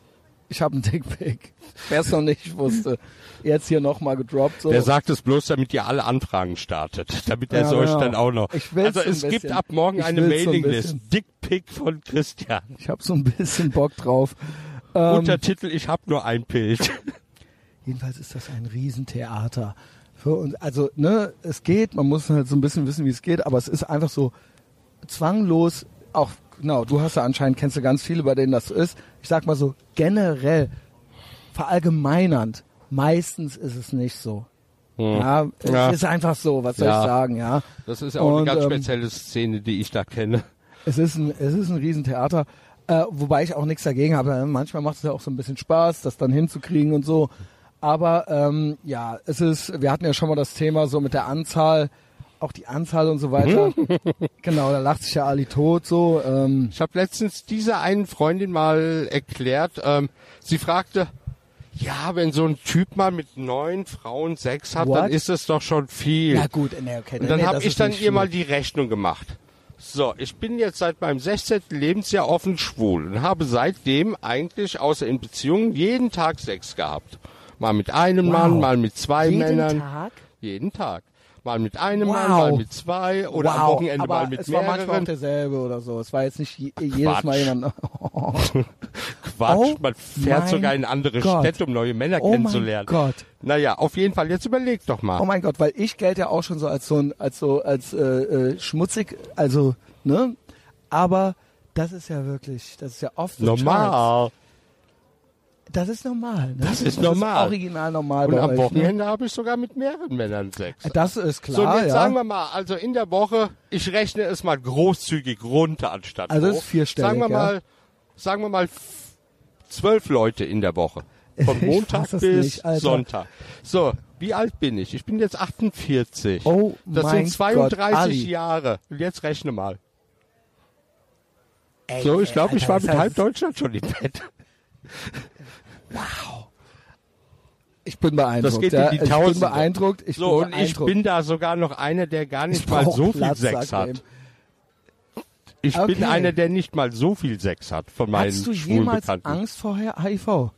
Speaker 1: ich habe einen Dickpick. [LAUGHS] Wer es noch nicht wusste, jetzt hier nochmal gedroppt. So.
Speaker 2: Der sagt es bloß, damit ihr alle Anfragen startet, [LAUGHS] damit er
Speaker 1: Ja,
Speaker 2: es euch
Speaker 1: genau.
Speaker 2: dann auch noch. Also es gibt
Speaker 1: bisschen.
Speaker 2: ab morgen
Speaker 1: Ich
Speaker 2: eine
Speaker 1: will's so ein
Speaker 2: Mailinglist. Dickpick von Christian.
Speaker 1: ich habe so ein bisschen Bock drauf. Ähm,
Speaker 2: Untertitel, ich habe nur ein Bild. [LAUGHS]
Speaker 1: Jedenfalls ist das ein Riesentheater. Für uns, also, ne, es geht, man muss halt so ein bisschen wissen, wie es geht, aber es ist einfach so zwanglos, auch, genau, du hast ja anscheinend, kennst du ganz viele, bei denen das so ist. Ich sag mal so, generell, verallgemeinernd, meistens ist es nicht so. Ja, es
Speaker 2: Ja.
Speaker 1: ist einfach so, was soll
Speaker 2: Ja.
Speaker 1: ich sagen, ja.
Speaker 2: Das ist ja auch
Speaker 1: Und,
Speaker 2: eine ganz
Speaker 1: ähm,
Speaker 2: spezielle Szene, die ich da kenne.
Speaker 1: Es ist ein, es ist ein Riesentheater, äh, wobei ich auch nichts dagegen habe. Manchmal macht es ja auch so ein bisschen Spaß, das dann hinzukriegen und so. Aber ähm, ja, es ist, wir hatten ja schon mal das Thema so mit der Anzahl, auch die Anzahl und so weiter. [LAUGHS] genau, da lacht sich ja Ali tot so. Ähm,
Speaker 2: Ich habe letztens dieser einen Freundin mal erklärt, ähm, sie fragte, ja, wenn so ein Typ mal mit neun Frauen Sex hat,
Speaker 1: What?
Speaker 2: dann ist das doch schon viel.
Speaker 1: ja gut, nee, okay.
Speaker 2: Und dann
Speaker 1: nee,
Speaker 2: habe ich dann ihr mal die Rechnung gemacht. So, ich bin jetzt seit meinem 16. Lebensjahr offen schwul und habe seitdem eigentlich außer in Beziehungen jeden Tag Sex gehabt. Mal mit einem
Speaker 1: Wow.
Speaker 2: Mann, mal mit zwei
Speaker 1: Jeden
Speaker 2: Männern.
Speaker 1: Tag?
Speaker 2: Jeden Tag. Mal mit einem
Speaker 1: Wow.
Speaker 2: Mann, mal mit zwei oder
Speaker 1: wow,
Speaker 2: am Wochenende
Speaker 1: aber
Speaker 2: mal mit
Speaker 1: es war manchmal auch
Speaker 2: mehreren.
Speaker 1: derselbe oder so. Es war jetzt nicht je, jedes Mal jemand. [LAUGHS]
Speaker 2: Quatsch,
Speaker 1: Oh
Speaker 2: man fährt
Speaker 1: mein
Speaker 2: sogar in andere
Speaker 1: Gott.
Speaker 2: Städte, um neue Männer
Speaker 1: Oh mein
Speaker 2: kennenzulernen.
Speaker 1: Gott.
Speaker 2: Naja, auf jeden Fall, jetzt überleg doch mal.
Speaker 1: Oh mein Gott, weil ich gelte ja auch schon so als so ein, als so, als äh, äh, schmutzig, also, ne? Aber das ist ja wirklich, das ist ja oft charts.
Speaker 2: Normal.
Speaker 1: Das ist normal, ne?
Speaker 2: Das ist normal.
Speaker 1: original normal
Speaker 2: Und am
Speaker 1: euch,
Speaker 2: Wochenende habe ich sogar mit mehreren Männern Sex.
Speaker 1: Ne? Das ist klar,
Speaker 2: so, und jetzt
Speaker 1: ja.
Speaker 2: sagen wir mal, also in der Woche, ich rechne es mal großzügig runter anstatt
Speaker 1: Also es
Speaker 2: hoch.
Speaker 1: ist vierstellig,
Speaker 2: Sagen wir
Speaker 1: ja.
Speaker 2: mal, sagen wir mal zwölf Leute in der Woche. Von [LAUGHS] Montag bis
Speaker 1: nicht.
Speaker 2: Sonntag. So, wie alt bin ich? Ich bin jetzt 48.
Speaker 1: Oh
Speaker 2: das
Speaker 1: mein
Speaker 2: sind 32
Speaker 1: Gott.
Speaker 2: Jahre. Und jetzt rechne mal.
Speaker 1: Ey,
Speaker 2: So, ich glaube, ich war mit halb Deutschland schon im Bett.
Speaker 1: Ich bin beeindruckt.
Speaker 2: Das geht
Speaker 1: ja.
Speaker 2: in die
Speaker 1: Ich bin
Speaker 2: Tausende.
Speaker 1: beeindruckt. Ich
Speaker 2: So,
Speaker 1: bin
Speaker 2: und ich
Speaker 1: beeindruckt.
Speaker 2: bin da sogar noch einer, der gar nicht
Speaker 1: Ich
Speaker 2: mal so viel
Speaker 1: Platz,
Speaker 2: Sex
Speaker 1: sagt er
Speaker 2: hat.
Speaker 1: ihm.
Speaker 2: Ich bin
Speaker 1: Okay.
Speaker 2: einer, der nicht mal so viel Sex hat von meinen
Speaker 1: Hattest du jemals. Angst vor HIV?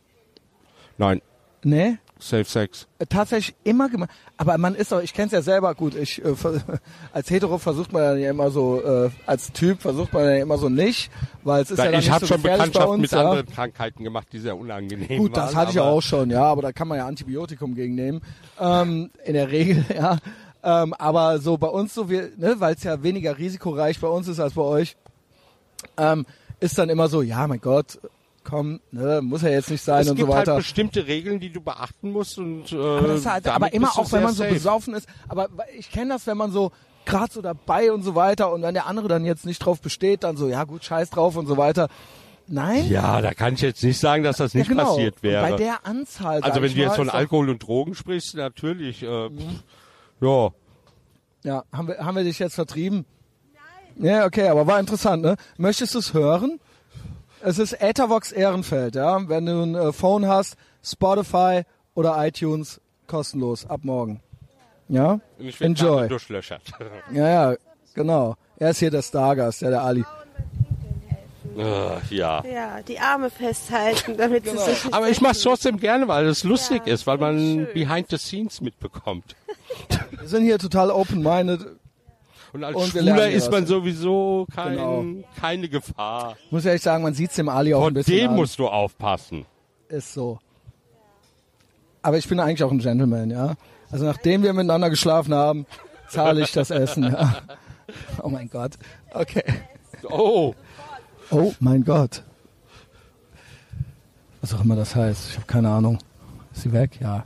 Speaker 2: Nein,
Speaker 1: Nee?
Speaker 2: Safe Sex.
Speaker 1: Äh, tatsächlich immer gemacht. Aber man ist doch, ich kenne es ja selber gut. Ich äh, [LAUGHS] als Hetero versucht man ja immer so, äh, als Typ versucht man ja immer so nicht, weil es ist ja dann
Speaker 2: ich
Speaker 1: nicht
Speaker 2: habe
Speaker 1: so
Speaker 2: schon
Speaker 1: gefährlich bei
Speaker 2: Bekanntschaften mit
Speaker 1: ja.
Speaker 2: anderen Krankheiten gemacht, die sehr unangenehm
Speaker 1: Gut,
Speaker 2: waren.
Speaker 1: das hatte ich ja auch schon, ja, aber da kann man ja Antibiotikum gegen nehmen. Ähm, in der Regel, [LAUGHS] ja. Ähm, aber so bei uns so, wir, ne, weil es ja weniger risikoreich bei uns ist als bei euch, ähm, ist dann immer so, ja, mein Gott, komm, ne, muss ja jetzt nicht sein
Speaker 2: Es
Speaker 1: und
Speaker 2: gibt
Speaker 1: so
Speaker 2: halt
Speaker 1: weiter.
Speaker 2: bestimmte Regeln, die du beachten musst und äh,
Speaker 1: Aber, halt, aber immer auch, wenn man so
Speaker 2: safe.
Speaker 1: besoffen ist. Aber ich kenne das, wenn man so gerade so dabei und so weiter und wenn der andere dann jetzt nicht drauf besteht, dann so, ja gut, scheiß drauf und so weiter. Nein?
Speaker 2: Ja, da kann ich jetzt nicht sagen, dass das nicht
Speaker 1: ja, genau.
Speaker 2: passiert wäre.
Speaker 1: Bei der Anzahl.
Speaker 2: also wenn du jetzt von Alkohol und Drogen sprichst, natürlich. Äh, pff, ja,
Speaker 1: Ja, haben wir, haben wir dich jetzt vertrieben? Nein. Ja, okay, aber war interessant, ne? Möchtest du es hören? Es ist Ethervox Ehrenfeld, ja? Wenn du ein äh, Phone hast, Spotify oder iTunes, kostenlos, ab morgen. Ja?
Speaker 2: und ich
Speaker 1: Enjoy.
Speaker 2: durchlöchert. [LAUGHS]
Speaker 1: Ja, ja, genau. Er ist hier der Stargast, ja, der Ali.
Speaker 2: Uh, ja.
Speaker 3: Ja, die Arme festhalten, damit genau. sie sich
Speaker 2: Aber ich mache es trotzdem gerne, weil es lustig ja, ist, weil man schön. behind the scenes mitbekommt.
Speaker 1: Wir sind hier total open-minded.
Speaker 2: Und als und Schwuler ist man sowieso kein, genau. keine Gefahr.
Speaker 1: Muss ehrlich sagen, man sieht's dem Ali auch
Speaker 2: Von
Speaker 1: ein bisschen
Speaker 2: dem
Speaker 1: an.
Speaker 2: musst du aufpassen.
Speaker 1: Ist so. Aber ich bin eigentlich auch ein Gentleman, ja. Also nachdem wir miteinander geschlafen haben, zahle ich das Essen. Ja. Oh mein Gott. Okay.
Speaker 2: Oh.
Speaker 1: Oh mein Gott. Was auch immer das heißt. Ich habe keine Ahnung. Ist sie weg? Ja.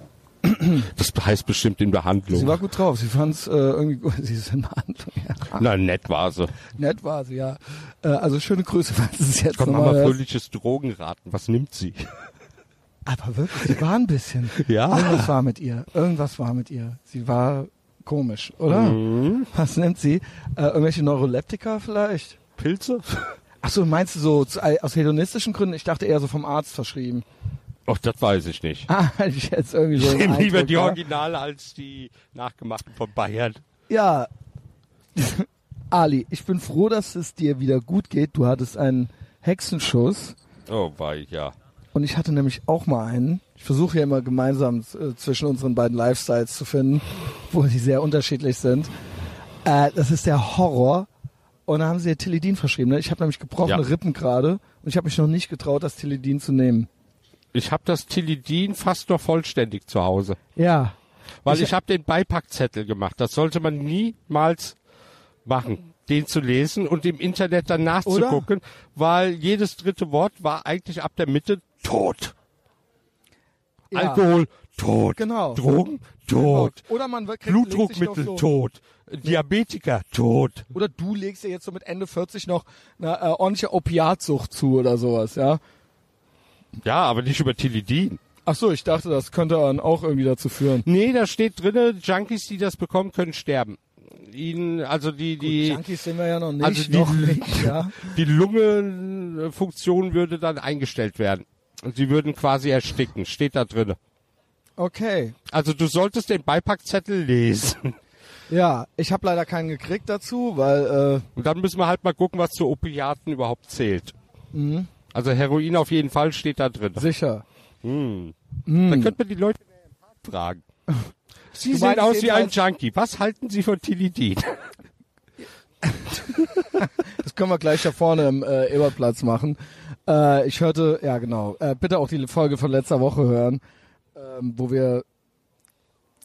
Speaker 2: Das heißt bestimmt in Behandlung.
Speaker 1: Sie war gut drauf. Sie fand es äh, irgendwie gut. [LAUGHS] Sie ist in Behandlung. Ja.
Speaker 2: Na, nett war sie.
Speaker 1: Nett war sie, ja. Äh, also schöne Grüße, [LAUGHS] falls es jetzt
Speaker 2: Kommt mal fröhliches Drogenraten. Was nimmt sie? [LAUGHS]
Speaker 1: Aber wirklich, sie war ein bisschen.
Speaker 2: Ja.
Speaker 1: Irgendwas war mit ihr. Irgendwas war mit ihr. Sie war komisch, oder? Mhm. Was nimmt sie? Äh, irgendwelche Neuroleptika vielleicht?
Speaker 2: Pilze?
Speaker 1: Ach so, meinst du so aus hedonistischen Gründen? Ich dachte eher so vom Arzt verschrieben.
Speaker 2: Ach, das weiß ich nicht.
Speaker 1: Ah, [LAUGHS] ich jetzt irgendwie so.
Speaker 2: Ich [LAUGHS] nehme lieber die Originale als die nachgemachten von Bayern.
Speaker 1: Ja. Ali, ich bin froh, dass es dir wieder gut geht. Du hattest einen Hexenschuss.
Speaker 2: Oh, war ich, ja.
Speaker 1: Und ich hatte nämlich auch mal einen. Ich versuche ja immer gemeinsam äh, zwischen unseren beiden Lifestyles zu finden, [LAUGHS] wo die sehr unterschiedlich sind. Äh, das ist der Horror und dann haben sie ihr Tilidin verschrieben. Ne? Ich habe nämlich gebrochene ja. Rippen gerade und ich habe mich noch nicht getraut, das Tilidin zu nehmen.
Speaker 2: Ich habe das Tilidin fast noch vollständig zu Hause.
Speaker 1: Ja.
Speaker 2: Weil ich, ich habe den Beipackzettel gemacht. Das sollte man niemals machen, den zu lesen und im Internet dann nachzugucken, weil jedes dritte Wort war eigentlich ab der Mitte tot. Ja. Alkohol, tot.
Speaker 1: Genau.
Speaker 2: Drogen, tot.
Speaker 1: Oder man
Speaker 2: kriegt, Blutdruckmittel, so tot. Diabetiker, tot.
Speaker 1: Oder du legst dir jetzt so mit Ende 40 noch eine äh, ordentliche Opiatsucht zu oder sowas, ja?
Speaker 2: Ja, aber nicht über Tilidin.
Speaker 1: Ach so, ich dachte, das könnte dann auch irgendwie dazu führen.
Speaker 2: Nee, da steht drinne, Junkies, die das bekommen, können sterben. Ihnen, also die, die.
Speaker 1: Gut, Junkies sind wir ja noch nicht.
Speaker 2: Also die,
Speaker 1: noch nicht, ja. [LAUGHS]
Speaker 2: die Lungenfunktion würde dann eingestellt werden. Und sie würden quasi ersticken. Steht da drinne.
Speaker 1: Okay.
Speaker 2: Also du solltest den Beipackzettel lesen.
Speaker 1: Ja, ich habe leider keinen gekriegt dazu, weil. Äh
Speaker 2: Und dann müssen wir halt mal gucken, was zu Opiaten überhaupt zählt. Mhm. Also Heroin auf jeden Fall steht da drin.
Speaker 1: Sicher.
Speaker 2: Mhm. Mhm. Dann könnte man die Leute fragen. [LAUGHS] Sie du sehen aus wie ein Junkie. Was halten Sie von Tilidin? [LAUGHS]
Speaker 1: das können wir gleich da vorne im äh, Ebertplatz machen. Äh, ich hörte, ja genau, äh, bitte auch die Folge von letzter Woche hören, ähm, wo wir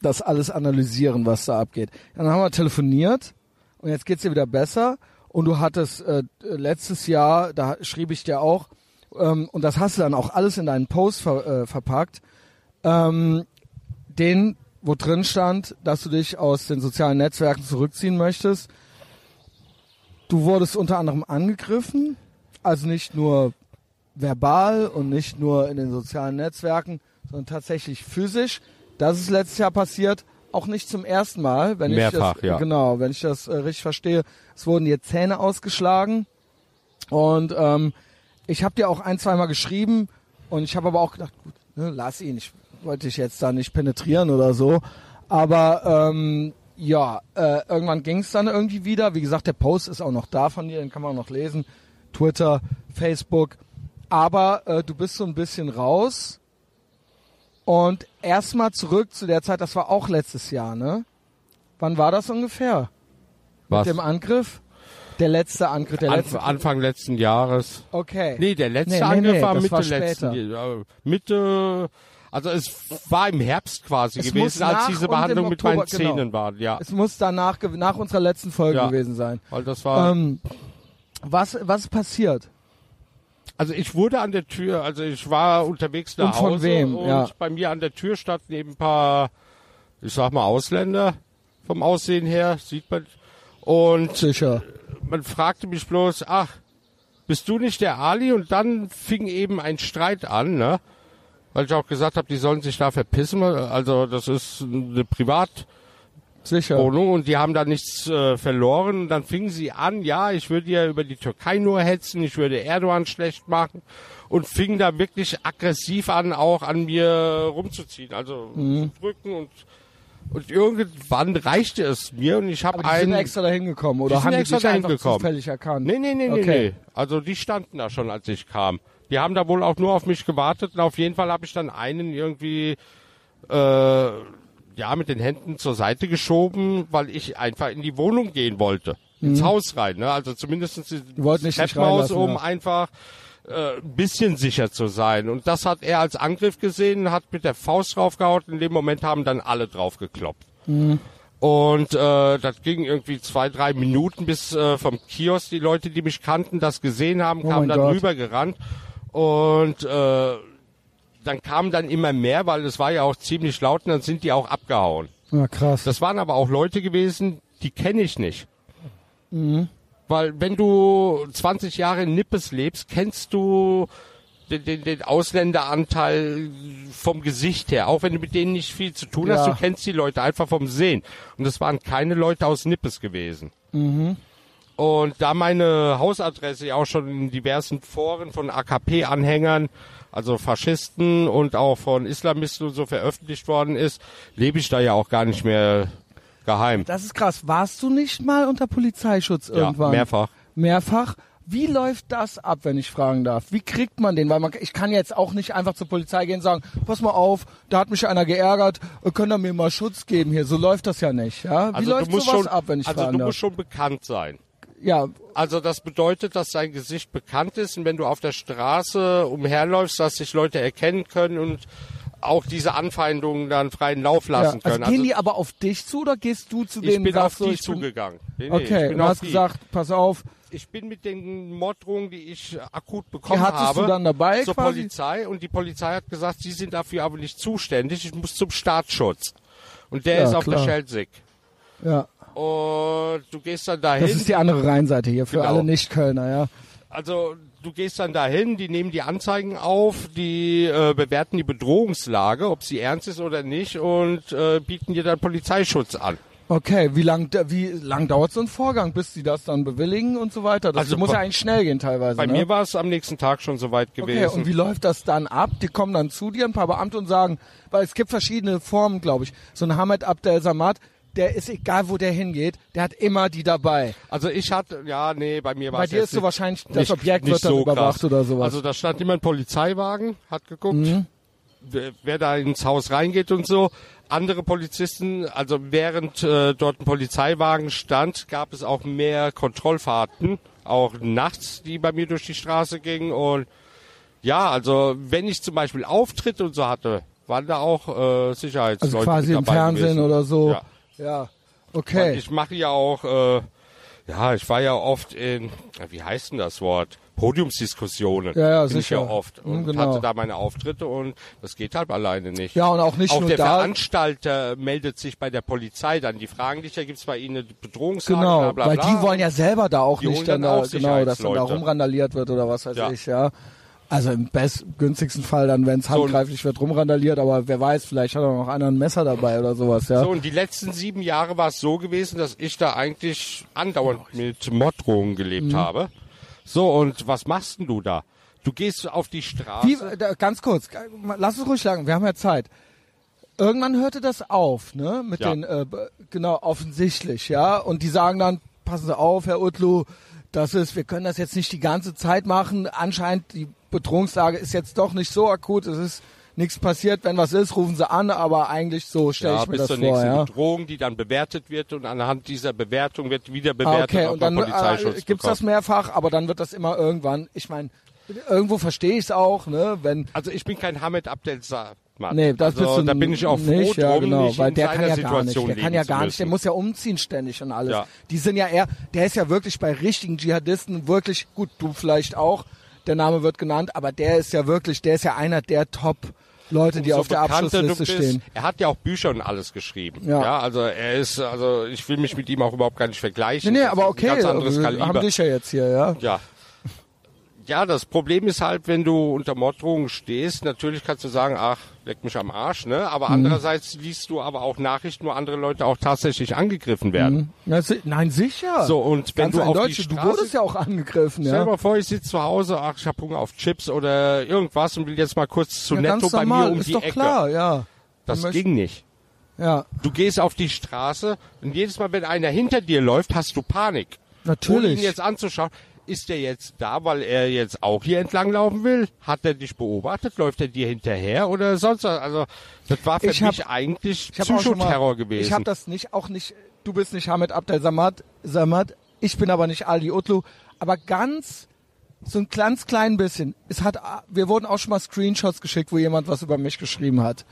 Speaker 1: das alles analysieren, was da abgeht. Dann haben wir telefoniert und jetzt geht's dir wieder besser. Und du hattest äh, letztes Jahr, da schrieb ich dir auch, ähm, und das hast du dann auch alles in deinen Post ver, äh, verpackt, ähm, den, wo drin stand, dass du dich aus den sozialen Netzwerken zurückziehen möchtest. Du wurdest unter anderem angegriffen, also nicht nur verbal und nicht nur in den sozialen Netzwerken, sondern tatsächlich physisch. Das ist letztes Jahr passiert, auch nicht zum ersten Mal, wenn
Speaker 2: Mehrfach,
Speaker 1: ich das,
Speaker 2: ja.
Speaker 1: genau, wenn ich das äh, richtig verstehe. Es wurden dir Zähne ausgeschlagen und ähm, ich habe dir auch ein, zweimal geschrieben und ich habe aber auch gedacht, gut, ne, lass ihn. Ich wollte dich jetzt da nicht penetrieren oder so, aber ähm, ja, äh, irgendwann ging es dann irgendwie wieder. Wie gesagt, der Post ist auch noch da von dir, den kann man auch noch lesen. Twitter, Facebook. Aber äh, du bist so ein bisschen raus und erstmal zurück zu der Zeit, das war auch letztes Jahr, ne? Wann war das ungefähr?
Speaker 2: Was?
Speaker 1: Mit dem Angriff? Der letzte Angriff, der letzte
Speaker 2: Anf Anfang letzten Jahres.
Speaker 1: Okay.
Speaker 2: Nee, der letzte nee, Angriff nee, war Mitte war letzten Jahres. Mitte, also es war im Herbst quasi es gewesen, als diese Behandlung mit meinen genau. Zähnen genau. war, ja.
Speaker 1: Es muss danach, nach unserer letzten Folge ja, gewesen sein.
Speaker 2: Weil das war. Ähm,
Speaker 1: was, was passiert?
Speaker 2: Also ich wurde an der Tür, also ich war unterwegs nach
Speaker 1: und von
Speaker 2: Hause
Speaker 1: wem?
Speaker 2: und
Speaker 1: ja.
Speaker 2: bei mir an der Tür standen eben ein paar, ich sag mal Ausländer vom Aussehen her, sieht man. Und
Speaker 1: Sicher.
Speaker 2: man fragte mich bloß, ach, bist du nicht der Ali? Und dann fing eben ein Streit an, ne? Weil ich auch gesagt habe, die sollen sich da verpissen. Also das ist eine Privat
Speaker 1: Sicher.
Speaker 2: Wohnung und die haben da nichts äh, verloren. Und dann fingen sie an, ja, ich würde ja über die Türkei nur hetzen, ich würde Erdogan schlecht machen und fingen da wirklich aggressiv an, auch an mir rumzuziehen, also
Speaker 1: mhm.
Speaker 2: zu drücken und Und irgendwann reichte es mir und ich habe einen.
Speaker 1: Die sind extra dahin gekommen oder die haben extra die dahin gekommen? zufällig erkannt?
Speaker 2: Nee, nee, nee, okay. nee, nee. Also die standen da schon, als ich kam. Die haben da wohl auch nur auf mich gewartet und auf jeden Fall habe ich dann einen irgendwie äh, ja mit den Händen zur Seite geschoben, weil ich einfach in die Wohnung gehen wollte. Ins mhm. Haus rein, ne? Also zumindest ins Treppenhaus, um ja. einfach äh, ein bisschen sicher zu sein. Und das hat er als Angriff gesehen, hat mit der Faust draufgehauen. In dem Moment haben dann alle drauf gekloppt. Mhm. Und äh, das ging irgendwie zwei, drei Minuten, bis äh, vom Kiosk die Leute, die mich kannten, das gesehen haben, oh kamen dann Gott. rübergerannt. Und äh, dann kamen dann immer mehr, weil es war ja auch ziemlich laut und dann sind die auch abgehauen.
Speaker 1: Ja, krass.
Speaker 2: Das waren aber auch Leute gewesen, die kenne ich nicht. Mhm. Weil wenn du 20 Jahre in Nippes lebst, kennst du den, den, den Ausländeranteil vom Gesicht her, auch wenn du mit denen nicht viel zu tun ja. hast, du kennst die Leute einfach vom Sehen. Und es waren keine Leute aus Nippes gewesen. Mhm. Und da meine Hausadresse ja auch schon in diversen Foren von AKP-Anhängern, also Faschisten und auch von Islamisten und so veröffentlicht worden ist, lebe ich da ja auch gar nicht mehr Geheim.
Speaker 1: Das ist krass. Warst du nicht mal unter Polizeischutz irgendwann?
Speaker 2: Ja, mehrfach.
Speaker 1: Mehrfach? Wie läuft das ab, wenn ich fragen darf? Wie kriegt man den? Weil man, ich kann jetzt auch nicht einfach zur Polizei gehen und sagen, pass mal auf, da hat mich einer geärgert, können er mir mal Schutz geben hier? So läuft das ja nicht, ja? Wie also läuft sowas
Speaker 2: schon,
Speaker 1: ab, wenn ich
Speaker 2: also
Speaker 1: fragen
Speaker 2: darf? Also du
Speaker 1: musst
Speaker 2: schon bekannt sein.
Speaker 1: Ja.
Speaker 2: Also das bedeutet, dass dein Gesicht bekannt ist und wenn du auf der Straße umherläufst, dass sich Leute erkennen können und auch diese Anfeindungen dann freien Lauf lassen ja, also können.
Speaker 1: Gehen also, die aber auf dich zu oder gehst du zu denen?
Speaker 2: Ich bin auf die zugegangen.
Speaker 1: Nee, nee, okay, du hast die. gesagt, pass auf.
Speaker 2: Ich bin mit den Morddrohungen, die ich akut bekommen
Speaker 1: die hattest
Speaker 2: habe,
Speaker 1: du dann dabei
Speaker 2: zur quasi? Polizei und die Polizei hat gesagt, sie sind dafür aber nicht zuständig. Ich muss zum Staatsschutz und der ja, ist auf klar. der Schelsig.
Speaker 1: Ja.
Speaker 2: Und du gehst dann dahin.
Speaker 1: Das ist die andere Rheinseite hier für genau. alle Nicht-Kölner, ja.
Speaker 2: Also du gehst dann dahin, die nehmen die Anzeigen auf, die äh, bewerten die Bedrohungslage, ob sie ernst ist oder nicht und äh, bieten dir dann Polizeischutz an.
Speaker 1: Okay, wie lang, wie lang dauert so ein Vorgang, bis sie das dann bewilligen und so weiter? Das also muss ja eigentlich schnell gehen teilweise.
Speaker 2: Bei
Speaker 1: ne?
Speaker 2: mir war es am nächsten Tag schon soweit gewesen.
Speaker 1: Okay, und wie läuft das dann ab? Die kommen dann zu dir, ein paar Beamte und sagen, weil es gibt verschiedene Formen, glaube ich. So ein Hamid Abdel Samad, der ist egal, wo der hingeht, der hat immer die dabei.
Speaker 2: Also ich hatte, ja, nee, bei mir war
Speaker 1: Bei dir ist so wahrscheinlich, das nicht, Objekt nicht wird dann so überwacht krass. oder sowas.
Speaker 2: Also da stand immer ein Polizeiwagen, hat geguckt, mhm. wer, wer, da ins Haus reingeht und so. Andere Polizisten, also während äh, dort ein Polizeiwagen stand, gab es auch mehr Kontrollfahrten, auch nachts, die bei mir durch die Straße gingen und ja, also wenn ich zum Beispiel Auftritte und so hatte, waren da auch äh, Sicherheitsleute
Speaker 1: Also quasi im Fernsehen gewesen. oder so. Ja. Ja, okay.
Speaker 2: Und ich mache ja auch, äh, ja, ich war ja oft in, wie heißt denn das Wort? Podiumsdiskussionen.
Speaker 1: Ja, ja,
Speaker 2: bin
Speaker 1: sicher.
Speaker 2: Ich ja oft
Speaker 1: und
Speaker 2: genau. hatte da meine Auftritte und das geht halt alleine nicht.
Speaker 1: Ja, und auch nicht
Speaker 2: auch
Speaker 1: nur
Speaker 2: der
Speaker 1: da.
Speaker 2: Veranstalter meldet sich bei der Polizei dann. Die fragen dich, ja, gibt's bei ihnen eine Bedrohungslage,
Speaker 1: genau,
Speaker 2: bla, bla,
Speaker 1: weil
Speaker 2: bla.
Speaker 1: die wollen ja selber da auch die nicht dann, dann da, genau, dass dann da rumrandaliert wird oder was weiß ja. ich, ja. Also im best günstigsten Fall dann, wenn es handgreiflich wird, rumrandaliert, aber wer weiß, vielleicht hat er noch einer ein Messer dabei oder sowas, ja.
Speaker 2: So, und die letzten sieben Jahre war es so gewesen, dass ich da eigentlich andauernd mit Morddrohungen gelebt mhm. habe. So, und was machst denn du da? Du gehst auf die Straße. Wie,
Speaker 1: da, ganz kurz, lass es ruhig sagen, wir haben ja Zeit. Irgendwann hörte das auf, ne? Mit ja. den, äh, genau, offensichtlich, ja. Und die sagen dann, passen Sie auf, Herr Utlu, das ist, wir können das jetzt nicht die ganze Zeit machen. Anscheinend die Bedrohungslage ist jetzt doch nicht so akut. Es ist nichts passiert. Wenn was ist, rufen sie an, aber eigentlich so stelle ja, ich mir das vor. Bis zur nächsten
Speaker 2: ja. Bedrohung, die dann bewertet wird und anhand dieser Bewertung wird wieder bewertet,
Speaker 1: okay, und dann äh, gibt's das mehrfach, aber dann wird das immer irgendwann. Ich meine, irgendwo verstehe ich es auch, ne? Wenn
Speaker 2: also ich bin kein Hamid Abdel
Speaker 1: Mann. Nee, das also, bist du
Speaker 2: da bin ich auch froh
Speaker 1: nicht,
Speaker 2: drum,
Speaker 1: ja, genau,
Speaker 2: nicht
Speaker 1: weil der kann ja gar nicht, der kann ja gar nicht, der muss ja umziehen ständig und alles. Ja. Die sind ja eher, der ist ja wirklich bei richtigen Dschihadisten wirklich gut, du vielleicht auch, der Name wird genannt, aber der ist ja wirklich, der ist ja einer der Top Leute, die so auf der Abschlussliste stehen.
Speaker 2: Er hat ja auch Bücher und alles geschrieben. Ja. ja. also er ist, also ich will mich mit ihm auch überhaupt gar nicht vergleichen.
Speaker 1: Nee, nee, aber okay, Kaliber. haben dich ja jetzt hier, ja.
Speaker 2: Ja, ja, das Problem ist halt, wenn du unter Morddrohungen stehst, natürlich kannst du sagen, ach, leck mich am Arsch, ne? Aber mhm. andererseits liest du aber auch Nachrichten, wo andere Leute auch tatsächlich angegriffen werden.
Speaker 1: Mhm. Ja, nein, sicher.
Speaker 2: So, und wenn Ganz du auf Deutsche, die Straße,
Speaker 1: du wurdest ja auch angegriffen, ja.
Speaker 2: Stell dir mal vor, ich sitze zu Hause, ach, ich hab Hunger auf Chips oder irgendwas und will jetzt mal kurz zu ja, Netto bei mir um
Speaker 1: ist
Speaker 2: die
Speaker 1: doch
Speaker 2: Ecke.
Speaker 1: klar, ja.
Speaker 2: Das ging nicht.
Speaker 1: Ja.
Speaker 2: Du gehst auf die Straße und jedes Mal, wenn einer hinter dir läuft, hast du Panik.
Speaker 1: Natürlich.
Speaker 2: Ohne ihn jetzt anzuschauen. Ist der jetzt da, weil er jetzt auch hier entlang laufen will? Hat er dich beobachtet? Läuft er dir hinterher oder sonst was? Also, das war für
Speaker 1: Ich
Speaker 2: mich
Speaker 1: hab-
Speaker 2: eigentlich Psychoterror gewesen.
Speaker 1: Ich habe das nicht, auch nicht. Du bist nicht Hamid Abdel Samad, Samad. Ich bin aber nicht Ali Utlu. Aber ganz, so ein ganz klein bisschen. Es hat, wir wurden auch schon mal Screenshots geschickt, wo jemand was über mich geschrieben hat.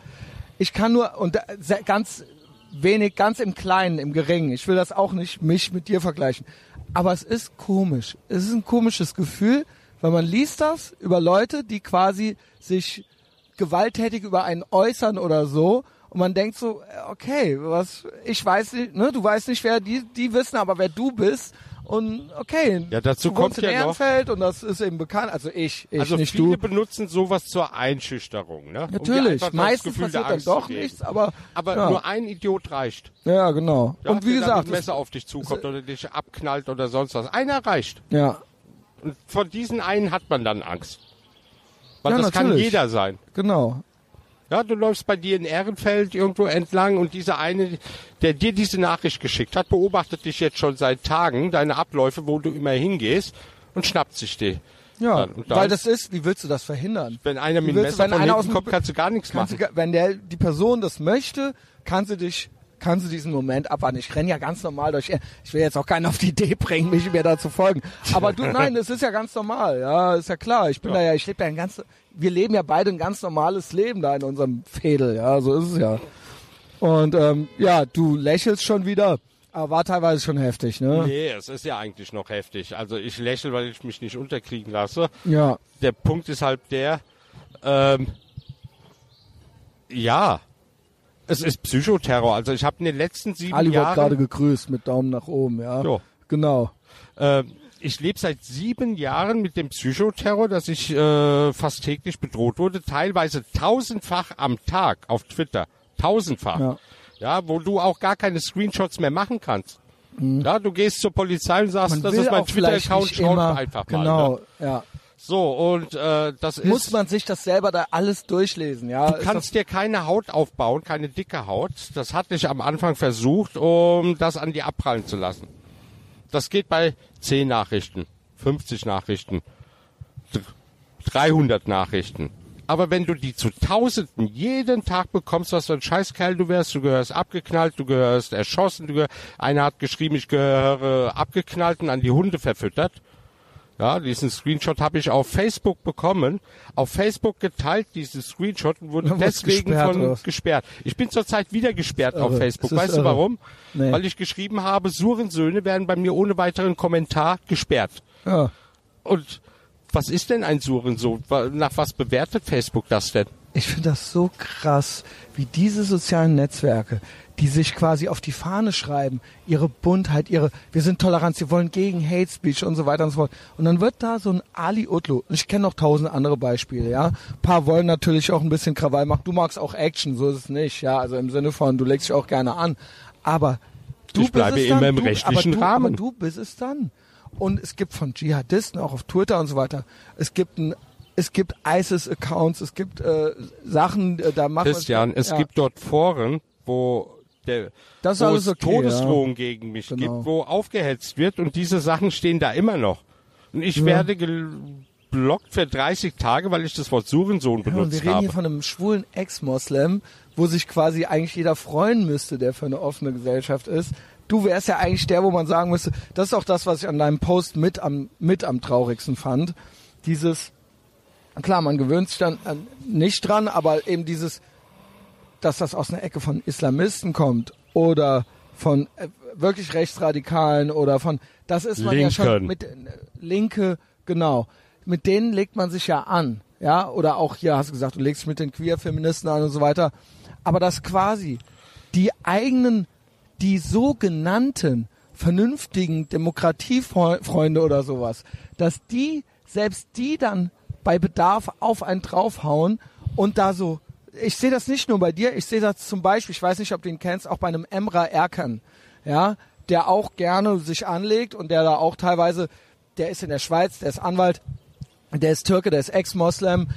Speaker 1: Ich kann nur und ganz wenig, ganz im Kleinen, im Geringen. Ich will das auch nicht mich mit dir vergleichen. Aber es ist komisch. Es ist ein komisches Gefühl, weil man liest das über Leute, die quasi sich gewalttätig über einen äußern oder so. Und man denkt so, äh, okay, was, ich weiß nicht, ne, du weißt nicht, wer die, die wissen, aber wer du bist. Und okay,
Speaker 2: Ja, dazu kommt
Speaker 1: wohnst in
Speaker 2: ja noch-
Speaker 1: Ehrenfeld und das ist eben bekannt. Also ich, ich
Speaker 2: also
Speaker 1: nicht
Speaker 2: viele
Speaker 1: du.
Speaker 2: benutzen sowas zur Einschüchterung, ne? Um
Speaker 1: Natürlich,
Speaker 2: das
Speaker 1: meistens
Speaker 2: Gefühl
Speaker 1: passiert dann doch nichts, aber,
Speaker 2: Aber
Speaker 1: ja,
Speaker 2: nur ein Idiot reicht.
Speaker 1: ja, genau.
Speaker 2: Ja,
Speaker 1: und wie gesagt,
Speaker 2: mit Messer auf dich zukommt oder dich abknallt oder sonst was. Einer reicht.
Speaker 1: ja,
Speaker 2: Und von diesen einen hat man dann Angst. Weil
Speaker 1: Ja,
Speaker 2: das kann
Speaker 1: natürlich.
Speaker 2: jeder sein.
Speaker 1: genau.
Speaker 2: Ja, du läufst bei dir in Ehrenfeld irgendwo entlang und dieser eine, der dir diese Nachricht geschickt hat, beobachtet dich jetzt schon seit Tagen, deine Abläufe, wo du immer hingehst und schnappt sich die.
Speaker 1: Ja,
Speaker 2: Dann- dann-
Speaker 1: weil das ist, wie willst du das verhindern?
Speaker 2: Wenn einer mit dem
Speaker 1: du,
Speaker 2: Messer
Speaker 1: wenn
Speaker 2: von
Speaker 1: einer aus dem-
Speaker 2: kommt, kannst du gar nichts
Speaker 1: Kannst
Speaker 2: machen.
Speaker 1: du, wenn der, die Person das möchte, kann sie dich, kann sie diesen Moment abwarten. Ich renne ja ganz normal durch. Ich will jetzt auch keinen auf die Idee bringen, mich mir da zu folgen. Aber du, [LAUGHS] nein, das ist ja ganz normal. Ja, ist ja klar. Ich bin
Speaker 2: Ja.
Speaker 1: da ja, ich lebe ja ein ganz, wir leben ja beide ein ganz normales Leben da in unserem Fädel. Ja, so ist es ja. Und ähm, ja, du lächelst schon wieder, aber war teilweise schon heftig, ne?
Speaker 2: Nee, es ist ja eigentlich noch heftig. Also ich lächle, weil ich mich nicht unterkriegen lasse.
Speaker 1: Ja,
Speaker 2: Der Punkt ist halt der, ähm, ja, es ist Psychoterror. Also ich habe in den letzten sieben
Speaker 1: Ali wird gerade
Speaker 2: Jahren,
Speaker 1: gegrüßt mit Daumen nach oben, ja.
Speaker 2: Ja.
Speaker 1: Genau.
Speaker 2: ähm, ich lebe seit sieben Jahren mit dem Psychoterror, dass ich äh, fast täglich bedroht wurde, teilweise tausendfach am Tag auf Twitter. Tausendfach.
Speaker 1: Ja.
Speaker 2: Ja, wo du auch gar keine Screenshots mehr machen kannst. Ja, du gehst zur Polizei und sagst,
Speaker 1: Man
Speaker 2: das ist mein Twitter-Account, schaut
Speaker 1: immer,
Speaker 2: einfach mal.
Speaker 1: genau,
Speaker 2: Ne?
Speaker 1: ja.
Speaker 2: So, und äh, das ist...
Speaker 1: Muss man sich das selber da alles durchlesen, ja?
Speaker 2: Du kannst dir keine Haut aufbauen, keine dicke Haut. Das hatte ich am Anfang versucht, um das an dir abprallen zu lassen. Das geht bei 10 Nachrichten, 50 Nachrichten, dr- 300 Nachrichten. Aber wenn du die zu Tausenden jeden Tag bekommst, was für ein Scheißkerl du wärst, du gehörst abgeknallt, du gehörst erschossen, du gehörst, einer hat geschrieben, ich gehöre abgeknallt und an die Hunde verfüttert. Ja, diesen Screenshot habe ich auf Facebook bekommen, auf Facebook geteilt, diesen Screenshot und wurde deswegen
Speaker 1: gesperrt,
Speaker 2: von
Speaker 1: was?
Speaker 2: gesperrt. Ich bin zurzeit wieder gesperrt auf. Facebook. Weißt du
Speaker 1: irre.
Speaker 2: warum?
Speaker 1: Nee.
Speaker 2: Weil ich geschrieben habe, Surensöhne werden bei mir ohne weiteren Kommentar gesperrt.
Speaker 1: Ja.
Speaker 2: Und was ist denn ein Surensohn? Nach was bewertet Facebook das denn?
Speaker 1: Ich finde das so krass, wie diese sozialen Netzwerke, die sich quasi auf die Fahne schreiben, ihre Buntheit, ihre, wir sind Toleranz, wir wollen gegen Hate Speech und so weiter und so fort. Und dann wird da so ein Ali Utlu, und ich kenne noch tausend andere Beispiele, ja. Ein paar wollen natürlich auch ein bisschen Krawall machen. Du magst auch Action, so ist es nicht, ja. Also im Sinne von, du legst dich auch gerne an. Aber du
Speaker 2: Ich bleibe
Speaker 1: bist es
Speaker 2: immer
Speaker 1: dann,
Speaker 2: im
Speaker 1: du,
Speaker 2: rechtlichen
Speaker 1: aber du,
Speaker 2: Rahmen.
Speaker 1: Aber du bist es dann. Und es gibt von Dschihadisten auch auf Twitter und so weiter. Es gibt ein es gibt ISIS-Accounts, es gibt äh, Sachen, äh, da machen
Speaker 2: Christian, es
Speaker 1: ja.
Speaker 2: gibt dort Foren, wo der
Speaker 1: Das ist
Speaker 2: wo
Speaker 1: alles
Speaker 2: es
Speaker 1: okay,
Speaker 2: Todesdrohungen gegen mich
Speaker 1: Genau.
Speaker 2: gibt, wo aufgehetzt wird und diese Sachen stehen da immer noch. Und ich werde geblockt für 30 Tage, weil ich das Wort Surensohn
Speaker 1: Ja, und wir
Speaker 2: benutzt
Speaker 1: reden
Speaker 2: habe.
Speaker 1: hier von einem schwulen Ex-Moslem, wo sich quasi eigentlich jeder freuen müsste, der für eine offene Gesellschaft ist. Du wärst ja eigentlich der, wo man sagen müsste, das ist auch das, was ich an deinem Post mit am, mit am traurigsten fand. Dieses, klar, man gewöhnt sich dann an, nicht dran, aber eben dieses, dass das aus einer Ecke von Islamisten kommt oder von äh, wirklich Rechtsradikalen oder von, das ist man ja schon
Speaker 2: Linken.
Speaker 1: mit Linke, genau. Mit denen legt man sich ja an, ja, oder auch hier hast du gesagt, du legst mit den Queer-Feministen an und so weiter. Aber dass quasi die eigenen, die sogenannten vernünftigen Demokratiefreunde oder sowas, dass die, selbst die dann bei Bedarf auf einen draufhauen und da so, ich sehe das nicht nur bei dir, ich sehe das zum Beispiel, ich weiß nicht, ob du ihn kennst, auch bei einem Emra Erkan, ja, der auch gerne sich anlegt und der da auch teilweise, der ist in der Schweiz, der ist Anwalt, der ist Türke, der ist Ex-Moslem,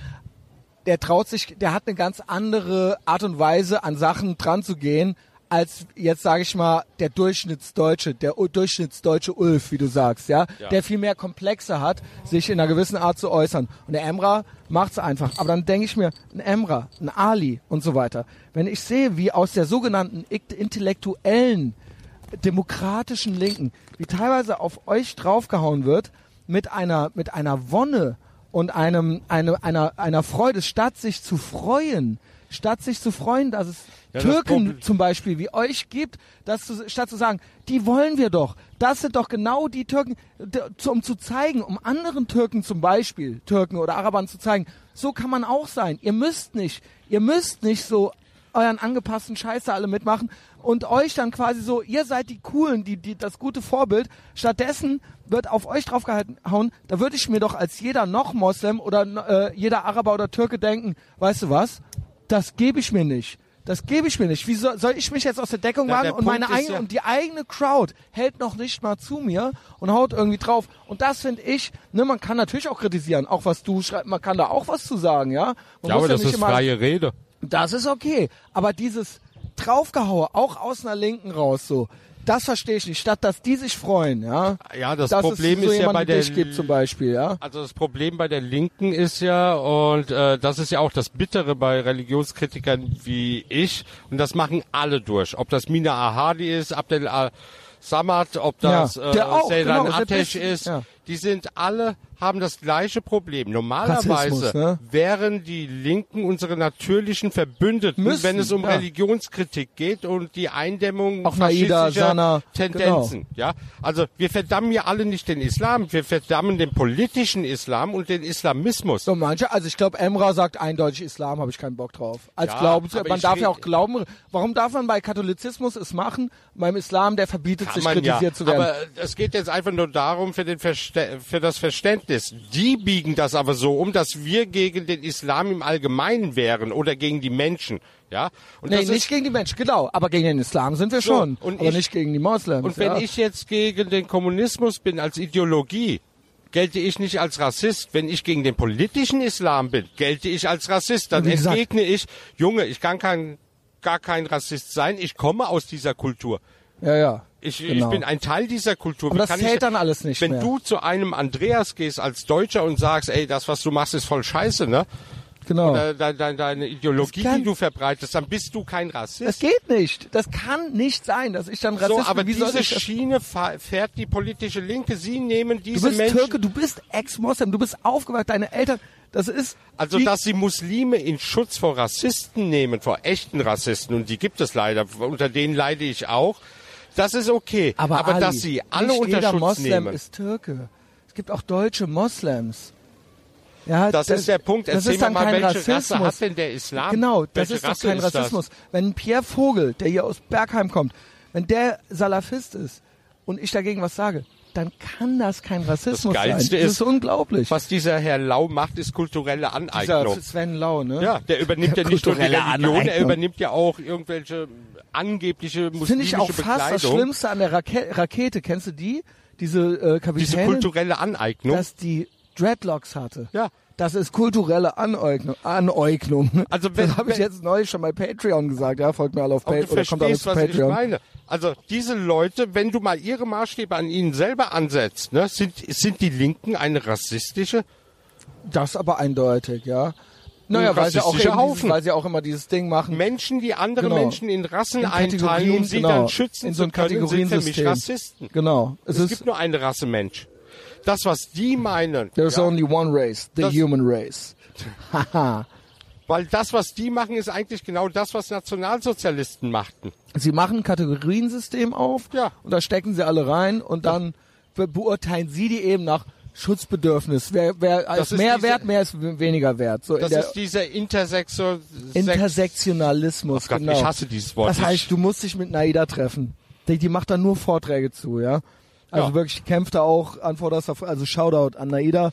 Speaker 1: der traut sich, der hat eine ganz andere Art und Weise, an Sachen dran zu gehen, als jetzt sage ich mal der Durchschnittsdeutsche, der Durchschnittsdeutsche Ulf, wie du sagst, ja? ja, der viel mehr Komplexe hat, sich in einer gewissen Art zu äußern. Und der Emra macht's einfach. Aber dann denke ich mir, ein Emra, ein Ali und so weiter. Wenn ich sehe, wie aus der sogenannten intellektuellen demokratischen Linken, wie teilweise auf euch draufgehauen wird mit einer mit einer Wonne und einem eine, einer einer Freude, statt sich zu freuen, statt sich zu freuen, dass es ja, Türken zum Beispiel wie euch gibt, dass du, statt zu sagen, die wollen wir doch, das sind doch genau die Türken, um zu zeigen, um anderen Türken zum Beispiel, Türken oder Arabern zu zeigen, so kann man auch sein. Ihr müsst nicht, ihr müsst nicht so euren angepassten Scheiße alle mitmachen und euch dann quasi so, ihr seid die coolen, die, die das gute Vorbild. Stattdessen wird auf euch draufgehauen, da würde ich mir doch als jeder noch Moslem oder äh, jeder Araber oder Türke denken, weißt du was? Das gebe ich mir nicht. Das gebe ich mir nicht. Wie soll, soll ich mich jetzt aus der Deckung wagen und meine eigene ja und die eigene Crowd hält noch nicht mal zu mir und haut irgendwie drauf. Und das finde ich, ne, man kann natürlich auch kritisieren, auch was du schreibst, man kann da auch was zu sagen, ja. Man
Speaker 2: ja, aber das ist freie Rede.
Speaker 1: Das ist okay. Aber dieses Draufgehaue, auch aus einer Linken raus, so, das verstehe ich nicht. Statt dass die sich freuen, ja.
Speaker 2: Ja, das Problem so ist ja bei der
Speaker 1: gibt zum Beispiel, ja.
Speaker 2: Also das Problem bei der Linken ist ja und äh, das ist ja auch das Bittere bei Religionskritikern wie ich und das machen alle durch. Ob das Mina Ahadi ist, Abdel Al Samad, ob das ja, äh, Seydan genau, Atesh ist, ja. die sind alle haben das gleiche Problem. Normalerweise ne? wären die Linken unsere natürlichen Verbündeten, Müssen, wenn es um ja. Religionskritik geht und die Eindämmung
Speaker 1: Auch Naida, Sana,
Speaker 2: Tendenzen. Genau. Ja, also wir verdammen ja alle nicht den Islam, wir verdammen den politischen Islam und den Islamismus.
Speaker 1: So manche, also ich glaube, Emra sagt eindeutig Islam, habe ich keinen Bock drauf. Als ja, Glauben, man darf ja auch glauben. Warum darf man bei Katholizismus es machen? Beim Islam, der verbietet sich kritisiert ja. zu werden. Aber
Speaker 2: es geht jetzt einfach nur darum für den Verste für das Verständnis ist. Die biegen das aber so um, dass wir gegen den Islam im Allgemeinen wären oder gegen die Menschen. Ja?
Speaker 1: Und nee, nicht gegen die Menschen, genau. Aber gegen den Islam sind wir so, schon. Und aber ich, nicht gegen die Moslems.
Speaker 2: Und wenn
Speaker 1: ja.
Speaker 2: ich jetzt gegen den Kommunismus bin als Ideologie, gelte ich nicht als Rassist. Wenn ich gegen den politischen Islam bin, gelte ich als Rassist. Dann entgegne ich, Junge, ich kann kein, gar kein Rassist sein. Ich komme aus dieser Kultur.
Speaker 1: Ja, ja.
Speaker 2: Ich, genau. ich bin ein Teil dieser Kultur.
Speaker 1: Aber Wie das zählt ich, dann alles nicht
Speaker 2: Wenn
Speaker 1: mehr.
Speaker 2: du zu einem Andreas gehst als Deutscher und sagst, ey, das, was du machst, ist voll scheiße, ne?
Speaker 1: Genau.
Speaker 2: Oder de, de, deine Ideologie, kann, die du verbreitest, dann bist du kein Rassist.
Speaker 1: Das geht nicht. Das kann nicht sein, dass ich dann Rassist
Speaker 2: so, aber
Speaker 1: bin.
Speaker 2: Wie diese Schiene fährt die politische Linke. Sie nehmen diese
Speaker 1: Du bist
Speaker 2: Menschen
Speaker 1: Türke, du bist Ex-Moslem, du bist aufgewacht, deine Eltern, das ist...
Speaker 2: Also, dass sie Muslime in Schutz vor Rassisten nehmen, vor echten Rassisten, und die gibt es leider, unter denen leide ich auch, das ist okay.
Speaker 1: Aber,
Speaker 2: aber
Speaker 1: Ali,
Speaker 2: dass sie alle
Speaker 1: nicht
Speaker 2: unter
Speaker 1: jeder
Speaker 2: Schutz
Speaker 1: Moslem
Speaker 2: nehmen.
Speaker 1: ist Türke. Es gibt auch deutsche Moslems. Ja,
Speaker 2: das, das ist der Punkt.
Speaker 1: Erzähl das ist dann
Speaker 2: mal,
Speaker 1: kein
Speaker 2: welche
Speaker 1: Rassismus.
Speaker 2: Rasse hat denn der Islam?
Speaker 1: Genau, das
Speaker 2: welche
Speaker 1: ist
Speaker 2: Rasse
Speaker 1: doch kein Rassismus. Wenn Pierre Vogel, der hier aus Bergheim kommt, wenn der Salafist ist und ich dagegen was sage, dann kann das kein Rassismus
Speaker 2: das
Speaker 1: sein. Das ist, unglaublich.
Speaker 2: Was dieser Herr Lau macht, ist kulturelle Aneignung.
Speaker 1: Dieser Sven Lau, ne?
Speaker 2: Ja, der übernimmt ja nicht nur die Religion, Aneignung. er übernimmt ja auch irgendwelche angebliche muslimische Finde ich auch
Speaker 1: fast
Speaker 2: Bekleidung.
Speaker 1: das Schlimmste an der Rake Rakete. Kennst du die? Diese äh, Kapitänin?
Speaker 2: Diese kulturelle Aneignung.
Speaker 1: Dass die Dreadlocks hatte.
Speaker 2: Ja.
Speaker 1: Das ist kulturelle Aneignung. Aneignung. Also wenn, das habe ich jetzt neulich schon bei Patreon gesagt. Ja, folgt mir alle auf Patreon. Oder kommt alle zu
Speaker 2: was
Speaker 1: Patreon.
Speaker 2: Ich meine. Also diese Leute, wenn du mal ihre Maßstäbe an ihnen selber ansetzt, ne, sind sind die Linken eine rassistische?
Speaker 1: Das aber eindeutig, ja. Naja, weil sie, auch dieses, weil sie auch immer dieses Ding machen.
Speaker 2: Menschen, die andere genau. Menschen in Rassen in einteilen, um sie genau. dann schützen in so ein zu können, sind mich Rassisten.
Speaker 1: Genau.
Speaker 2: Es, es gibt nur eine Rasse Mensch. Das, was die meinen.
Speaker 1: There's ja, only one race, the human race. [LAUGHS]
Speaker 2: Weil das, was die machen, ist eigentlich genau das, was Nationalsozialisten machten.
Speaker 1: Sie machen ein Kategoriensystem auf
Speaker 2: ja.
Speaker 1: und da stecken sie alle rein und dann beurteilen sie die eben nach Schutzbedürfnis. Wer, wer als mehr diese, wert, mehr ist weniger wert. So
Speaker 2: das ist dieser Intersektion
Speaker 1: Intersektionalismus.
Speaker 2: Oh Gott,
Speaker 1: genau.
Speaker 2: Ich hasse dieses Wort.
Speaker 1: Das heißt, du musst dich mit Naida treffen. Die, die macht da nur Vorträge zu, ja. Also ja. wirklich kämpft da auch an vorderster, also Shoutout an Naida.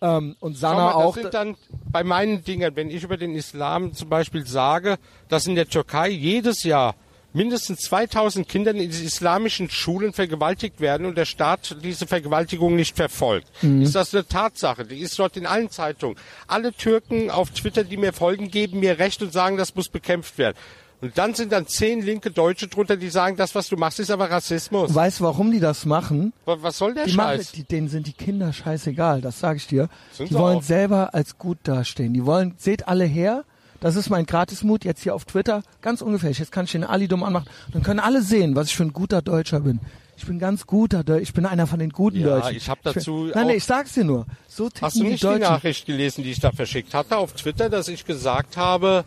Speaker 1: Ähm, und Sana
Speaker 2: mal,
Speaker 1: auch.
Speaker 2: Das sind dann bei meinen Dingen, wenn ich über den Islam zum Beispiel sage, dass in der Türkei jedes Jahr mindestens 2000 Kinder in islamischen Schulen vergewaltigt werden und der Staat diese Vergewaltigung nicht verfolgt. Mhm. Ist das eine Tatsache? Die ist dort in allen Zeitungen. Alle Türken auf Twitter, die mir folgen, geben mir recht und sagen, das muss bekämpft werden. Und dann sind dann zehn linke Deutsche drunter, die sagen, das, was du machst, ist aber Rassismus.
Speaker 1: Weißt du, warum die das machen?
Speaker 2: Was soll der
Speaker 1: die
Speaker 2: Scheiß?
Speaker 1: Machen, die, denen sind die Kinder scheißegal, das sage ich dir. Sind die wollen auch. selber als gut dastehen. Die wollen, seht alle her, das ist mein Gratismut jetzt hier auf Twitter, ganz ungefährlich. Jetzt kann ich den Ali dumm anmachen. Dann können alle sehen, was ich für ein guter Deutscher bin. Ich bin ganz guter Deutscher. Ich bin einer von den guten
Speaker 2: ja,
Speaker 1: Deutschen.
Speaker 2: ich habe dazu.
Speaker 1: Ich bin, nein, nee, ich sag's dir nur. So
Speaker 2: Hast du nicht die, die, Nachricht gelesen, die ich da verschickt hatte auf Twitter, dass ich gesagt habe,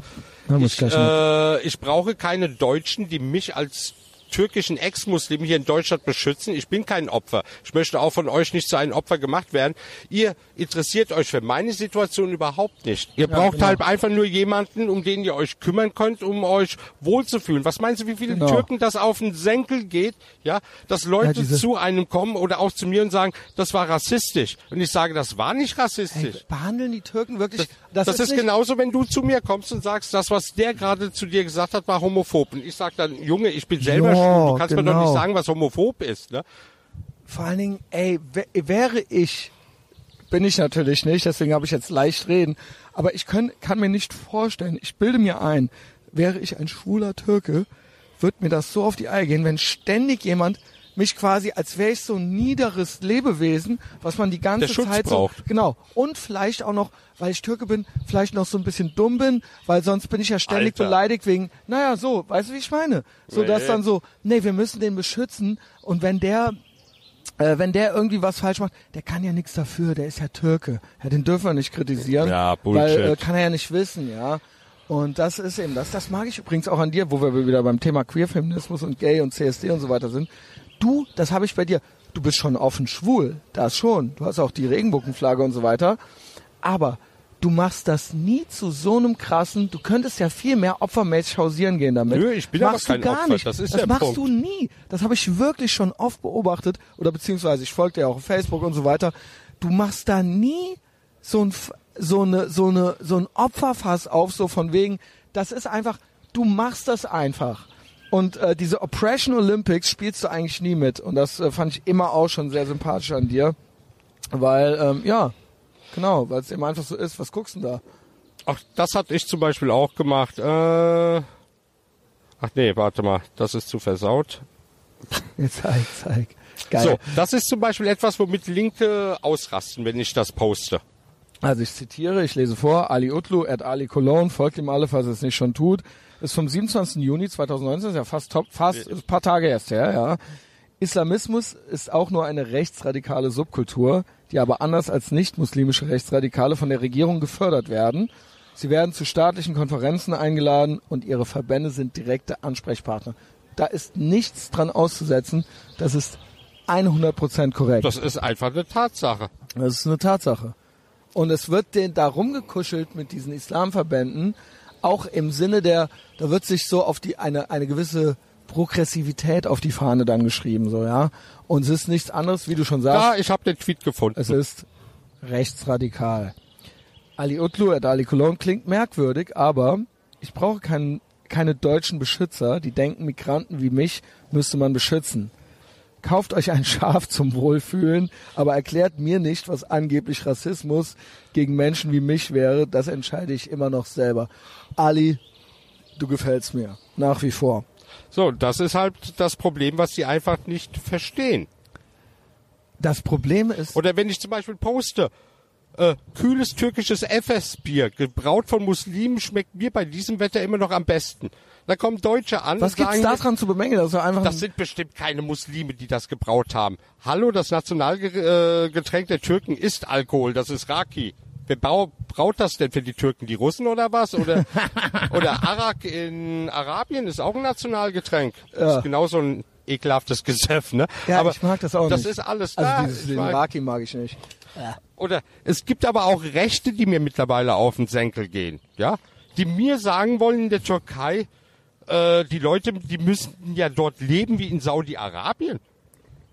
Speaker 2: ich, äh, ich brauche keine Deutschen, die mich als türkischen Ex-Muslimen hier in Deutschland beschützen. Ich bin kein Opfer. Ich möchte auch von euch nicht zu einem Opfer gemacht werden. Ihr interessiert euch für meine Situation überhaupt nicht. Ihr ja, braucht genau. halt einfach nur jemanden, um den ihr euch kümmern könnt, um euch wohlzufühlen. Was meinst du, wie viele genau. Türken das auf den Senkel geht? Ja, dass Leute ja, zu einem kommen oder auch zu mir und sagen, das war rassistisch. Und ich sage, das war nicht rassistisch. Hey,
Speaker 1: behandeln die Türken wirklich?
Speaker 2: Das, das, das ist, ist genauso, wenn du zu mir kommst und sagst, das, was der gerade zu dir gesagt hat, war homophob. Und ich sage dann, Junge, ich bin selber du kannst genau. mir doch nicht genau. sagen, was homophob ist. Ne?
Speaker 1: Vor allen Dingen, ey, wäre ich, bin ich natürlich nicht, deswegen habe ich jetzt leicht reden, aber ich kann, kann mir nicht vorstellen, ich bilde mir ein, wäre ich ein schwuler Türke, wird mir das so auf die Eier gehen, wenn ständig jemand mich quasi, als wäre ich so ein niederes Lebewesen, was man die ganze Zeit
Speaker 2: braucht.
Speaker 1: so, genau. Und vielleicht auch noch, weil ich Türke bin, vielleicht noch so ein bisschen dumm bin, weil sonst bin ich ja ständig Alter. beleidigt wegen, naja, so, weißt du, wie ich meine? So, dass dann so, nee, wir müssen den beschützen und wenn der, äh, wenn der irgendwie was falsch macht, der kann ja nichts dafür, der ist ja Türke. Ja, den dürfen wir nicht kritisieren.
Speaker 2: Ja, Bullshit.
Speaker 1: Weil, äh, kann er ja nicht wissen, ja. Und das ist eben das. Das mag ich übrigens auch an dir, wo wir wieder beim Thema Queerfeminismus und Gay und CSD und so weiter sind. Du, das habe ich bei dir. Du bist schon offen schwul, das schon. Du hast auch die Regenbogenflagge und so weiter. Aber du machst das nie zu so einem krassen, du könntest ja viel mehr opfermäßig hausieren gehen damit.
Speaker 2: Nö, ich bin machst aber kein du gar Opfer, nicht. das ist
Speaker 1: Das
Speaker 2: der
Speaker 1: machst
Speaker 2: Punkt.
Speaker 1: du nie. Das habe ich wirklich schon oft beobachtet oder beziehungsweise ich folge dir auch auf Facebook und so weiter. Du machst da nie so ein so eine so eine so ein Opferfass auf so von wegen, das ist einfach, du machst das einfach. Und äh, diese Oppression Olympics spielst du eigentlich nie mit. Und das äh, fand ich immer auch schon sehr sympathisch an dir. Weil, ähm, ja, genau, weil es eben einfach so ist. Was guckst du denn da?
Speaker 2: Ach, das hatte ich zum Beispiel auch gemacht. Äh, ach nee, warte mal, das ist zu versaut. [LAUGHS]
Speaker 1: Jetzt zeig, zeig. Geil.
Speaker 2: So, das ist zum Beispiel etwas, womit Linke ausrasten, wenn ich das poste.
Speaker 1: Also ich zitiere, ich lese vor, Ali Utlu at Ali Cologne, folgt ihm alle, falls er es nicht schon tut ist vom 27. Juni 2019, ist ja fast top, fast ein paar Tage erst her, ja. Islamismus ist auch nur eine rechtsradikale Subkultur, die aber anders als nicht-muslimische Rechtsradikale von der Regierung gefördert werden. Sie werden zu staatlichen Konferenzen eingeladen und ihre Verbände sind direkte Ansprechpartner. Da ist nichts dran auszusetzen. Das ist 100% korrekt.
Speaker 2: Das ist einfach eine Tatsache.
Speaker 1: Das ist eine Tatsache. Und es wird den da rumgekuschelt mit diesen Islamverbänden, auch im Sinne der, da wird sich so auf die eine eine gewisse Progressivität auf die Fahne dann geschrieben, so ja. Und es ist nichts anderes, wie du schon sagst.
Speaker 2: Ja, ich habe den Tweet gefunden.
Speaker 1: Es ist rechtsradikal. Ali Utlu at Ali Cologne klingt merkwürdig, aber ich brauche keinen, keine deutschen Beschützer, die denken, Migranten wie mich müsste man beschützen kauft euch ein [LAUGHS] Schaf zum Wohlfühlen, aber erklärt mir nicht, was angeblich Rassismus gegen Menschen wie mich wäre. Das entscheide ich immer noch selber. Ali, du gefällst mir. Nach wie vor.
Speaker 2: So, das ist halt das Problem, was sie einfach nicht verstehen.
Speaker 1: Das Problem ist.
Speaker 2: Oder wenn ich zum Beispiel poste, äh, kühles türkisches Efes-Bier, gebraut von Muslimen, schmeckt mir bei diesem Wetter immer noch am besten. Da kommen Deutsche an.
Speaker 1: Was gibt's da dran zu bemängeln?
Speaker 2: Das, einfach das sind bestimmt keine Muslime, die das gebraut haben. Hallo, das Nationalgetränk der Türken ist Alkohol. Das ist Raki. Wer braut das denn für die Türken? Die Russen oder was? Oder, [LAUGHS] oder Arak in Arabien ist auch ein Nationalgetränk. Ja. Das ist genauso ein ekelhaftes Gesöff, ne?
Speaker 1: Ja, aber ich mag das auch
Speaker 2: das
Speaker 1: nicht.
Speaker 2: Das ist alles
Speaker 1: also
Speaker 2: da.
Speaker 1: Dieses, den Raki mag ich nicht.
Speaker 2: Ja. Oder es gibt aber auch Rechte, die mir mittlerweile auf den Senkel gehen, ja? Die mir sagen wollen in der Türkei, äh, die Leute, die müssten ja dort leben wie in Saudi-Arabien.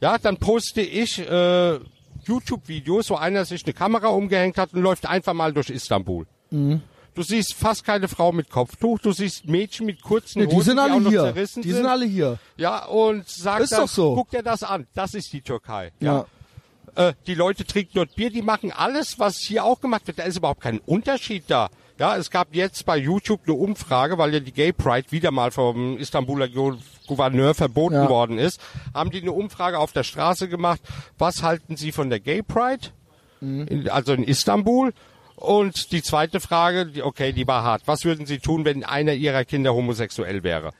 Speaker 2: Ja, dann poste ich äh, YouTube-Videos, wo einer sich eine Kamera umgehängt hat und läuft einfach mal durch Istanbul. Mhm. Du siehst fast keine Frau mit Kopftuch. Du siehst Mädchen mit kurzen
Speaker 1: nee, die
Speaker 2: Hosen,
Speaker 1: sind alle
Speaker 2: die
Speaker 1: hier. Die sind.
Speaker 2: sind.
Speaker 1: alle hier.
Speaker 2: Ja, und sag
Speaker 1: Ist
Speaker 2: dann,
Speaker 1: so.
Speaker 2: guck dir das an. Das ist die Türkei.
Speaker 1: Ja.
Speaker 2: Äh, die Leute trinken dort Bier, die machen alles, was hier auch gemacht wird. Da ist überhaupt kein Unterschied da. Ja, es gab jetzt bei YouTube eine Umfrage, weil ja die Gay Pride wieder mal vom Istanbuler Gouverneur verboten
Speaker 1: Ja.
Speaker 2: worden ist, haben die eine Umfrage auf der Straße gemacht. Was halten Sie von der Gay Pride? In, also in Istanbul. Und die zweite Frage, die, okay, die war hart. Was würden Sie tun, wenn einer Ihrer Kinder homosexuell wäre?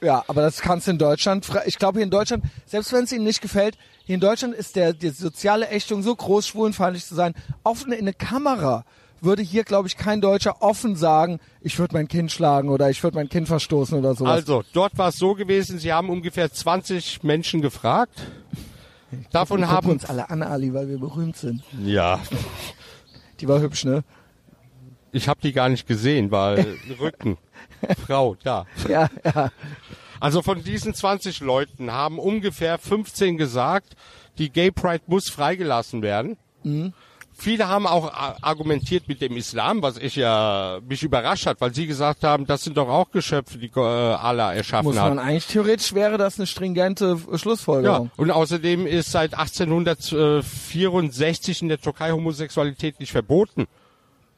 Speaker 1: Ja, aber das kannst du in Deutschland. Ich glaube hier in Deutschland, selbst wenn es ihnen nicht gefällt, hier in Deutschland ist der die soziale Ächtung so groß, schwulenfeindlich zu sein. Offen in eine Kamera würde hier, glaube ich, kein Deutscher offen sagen, ich würde mein Kind schlagen oder ich würde mein Kind verstoßen oder sowas.
Speaker 2: Also, dort war es so gewesen, Sie haben ungefähr 20 Menschen gefragt. Davon
Speaker 1: Wir
Speaker 2: haben
Speaker 1: uns alle an, Ali, weil wir berühmt sind.
Speaker 2: ja, [LAUGHS]
Speaker 1: Die war hübsch, ne?
Speaker 2: ich habe die gar nicht gesehen, weil [LAUGHS] Rücken, Frau, da.
Speaker 1: Ja, ja.
Speaker 2: Also von diesen 20 Leuten haben ungefähr 15 gesagt, die Gay Pride muss freigelassen werden. Viele haben auch argumentiert mit dem Islam, was ich ja mich überrascht hat, weil sie gesagt haben, das sind doch auch Geschöpfe, die äh, Allah erschaffen
Speaker 1: Muss
Speaker 2: hat.
Speaker 1: man eigentlich theoretisch wäre das eine stringente
Speaker 2: Ja,
Speaker 1: Schlussfolgerung.
Speaker 2: und außerdem ist seit 1864 in der Türkei Homosexualität nicht verboten.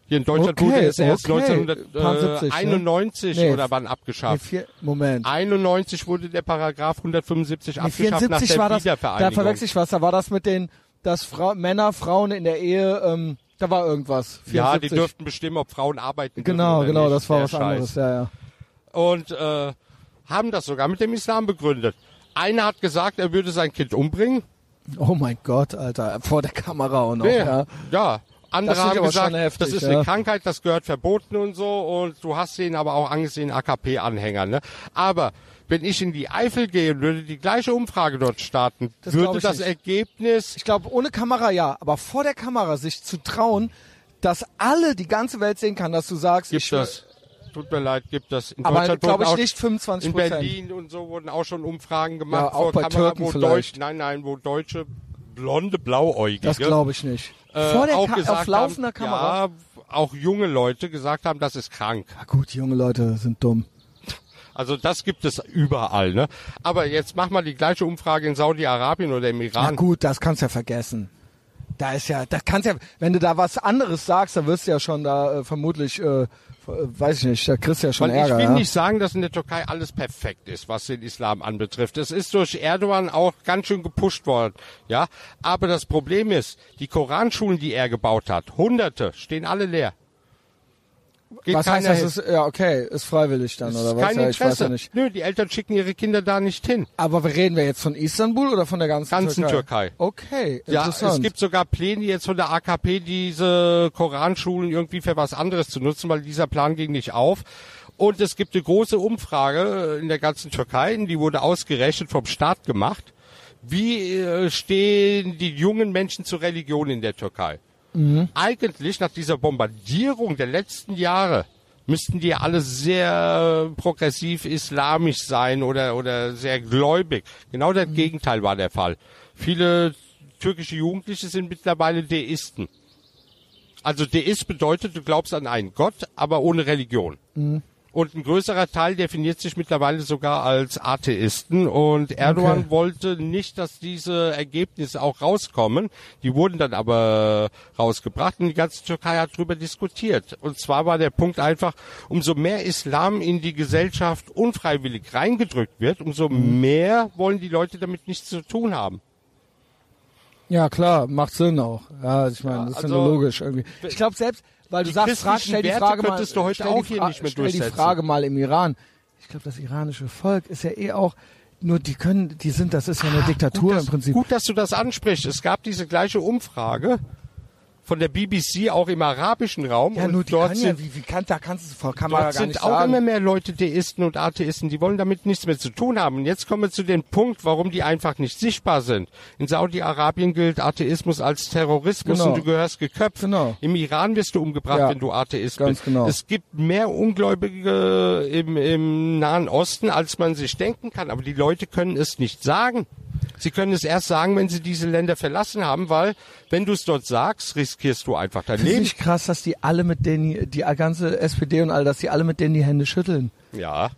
Speaker 2: Hier in Deutschland
Speaker 1: Okay,
Speaker 2: wurde es erst
Speaker 1: okay. 70,
Speaker 2: 1991
Speaker 1: ne? Nee.
Speaker 2: oder wann
Speaker 1: Nee,
Speaker 2: abgeschafft.
Speaker 1: vier, Moment.
Speaker 2: 91 wurde der Paragraph 175
Speaker 1: Nee,
Speaker 2: abgeschafft
Speaker 1: 74
Speaker 2: nach der
Speaker 1: war das, da verwechsel ich was, da war das mit den, dass Frau, Männer, Frauen in der Ehe, ähm, da war irgendwas.
Speaker 2: ja,
Speaker 1: 74.
Speaker 2: die dürften bestimmen, ob Frauen arbeiten dürfen
Speaker 1: Genau,
Speaker 2: oder
Speaker 1: genau,
Speaker 2: nicht.
Speaker 1: das war
Speaker 2: Der
Speaker 1: was
Speaker 2: Scheiß.
Speaker 1: anderes, ja, ja.
Speaker 2: Und äh, haben das sogar mit dem Islam begründet. Einer hat gesagt, er würde sein Kind umbringen.
Speaker 1: Oh mein Gott, Alter, vor der Kamera und noch,
Speaker 2: Nee,
Speaker 1: ja.
Speaker 2: ja. Andere haben gesagt,
Speaker 1: heftig,
Speaker 2: das ist
Speaker 1: ja.
Speaker 2: eine Krankheit, das gehört verboten und so. Und du hast den aber auch angesehen, AKP-Anhänger. Ne? Aber wenn ich in die Eifel gehe und würde die gleiche Umfrage dort starten,
Speaker 1: Das
Speaker 2: würde das
Speaker 1: nicht.
Speaker 2: Ergebnis
Speaker 1: Ich glaube, ohne Kamera ja, aber vor der Kamera sich zu trauen, dass alle, die ganze Welt sehen kann, dass du sagst,
Speaker 2: gibt
Speaker 1: ich,
Speaker 2: das. Tut mir leid, gibt das. In
Speaker 1: Aber glaube ich
Speaker 2: auch,
Speaker 1: nicht 25
Speaker 2: In. Berlin und so wurden auch schon Umfragen gemacht
Speaker 1: Ja, auch
Speaker 2: vor
Speaker 1: bei
Speaker 2: Kamera,
Speaker 1: Türken
Speaker 2: wo
Speaker 1: vielleicht.
Speaker 2: Deutsch, nein, nein, wo Deutsche blonde Blauäugige
Speaker 1: Das glaube ich nicht.
Speaker 2: äh,
Speaker 1: vor der
Speaker 2: auch
Speaker 1: Ka auf laufender
Speaker 2: haben,
Speaker 1: Kamera.
Speaker 2: Ja, auch junge Leute gesagt haben, das ist krank.
Speaker 1: Ja, gut, junge Leute sind dumm.
Speaker 2: Also das gibt es überall, ne? Aber jetzt mach mal die gleiche Umfrage in Saudi-Arabien oder im
Speaker 1: Na
Speaker 2: Iran.
Speaker 1: gut, das kannst du ja vergessen. Da ist ja, da kannst ja, wenn du da was anderes sagst, dann wirst du ja schon da äh, vermutlich, äh, weiß ich nicht, da kriegst du ja schon
Speaker 2: Weil
Speaker 1: Ärger.
Speaker 2: ich will
Speaker 1: ja?
Speaker 2: nicht sagen, dass in der Türkei alles perfekt ist, was den Islam anbetrifft. Es ist durch Erdogan auch ganz schön gepusht worden, ja. Aber das Problem ist, die Koranschulen, die er gebaut hat, Hunderte, stehen alle leer. Geht
Speaker 1: was heißt das? Ist, ja, okay, ist freiwillig dann
Speaker 2: Das
Speaker 1: oder
Speaker 2: ist
Speaker 1: was?
Speaker 2: kein
Speaker 1: Ja, ich weiß
Speaker 2: Interesse.
Speaker 1: ja nicht.
Speaker 2: Nö, die Eltern schicken ihre Kinder da nicht hin.
Speaker 1: Aber reden wir jetzt von Istanbul oder von der ganzen,
Speaker 2: Ganzen
Speaker 1: Türkei?
Speaker 2: Türkei.
Speaker 1: Okay,
Speaker 2: Ja, es gibt sogar Pläne jetzt von der AKP, diese Koranschulen irgendwie für was anderes zu nutzen, weil dieser Plan ging nicht auf. Und es gibt eine große Umfrage in der ganzen Türkei, die wurde ausgerechnet vom Staat gemacht. Wie äh, stehen die jungen Menschen zur Religion in der Türkei? Eigentlich nach dieser Bombardierung der letzten Jahre müssten die alle sehr progressiv islamisch sein oder, oder sehr gläubig. Genau das Gegenteil war der Fall. Viele türkische Jugendliche sind mittlerweile Deisten. Also Deist bedeutet, du glaubst an einen Gott, aber ohne Religion. Und ein größerer Teil definiert sich mittlerweile sogar als Atheisten. Und Erdogan
Speaker 1: Okay.
Speaker 2: wollte nicht, dass diese Ergebnisse auch rauskommen. Die wurden dann aber rausgebracht und die ganze Türkei hat darüber diskutiert. Und zwar war der Punkt einfach, umso mehr Islam in die Gesellschaft unfreiwillig reingedrückt wird, umso
Speaker 1: Mhm.
Speaker 2: mehr wollen die Leute damit nichts zu tun haben.
Speaker 1: ja, klar, macht Sinn auch. Ja, ich meine, das ist ja
Speaker 2: also-
Speaker 1: nur logisch irgendwie. Ich glaube selbst, weil du
Speaker 2: Die
Speaker 1: sagst, frag, stell die
Speaker 2: Werte
Speaker 1: Frage mal,
Speaker 2: du heute
Speaker 1: stell
Speaker 2: auch
Speaker 1: die
Speaker 2: hier
Speaker 1: Fra-
Speaker 2: nicht mehr
Speaker 1: stell die. Frage mal im Iran. Ich glaube, das iranische Volk ist ja eh auch, nur die können, die sind, das ist ja eine Diktatur
Speaker 2: Ah, gut, dass,
Speaker 1: im Prinzip.
Speaker 2: Gut, dass du das ansprichst. Es gab diese gleiche Umfrage von der BBC auch im arabischen Raum.
Speaker 1: ja,
Speaker 2: und
Speaker 1: nur die
Speaker 2: dort
Speaker 1: können ja,
Speaker 2: sind,
Speaker 1: wie, wie kann, da kannst du vor Kamera
Speaker 2: dort
Speaker 1: gar
Speaker 2: sind
Speaker 1: nicht
Speaker 2: auch
Speaker 1: sagen.
Speaker 2: immer mehr Leute Deisten und Atheisten, die wollen damit nichts mehr zu tun haben. Und jetzt kommen wir zu dem Punkt, warum die einfach nicht sichtbar sind. In Saudi-Arabien gilt Atheismus als Terrorismus
Speaker 1: Genau.
Speaker 2: und du gehörst geköpft.
Speaker 1: Genau.
Speaker 2: Im Iran wirst du umgebracht,
Speaker 1: Ja,
Speaker 2: wenn du Atheist
Speaker 1: ganz
Speaker 2: bist.
Speaker 1: genau.
Speaker 2: Es gibt mehr Ungläubige im, im Nahen Osten, als man sich denken kann. Aber die Leute können es nicht sagen. Sie können es erst sagen, wenn Sie diese Länder verlassen haben, weil wenn du es dort sagst, riskierst du einfach dein Leben.
Speaker 1: Finde ich krass, dass die alle mit denen, die ganze SPD und all, dass die alle mit denen die Hände schütteln.
Speaker 2: Ja.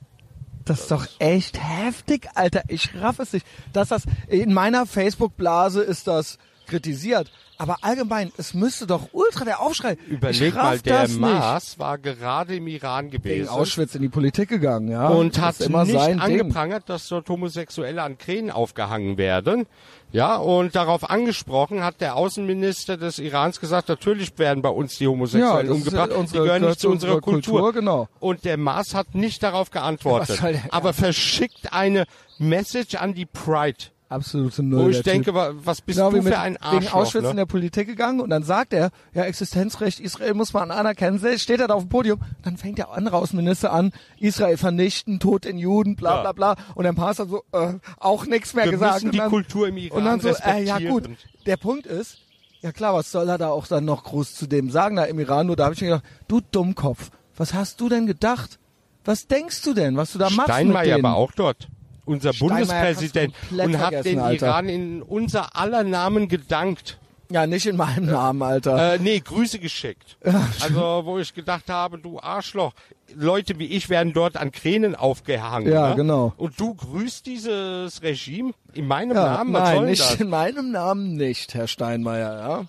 Speaker 1: Das ist doch echt heftig, Alter. Ich raff es nicht. Dass das in meiner Facebook-Blase ist das kritisiert. Aber allgemein, es müsste doch ultra der Aufschrei.
Speaker 2: Überleg mal, der Maas war gerade im Iran gewesen.
Speaker 1: In Auschwitz in die Politik gegangen, ja.
Speaker 2: Und hat immer nicht angeprangert, Ding. dass dort Homosexuelle an Kränen aufgehangen werden. Ja, und darauf angesprochen hat der Außenminister des Irans gesagt, natürlich werden bei uns die Homosexuellen ja, umgebracht. Unsere, die gehören nicht zu unserer Kultur. Kultur.
Speaker 1: Genau.
Speaker 2: Und der Maas hat nicht darauf geantwortet, aber verschickt eine Message an die Pride
Speaker 1: absolute Null.
Speaker 2: Wo ich denke, was bist genau, du für ein Arschloch?
Speaker 1: Wegen Auschwitz ne? in der Politik gegangen und dann sagt er, ja, Existenzrecht Israel muss man anerkennen. Steht er da auf dem Podium, dann fängt der andere Außenminister an, Israel vernichten, Tod in Juden, bla bla bla. Und dann passt er so, äh, auch nichts mehr
Speaker 2: Wir
Speaker 1: gesagt.
Speaker 2: Müssen die
Speaker 1: dann,
Speaker 2: Kultur im Iran
Speaker 1: Und dann so, äh, ja gut. Der Punkt ist, ja klar, was soll er da auch dann noch groß zu dem sagen da im Iran? Nur da habe ich mir gedacht, du Dummkopf, was hast du denn gedacht? Was denkst du denn, was du da machst
Speaker 2: Steinmeier
Speaker 1: mit denen?
Speaker 2: war auch dort unser Bundespräsident und hat den Alter. Iran in unser aller Namen gedankt.
Speaker 1: Ja, nicht in meinem Namen, Alter.
Speaker 2: Äh, nee, Grüße geschickt. also, wo ich gedacht habe, du Arschloch, Leute wie ich werden dort an Kränen aufgehangen.
Speaker 1: Ja,
Speaker 2: ne?
Speaker 1: genau.
Speaker 2: Und du grüßt dieses Regime in meinem ja, Namen? Was
Speaker 1: nein, nicht
Speaker 2: das?
Speaker 1: in meinem Namen nicht, Herr Steinmeier, ja.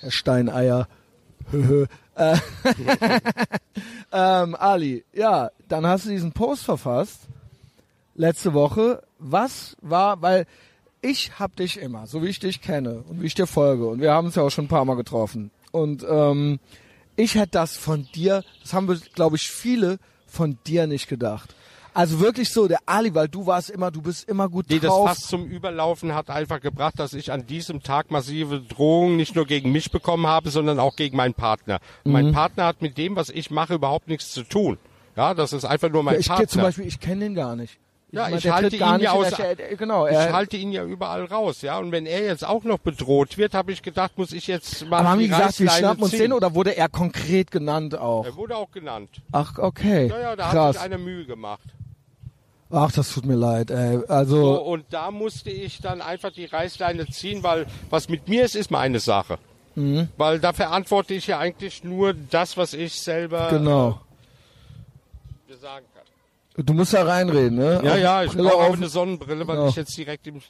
Speaker 1: Herr Steineier. Äh, [LAUGHS] ähm, Ali, ja, dann hast du diesen Post verfasst letzte Woche. Was war, weil ich hab dich immer, so wie ich dich kenne und wie ich dir folge und wir haben uns ja auch schon ein paar Mal getroffen und ähm, ich hätte das von dir, das haben wir, glaube ich, viele von dir nicht gedacht. Also wirklich so, der Ali, weil du warst immer, du bist immer gut nee,
Speaker 2: drauf. das Fass zum Überlaufen hat einfach gebracht, dass ich an diesem Tag massive Drohungen nicht nur gegen mich bekommen habe, sondern auch gegen meinen Partner. Mhm. Mein Partner hat mit dem, was ich mache, überhaupt nichts zu tun. Ja, das ist einfach nur mein ja,
Speaker 1: ich,
Speaker 2: Partner.
Speaker 1: Zum Beispiel, ich kenne den gar nicht.
Speaker 2: Ja, ich, halte ihn ja aus, genau, ich halte ihn ja überall raus, ja. Und wenn er jetzt auch noch bedroht wird, habe ich gedacht, muss ich jetzt mal
Speaker 1: Aber haben
Speaker 2: die
Speaker 1: gesagt,
Speaker 2: wir
Speaker 1: schnappen uns den oder wurde er konkret genannt auch?
Speaker 2: Er wurde auch genannt.
Speaker 1: Ach, okay.
Speaker 2: Ja, ja, da
Speaker 1: Krass.
Speaker 2: hat sich eine Mühe gemacht.
Speaker 1: Ach, das tut mir leid, ey. Also.
Speaker 2: So, und da musste ich dann einfach die Reißleine ziehen, weil was mit mir ist, ist meine Sache. Mhm. Weil da verantworte ich ja eigentlich nur das, was ich selber
Speaker 1: genau.
Speaker 2: äh, sagen kann.
Speaker 1: Du musst da reinreden, ne?
Speaker 2: Ja, ja, ich brauche auch eine Sonnenbrille, weil ja. ich jetzt direkt im...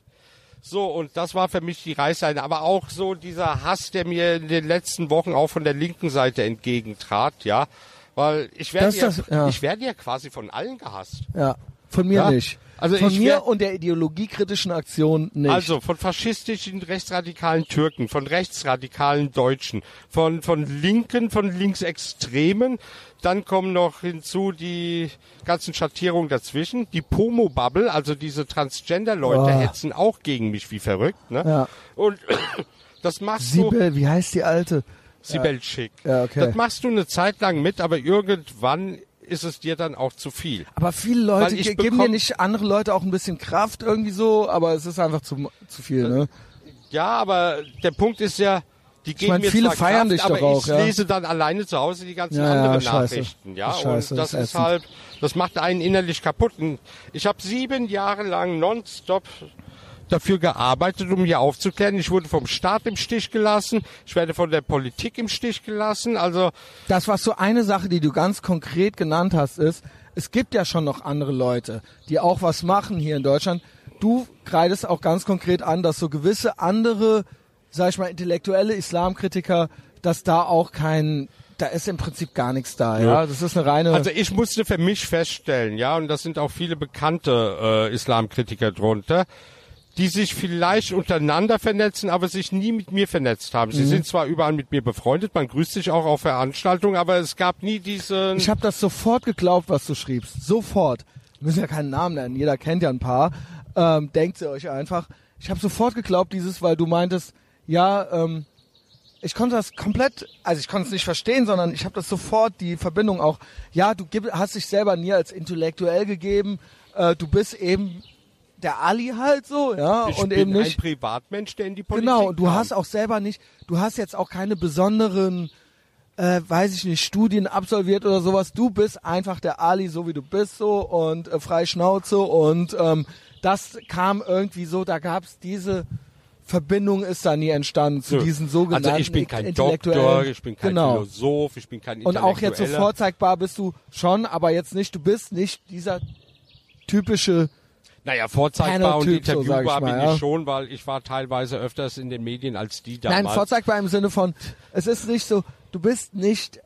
Speaker 2: So, und das war für mich die Reißleine. Aber auch so dieser Hass, der mir in den letzten Wochen auch von der linken Seite entgegentrat, ja. Weil ich werde ja, ja. ich werde ja quasi von allen gehasst.
Speaker 1: Ja, von mir ja? nicht. Also von mir und der ideologiekritischen Aktion nicht.
Speaker 2: Also von faschistischen rechtsradikalen Türken, von rechtsradikalen Deutschen, von von Linken, von Linksextremen. Dann kommen noch hinzu die ganzen Schattierungen dazwischen. Die Pomo-Bubble, also diese Transgender-Leute, oh. hetzen auch gegen mich wie verrückt. Ne?
Speaker 1: Ja.
Speaker 2: Und [COUGHS] das machst
Speaker 1: Siebel, du. wie heißt die alte?
Speaker 2: Sibel ja. Schick.
Speaker 1: Ja, okay.
Speaker 2: Das machst du eine Zeit lang mit, aber irgendwann ist es dir dann auch zu viel.
Speaker 1: Aber viele Leute geben dir nicht andere Leute auch ein bisschen Kraft irgendwie so, aber es ist einfach zu, zu viel, ne?
Speaker 2: Ja, aber der Punkt ist ja, die geben ich mein,
Speaker 1: mir viele
Speaker 2: zwar
Speaker 1: feiern
Speaker 2: Kraft,
Speaker 1: dich
Speaker 2: aber
Speaker 1: doch auch,
Speaker 2: ich ja. lese dann alleine zu Hause die ganzen ja, anderen ja, Nachrichten, ja,
Speaker 1: scheiße,
Speaker 2: und das,
Speaker 1: das
Speaker 2: ist halt, das macht einen innerlich kaputt. Ich habe sieben Jahre lang nonstop dafür gearbeitet, um hier aufzuklären. Ich wurde vom Staat im Stich gelassen. Ich werde von der Politik im Stich gelassen. Also
Speaker 1: das war so eine Sache, die du ganz konkret genannt hast, ist, es gibt ja schon noch andere Leute, die auch was machen hier in Deutschland. Du kreidest auch ganz konkret an, dass so gewisse andere, sag ich mal, intellektuelle Islamkritiker, dass da auch kein da ist im Prinzip gar nichts da, ja. Das ist eine reine.
Speaker 2: Also ich musste für mich feststellen, ja, und das sind auch viele bekannte äh, Islamkritiker drunter die sich vielleicht untereinander vernetzen, aber sich nie mit mir vernetzt haben. Sie mhm. sind zwar überall mit mir befreundet, man grüßt sich auch auf Veranstaltungen, aber es gab nie diesen...
Speaker 1: Ich habe das sofort geglaubt, was du schriebst. Sofort. Wir müssen ja keinen Namen nennen, jeder kennt ja ein paar. Ähm, denkt ihr euch einfach. Ich habe sofort geglaubt, dieses, weil du meintest, ja, ähm, ich konnte das komplett, also ich konnte es nicht verstehen, sondern ich habe das sofort, die Verbindung auch, ja, du gib, hast dich selber nie als intellektuell gegeben, äh, du bist eben der Ali halt so, ja,
Speaker 2: ich
Speaker 1: und
Speaker 2: bin
Speaker 1: eben nicht
Speaker 2: ein Privatmensch, der in die Politik
Speaker 1: Genau, du
Speaker 2: kam.
Speaker 1: hast auch selber nicht, du hast jetzt auch keine besonderen äh, weiß ich nicht, Studien absolviert oder sowas. Du bist einfach der Ali, so wie du bist, so und äh, frei Schnauze und ähm, das kam irgendwie so, da gab's diese Verbindung ist da nie entstanden zu diesen sogenannten
Speaker 2: Also ich bin kein Doktor, ich bin kein genau. Philosoph, ich bin kein
Speaker 1: Und auch jetzt so vorzeigbar bist du schon, aber jetzt nicht, du bist nicht dieser typische
Speaker 2: naja, vorzeigbar und interviewbar so, bin ja. ich schon, weil ich war teilweise öfters in den Medien als die damals.
Speaker 1: Nein, vorzeigbar im Sinne von, es ist nicht so, du bist nicht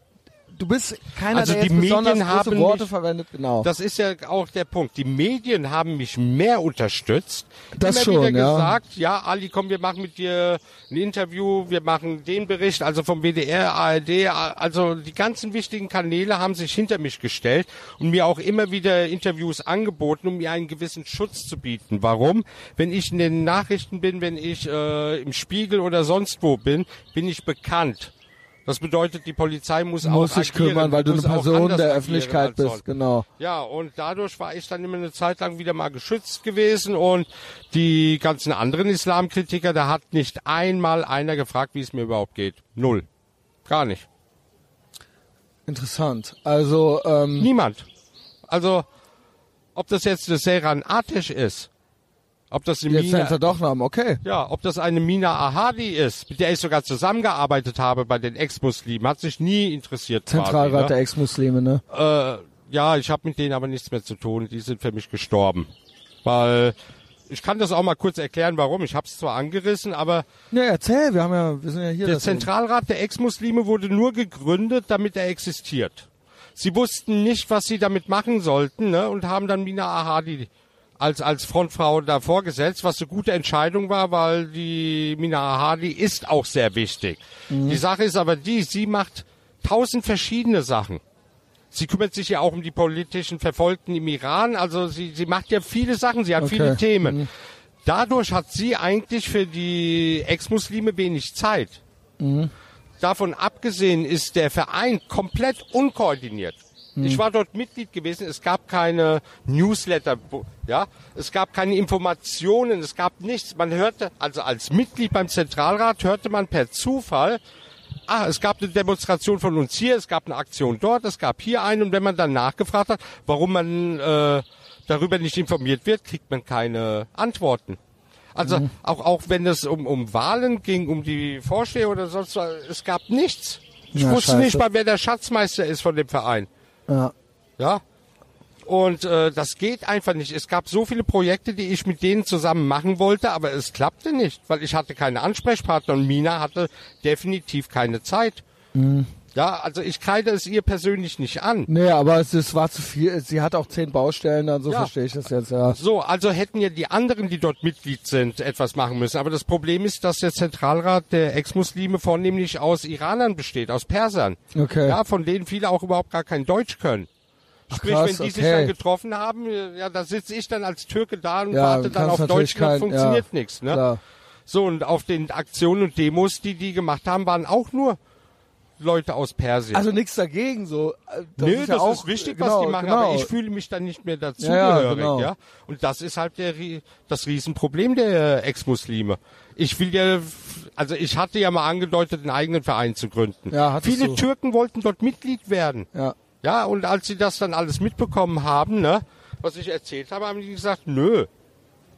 Speaker 1: du bist keiner,
Speaker 2: also
Speaker 1: der
Speaker 2: die Medien haben
Speaker 1: Worte
Speaker 2: mich,
Speaker 1: verwendet. Genau.
Speaker 2: Das ist ja auch der Punkt. Die Medien haben mich mehr unterstützt.
Speaker 1: Das
Speaker 2: Immer
Speaker 1: schon,
Speaker 2: wieder
Speaker 1: ja.
Speaker 2: gesagt, ja, Ali, komm, wir machen mit dir ein Interview, wir machen den Bericht, also vom WDR, ARD, also die ganzen wichtigen Kanäle haben sich hinter mich gestellt und mir auch immer wieder Interviews angeboten, um mir einen gewissen Schutz zu bieten. Warum? Wenn ich in den Nachrichten bin, wenn ich äh, im Spiegel oder sonst wo bin, bin ich bekannt. Das bedeutet, die Polizei muss,
Speaker 1: muss
Speaker 2: auch
Speaker 1: sich
Speaker 2: agieren,
Speaker 1: kümmern, weil du eine Person der Öffentlichkeit bist, genau.
Speaker 2: Ja, und dadurch war ich dann immer eine Zeit lang wieder mal geschützt gewesen und die ganzen anderen Islamkritiker, da hat nicht einmal einer gefragt, wie es mir überhaupt geht. Null. Gar nicht.
Speaker 1: Interessant. Also ähm
Speaker 2: niemand. Also ob das jetzt der Seran Atesh ist ob das eine
Speaker 1: Jetzt Mina, doch Namen, okay.
Speaker 2: Ja, ob das eine Mina Ahadi ist, mit der ich sogar zusammengearbeitet habe bei den Ex-Muslimen, hat sich nie interessiert.
Speaker 1: Zentralrat
Speaker 2: quasi, ne?
Speaker 1: der Ex-Muslime, ne?
Speaker 2: Äh, ja, ich habe mit denen aber nichts mehr zu tun. Die sind für mich gestorben. Weil ich kann das auch mal kurz erklären, warum. Ich habe es zwar angerissen, aber
Speaker 1: ja, erzähl. Wir haben ja, wir sind ja hier.
Speaker 2: Der Zentralrat der Ex-Muslime wurde nur gegründet, damit er existiert. Sie wussten nicht, was sie damit machen sollten, ne, und haben dann Mina Ahadi als, als Frontfrau da vorgesetzt, was eine gute Entscheidung war, weil die Mina Hadi ist auch sehr wichtig. Mhm. Die Sache ist aber die, sie macht tausend verschiedene Sachen. Sie kümmert sich ja auch um die politischen Verfolgten im Iran, also sie, sie macht ja viele Sachen, sie hat okay. viele Themen. Mhm. Dadurch hat sie eigentlich für die Ex-Muslime wenig Zeit. Mhm. Davon abgesehen ist der Verein komplett unkoordiniert. Hm. Ich war dort Mitglied gewesen. Es gab keine Newsletter, ja, es gab keine Informationen, es gab nichts. Man hörte, also als Mitglied beim Zentralrat hörte man per Zufall, ah, es gab eine Demonstration von uns hier, es gab eine Aktion dort, es gab hier eine. Und wenn man dann nachgefragt hat, warum man äh, darüber nicht informiert wird, kriegt man keine Antworten. Also mhm. auch auch wenn es um um Wahlen ging, um die Vorsteher oder sonst was, es gab nichts. Ich ja, wusste scheiße. nicht mal, wer der Schatzmeister ist von dem Verein.
Speaker 1: Ja.
Speaker 2: Ja. Und äh, das geht einfach nicht. Es gab so viele Projekte, die ich mit denen zusammen machen wollte, aber es klappte nicht, weil ich hatte keine Ansprechpartner und Mina hatte definitiv keine Zeit. Mhm. Ja, also ich kreide es ihr persönlich nicht an.
Speaker 1: Nee, aber es, es war zu viel. Sie hat auch zehn Baustellen, dann so ja. verstehe ich das jetzt, ja.
Speaker 2: So, also hätten ja die anderen, die dort Mitglied sind, etwas machen müssen. Aber das Problem ist, dass der Zentralrat der Ex-Muslime vornehmlich aus Iranern besteht, aus Persern.
Speaker 1: Okay.
Speaker 2: Ja, von denen viele auch überhaupt gar kein Deutsch können. Sprich, krass, wenn die okay. sich dann getroffen haben, ja, da sitze ich dann als Türke da und ja, warte dann auf Deutsch, kein, funktioniert ja, nichts. Ne? Klar. So, und auf den Aktionen und Demos, die die gemacht haben, waren auch nur Leute aus Persien.
Speaker 1: Also nichts dagegen so.
Speaker 2: Das Nö, ist ja das auch, ist wichtig, genau, was die machen, genau. aber ich fühle mich dann nicht mehr dazugehörig, ja, genau. ja. Und das ist halt der, das Riesenproblem der Ex-Muslime. Ich will ja, also ich hatte ja mal angedeutet, einen eigenen Verein zu gründen.
Speaker 1: Ja,
Speaker 2: Viele
Speaker 1: du.
Speaker 2: Türken wollten dort Mitglied werden.
Speaker 1: Ja.
Speaker 2: Ja, und als sie das dann alles mitbekommen haben, ne, was ich erzählt habe, haben die gesagt, nö,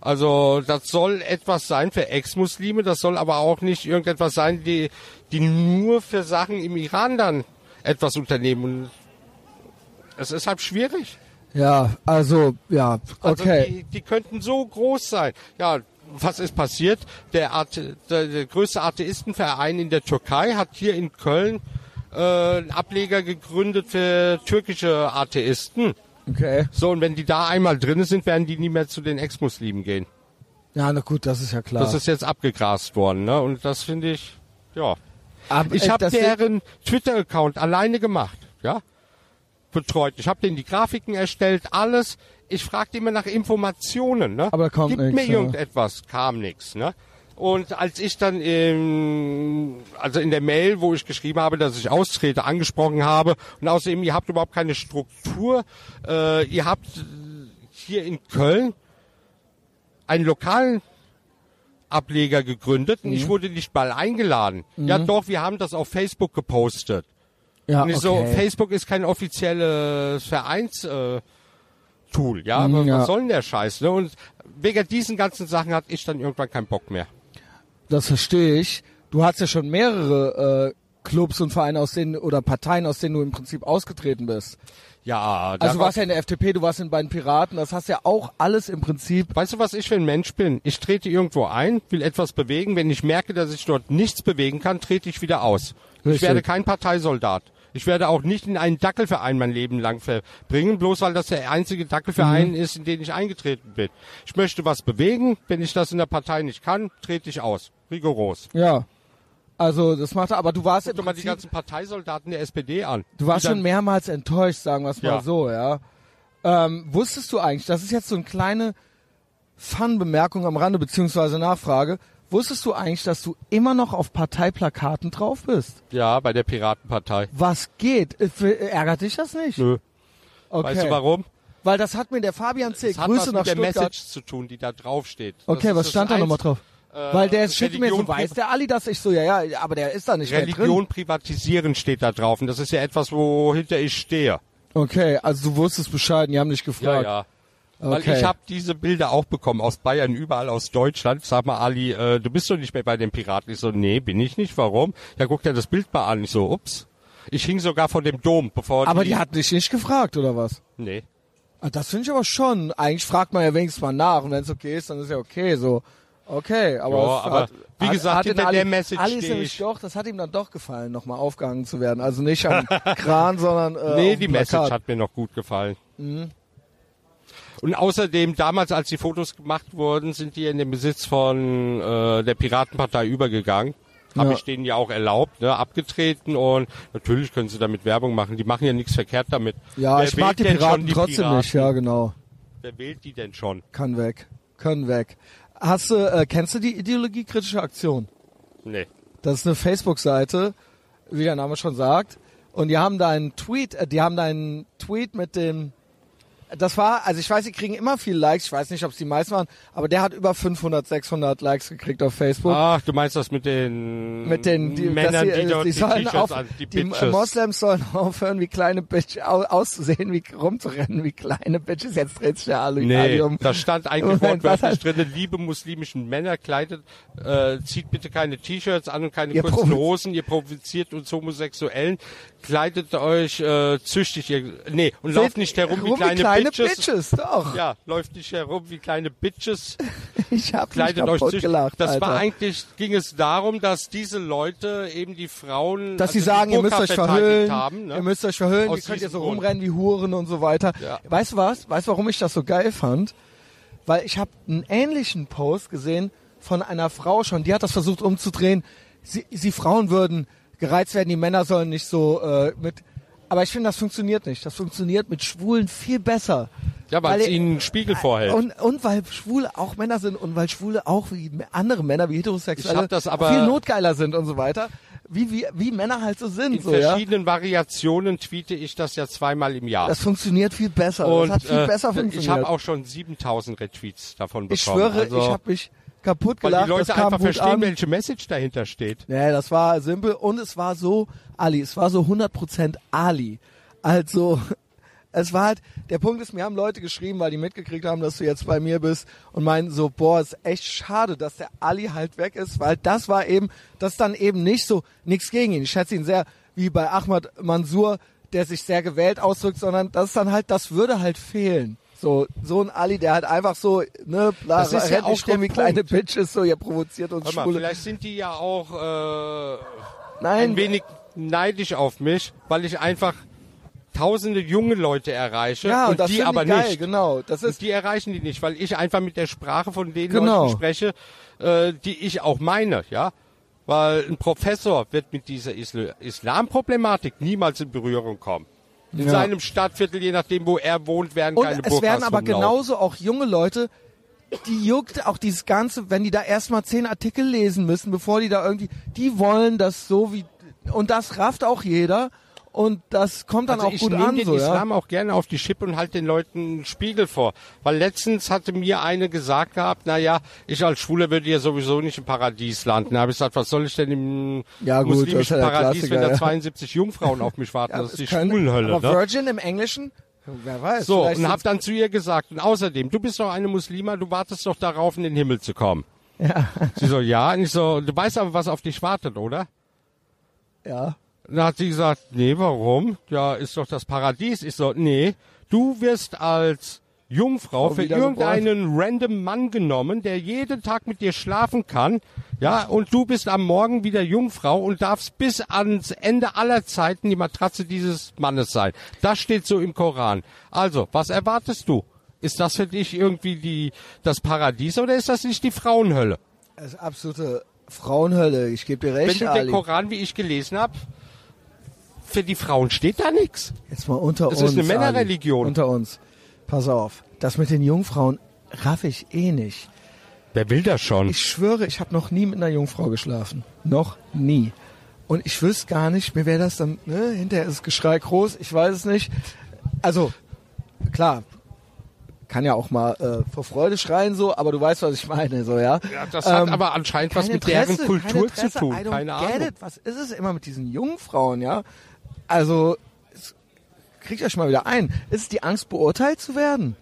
Speaker 2: also das soll etwas sein für Ex-Muslime, das soll aber auch nicht irgendetwas sein, die, die nur für Sachen im Iran dann etwas unternehmen. Und es ist halt schwierig.
Speaker 1: Ja, also ja, also, okay.
Speaker 2: Also die, die könnten so groß sein. Ja, was ist passiert? Der, Arte, der, der größte Atheistenverein in der Türkei hat hier in Köln äh, einen Ableger gegründet für türkische Atheisten.
Speaker 1: Okay.
Speaker 2: So, und wenn die da einmal drin sind, werden die nie mehr zu den Ex-Muslimen gehen.
Speaker 1: Ja, na gut, das ist ja klar.
Speaker 2: Das ist jetzt abgegrast worden, ne? Und das finde ich, ja. Aber, ich habe deren Twitter-Account alleine gemacht, ja? Betreut. Ich habe denen die Grafiken erstellt, alles. Ich fragte immer nach Informationen, ne?
Speaker 1: Aber kommt
Speaker 2: Gib
Speaker 1: nix,
Speaker 2: mir irgendetwas, kam nichts, ne? Und als ich dann im, also in der Mail, wo ich geschrieben habe, dass ich austrete, angesprochen habe, und außerdem, ihr habt überhaupt keine Struktur, äh, ihr habt hier in Köln einen lokalen Ableger gegründet und mhm. ich wurde nicht mal eingeladen. Mhm. Ja doch, wir haben das auf Facebook gepostet. Ja, und okay. so, Facebook ist kein offizielles Vereins, äh, Tool, ja, aber ja. was soll denn der Scheiß, ne? Und wegen diesen ganzen Sachen hatte ich dann irgendwann keinen Bock mehr.
Speaker 1: Das verstehe ich. Du hast ja schon mehrere äh, Clubs und Vereine aus denen oder Parteien, aus denen du im Prinzip ausgetreten bist.
Speaker 2: Ja,
Speaker 1: also du warst ja in der FDP, du warst in beiden Piraten, das hast ja auch alles im Prinzip.
Speaker 2: Weißt du, was ich für ein Mensch bin? Ich trete irgendwo ein, will etwas bewegen, wenn ich merke, dass ich dort nichts bewegen kann, trete ich wieder aus. Richtig. Ich werde kein Parteisoldat. Ich werde auch nicht in einen Dackelverein mein Leben lang verbringen, bloß weil das der einzige Dackelverein mhm. ist, in den ich eingetreten bin. Ich möchte was bewegen, wenn ich das in der Partei nicht kann, trete ich aus. Rigoros.
Speaker 1: Ja. Also das macht aber du warst
Speaker 2: Guck dir mal die ganzen Parteisoldaten der SPD an.
Speaker 1: Du warst schon mehrmals enttäuscht, sagen wir es mal ja. so, ja. Ähm, wusstest du eigentlich, das ist jetzt so eine kleine Fun-Bemerkung am Rande beziehungsweise Nachfrage. Wusstest du eigentlich, dass du immer noch auf Parteiplakaten drauf bist?
Speaker 2: Ja, bei der Piratenpartei.
Speaker 1: Was geht? Äh, ärgert dich das nicht?
Speaker 2: Nö. Okay. Weißt du warum?
Speaker 1: Weil das hat mir der Fabian C.
Speaker 2: Das
Speaker 1: Grüße
Speaker 2: hat was
Speaker 1: nach
Speaker 2: mit
Speaker 1: der
Speaker 2: Message zu tun, die da drauf steht.
Speaker 1: Okay, was stand da nochmal drauf? Äh, Weil der schickt mir so, weiß der Ali, dass ich so, ja, ja, aber der ist da nicht
Speaker 2: Religion privatisieren steht da drauf und das ist ja etwas, wohinter ich stehe.
Speaker 1: Okay, also du wusstest Bescheid, die haben dich gefragt.
Speaker 2: Ja, ja. Okay. Weil ich habe diese Bilder auch bekommen aus Bayern, überall aus Deutschland. Sag mal, Ali, äh, du bist doch nicht mehr bei den Piraten. Ich so, nee, bin ich nicht. Warum? Ja, guck dir das Bild mal an. Ich so, ups. Ich hing sogar vor dem Dom, bevor
Speaker 1: Aber die, die hat dich nicht gefragt, oder was?
Speaker 2: Nee.
Speaker 1: Ah, das finde ich aber schon. Eigentlich fragt man ja wenigstens mal nach und wenn es okay ist, dann ist ja okay. So, Okay, aber,
Speaker 2: ja, aber hat, wie gesagt, hat hinter Ali, der Message
Speaker 1: Ali ist nämlich doch, das hat ihm dann doch gefallen, nochmal aufgehangen zu werden. Also nicht am [LAUGHS] Kran, sondern äh,
Speaker 2: Nee, die Message hat mir noch gut gefallen. Mhm. Und außerdem, damals, als die Fotos gemacht wurden, sind die in den Besitz von äh, der Piratenpartei übergegangen. Habe ja. ich denen ja auch erlaubt, ne, abgetreten und natürlich können sie damit Werbung machen. Die machen ja nichts verkehrt damit.
Speaker 1: Ja, Wer ich mag die Piraten die trotzdem Piraten? nicht, ja genau.
Speaker 2: Wer wählt die denn schon?
Speaker 1: Kann weg, können weg. Hast du, äh, kennst du die Ideologiekritische Aktion?
Speaker 2: Nee.
Speaker 1: Das ist eine Facebook-Seite, wie der Name schon sagt. Und die haben da einen Tweet, äh, die haben da einen Tweet mit dem das war, also ich weiß, sie kriegen immer viel Likes. Ich weiß nicht, ob es die meisten waren, aber der hat über 500, 600 Likes gekriegt auf Facebook.
Speaker 2: Ach, du meinst das mit den
Speaker 1: mit den
Speaker 2: die, Männern,
Speaker 1: die,
Speaker 2: die, dort
Speaker 1: die, sollen auf, an, die, die Moslems sollen [LAUGHS] aufhören, wie kleine Bitches auszusehen, wie rumzurennen, wie kleine Bitches. Jetzt dreht sich der Ali,
Speaker 2: nee, um. Da stand eigentlich [LAUGHS] wortwörtlich drin: Liebe muslimischen Männer, kleidet, äh, zieht bitte keine T-Shirts an und keine ihr kurzen Hosen. Ihr provoziert uns Homosexuellen, kleidet euch äh, züchtig. Ihr, nee und lauft nicht herum wie kleine, wie kleine
Speaker 1: Bitches. Bitches. doch.
Speaker 2: Ja, läuft nicht herum wie kleine Bitches. [LAUGHS]
Speaker 1: ich hab Kleidet euch zu. gelacht,
Speaker 2: Das
Speaker 1: Alter.
Speaker 2: war eigentlich, ging es darum, dass diese Leute eben die Frauen,
Speaker 1: dass also sie sagen, ihr müsst euch verhüllen, haben, ne? ihr müsst euch verhüllen, Aus ihr könnt ihr so rumrennen wie Huren und so weiter. Ja. Weißt du was? Weißt du, warum ich das so geil fand? Weil ich habe einen ähnlichen Post gesehen von einer Frau schon, die hat das versucht umzudrehen. Sie, sie Frauen würden gereizt werden, die Männer sollen nicht so äh, mit aber ich finde, das funktioniert nicht. Das funktioniert mit Schwulen viel besser.
Speaker 2: Ja, weil, es ihnen einen Spiegel vorhält.
Speaker 1: Und, und weil Schwule auch Männer sind und weil Schwule auch wie andere Männer, wie Heterosexuelle, viel notgeiler sind und so weiter. Wie, wie, wie Männer halt so sind.
Speaker 2: In
Speaker 1: so,
Speaker 2: verschiedenen
Speaker 1: ja?
Speaker 2: Variationen tweete ich das ja zweimal im Jahr.
Speaker 1: Das funktioniert viel besser. Und, das hat viel äh, besser funktioniert.
Speaker 2: Ich habe auch schon 7000 Retweets davon bekommen.
Speaker 1: Ich schwöre, also, ich habe mich kaputt gelacht.
Speaker 2: Weil die Leute einfach verstehen, an. welche Message dahinter steht.
Speaker 1: Ja, das war simpel und es war so Ali, es war so 100% Ali. Also, [LAUGHS] es war halt, der Punkt ist, mir haben Leute geschrieben, weil die mitgekriegt haben, dass du jetzt bei mir bist und meinen so, boah, ist echt schade, dass der Ali halt weg ist, weil das war eben, das dann eben nicht so, nichts gegen ihn. Ich schätze ihn sehr, wie bei Ahmad Mansour, der sich sehr gewählt ausdrückt, sondern das ist dann halt, das würde halt fehlen. So, so ein Ali, der halt einfach so, ne, bla,
Speaker 2: das ist ja auch
Speaker 1: der wie kleine Bitches, so, ihr provoziert uns
Speaker 2: Mal, Schwule. Vielleicht sind die ja auch, äh, Nein. ein wenig neidisch auf mich, weil ich einfach tausende junge Leute erreiche
Speaker 1: ja,
Speaker 2: und,
Speaker 1: und
Speaker 2: die aber geil,
Speaker 1: nicht. Genau, das ist
Speaker 2: und die erreichen die nicht, weil ich einfach mit der Sprache von den genau. Leuten spreche, äh, die ich auch meine, ja. Weil ein Professor wird mit dieser Isl Islamproblematik niemals in Berührung kommen. In ja. seinem Stadtviertel, je nachdem, wo er wohnt, werden und keine
Speaker 1: Es werden aber genauso auch junge Leute, die juckt auch dieses Ganze, wenn die da erstmal zehn Artikel lesen müssen, bevor die da irgendwie, die wollen das so wie, und das rafft auch jeder und das kommt dann
Speaker 2: also
Speaker 1: auch gut
Speaker 2: an.
Speaker 1: Ich nehme
Speaker 2: den
Speaker 1: so,
Speaker 2: Islam
Speaker 1: ja?
Speaker 2: auch gerne auf die Schippe und halt den Leuten einen Spiegel vor. Weil letztens hatte mir eine gesagt gehabt, na ja, ich als Schwuler würde ja sowieso nicht im Paradies landen. Da habe ich gesagt, was soll ich denn im
Speaker 1: ja, gut,
Speaker 2: muslimischen
Speaker 1: ja
Speaker 2: Paradies, wenn da 72 Jungfrauen auf mich warten?
Speaker 1: Ja,
Speaker 2: das ist die
Speaker 1: können,
Speaker 2: Schwulenhölle.
Speaker 1: Aber
Speaker 2: ne?
Speaker 1: Virgin im Englischen? Wer weiß.
Speaker 2: So, und hab dann zu ihr gesagt, und außerdem, du bist doch eine Muslima, du wartest doch darauf, in den Himmel zu kommen.
Speaker 1: Ja.
Speaker 2: Sie so, ja. Und ich so, du weißt aber, was auf dich wartet, oder?
Speaker 1: Ja.
Speaker 2: Dann hat sie gesagt, nee, warum? Ja, ist doch das Paradies. Ich so, nee, du wirst als Jungfrau für irgendeinen random Mann genommen, der jeden Tag mit dir schlafen kann, ja, und du bist am Morgen wieder Jungfrau und darfst bis ans Ende aller Zeiten die Matratze dieses Mannes sein. Das steht so im Koran. Also, was erwartest du? Ist das für dich irgendwie die, das Paradies oder ist das nicht die Frauenhölle?
Speaker 1: Das ist absolute Frauenhölle. Ich gebe dir recht,
Speaker 2: Wenn du
Speaker 1: Ali.
Speaker 2: den Koran, wie ich gelesen habe, für die Frauen steht da nichts.
Speaker 1: Jetzt mal unter
Speaker 2: Das
Speaker 1: uns.
Speaker 2: ist eine Männerreligion.
Speaker 1: Unter uns. Pass auf. Das mit den Jungfrauen raff ich eh nicht.
Speaker 2: Wer will das schon?
Speaker 1: Ich schwöre, ich habe noch nie mit einer Jungfrau geschlafen. Noch nie. Und ich wüsste gar nicht, mir wäre das dann, ne, hinterher ist das Geschrei groß, ich weiß es nicht. Also, klar, kann ja auch mal äh, vor Freude schreien so, aber du weißt, was ich meine, so, ja.
Speaker 2: Ja, das hat
Speaker 1: Ähm,
Speaker 2: aber anscheinend was mit deren
Speaker 1: Interesse,
Speaker 2: Kultur
Speaker 1: kein Interesse,
Speaker 2: zu tun. Keine Ahnung.
Speaker 1: It. Was ist es immer mit diesen Jungfrauen, ja? Also, kriegt euch mal wieder ein. Ist es die Angst, beurteilt zu werden?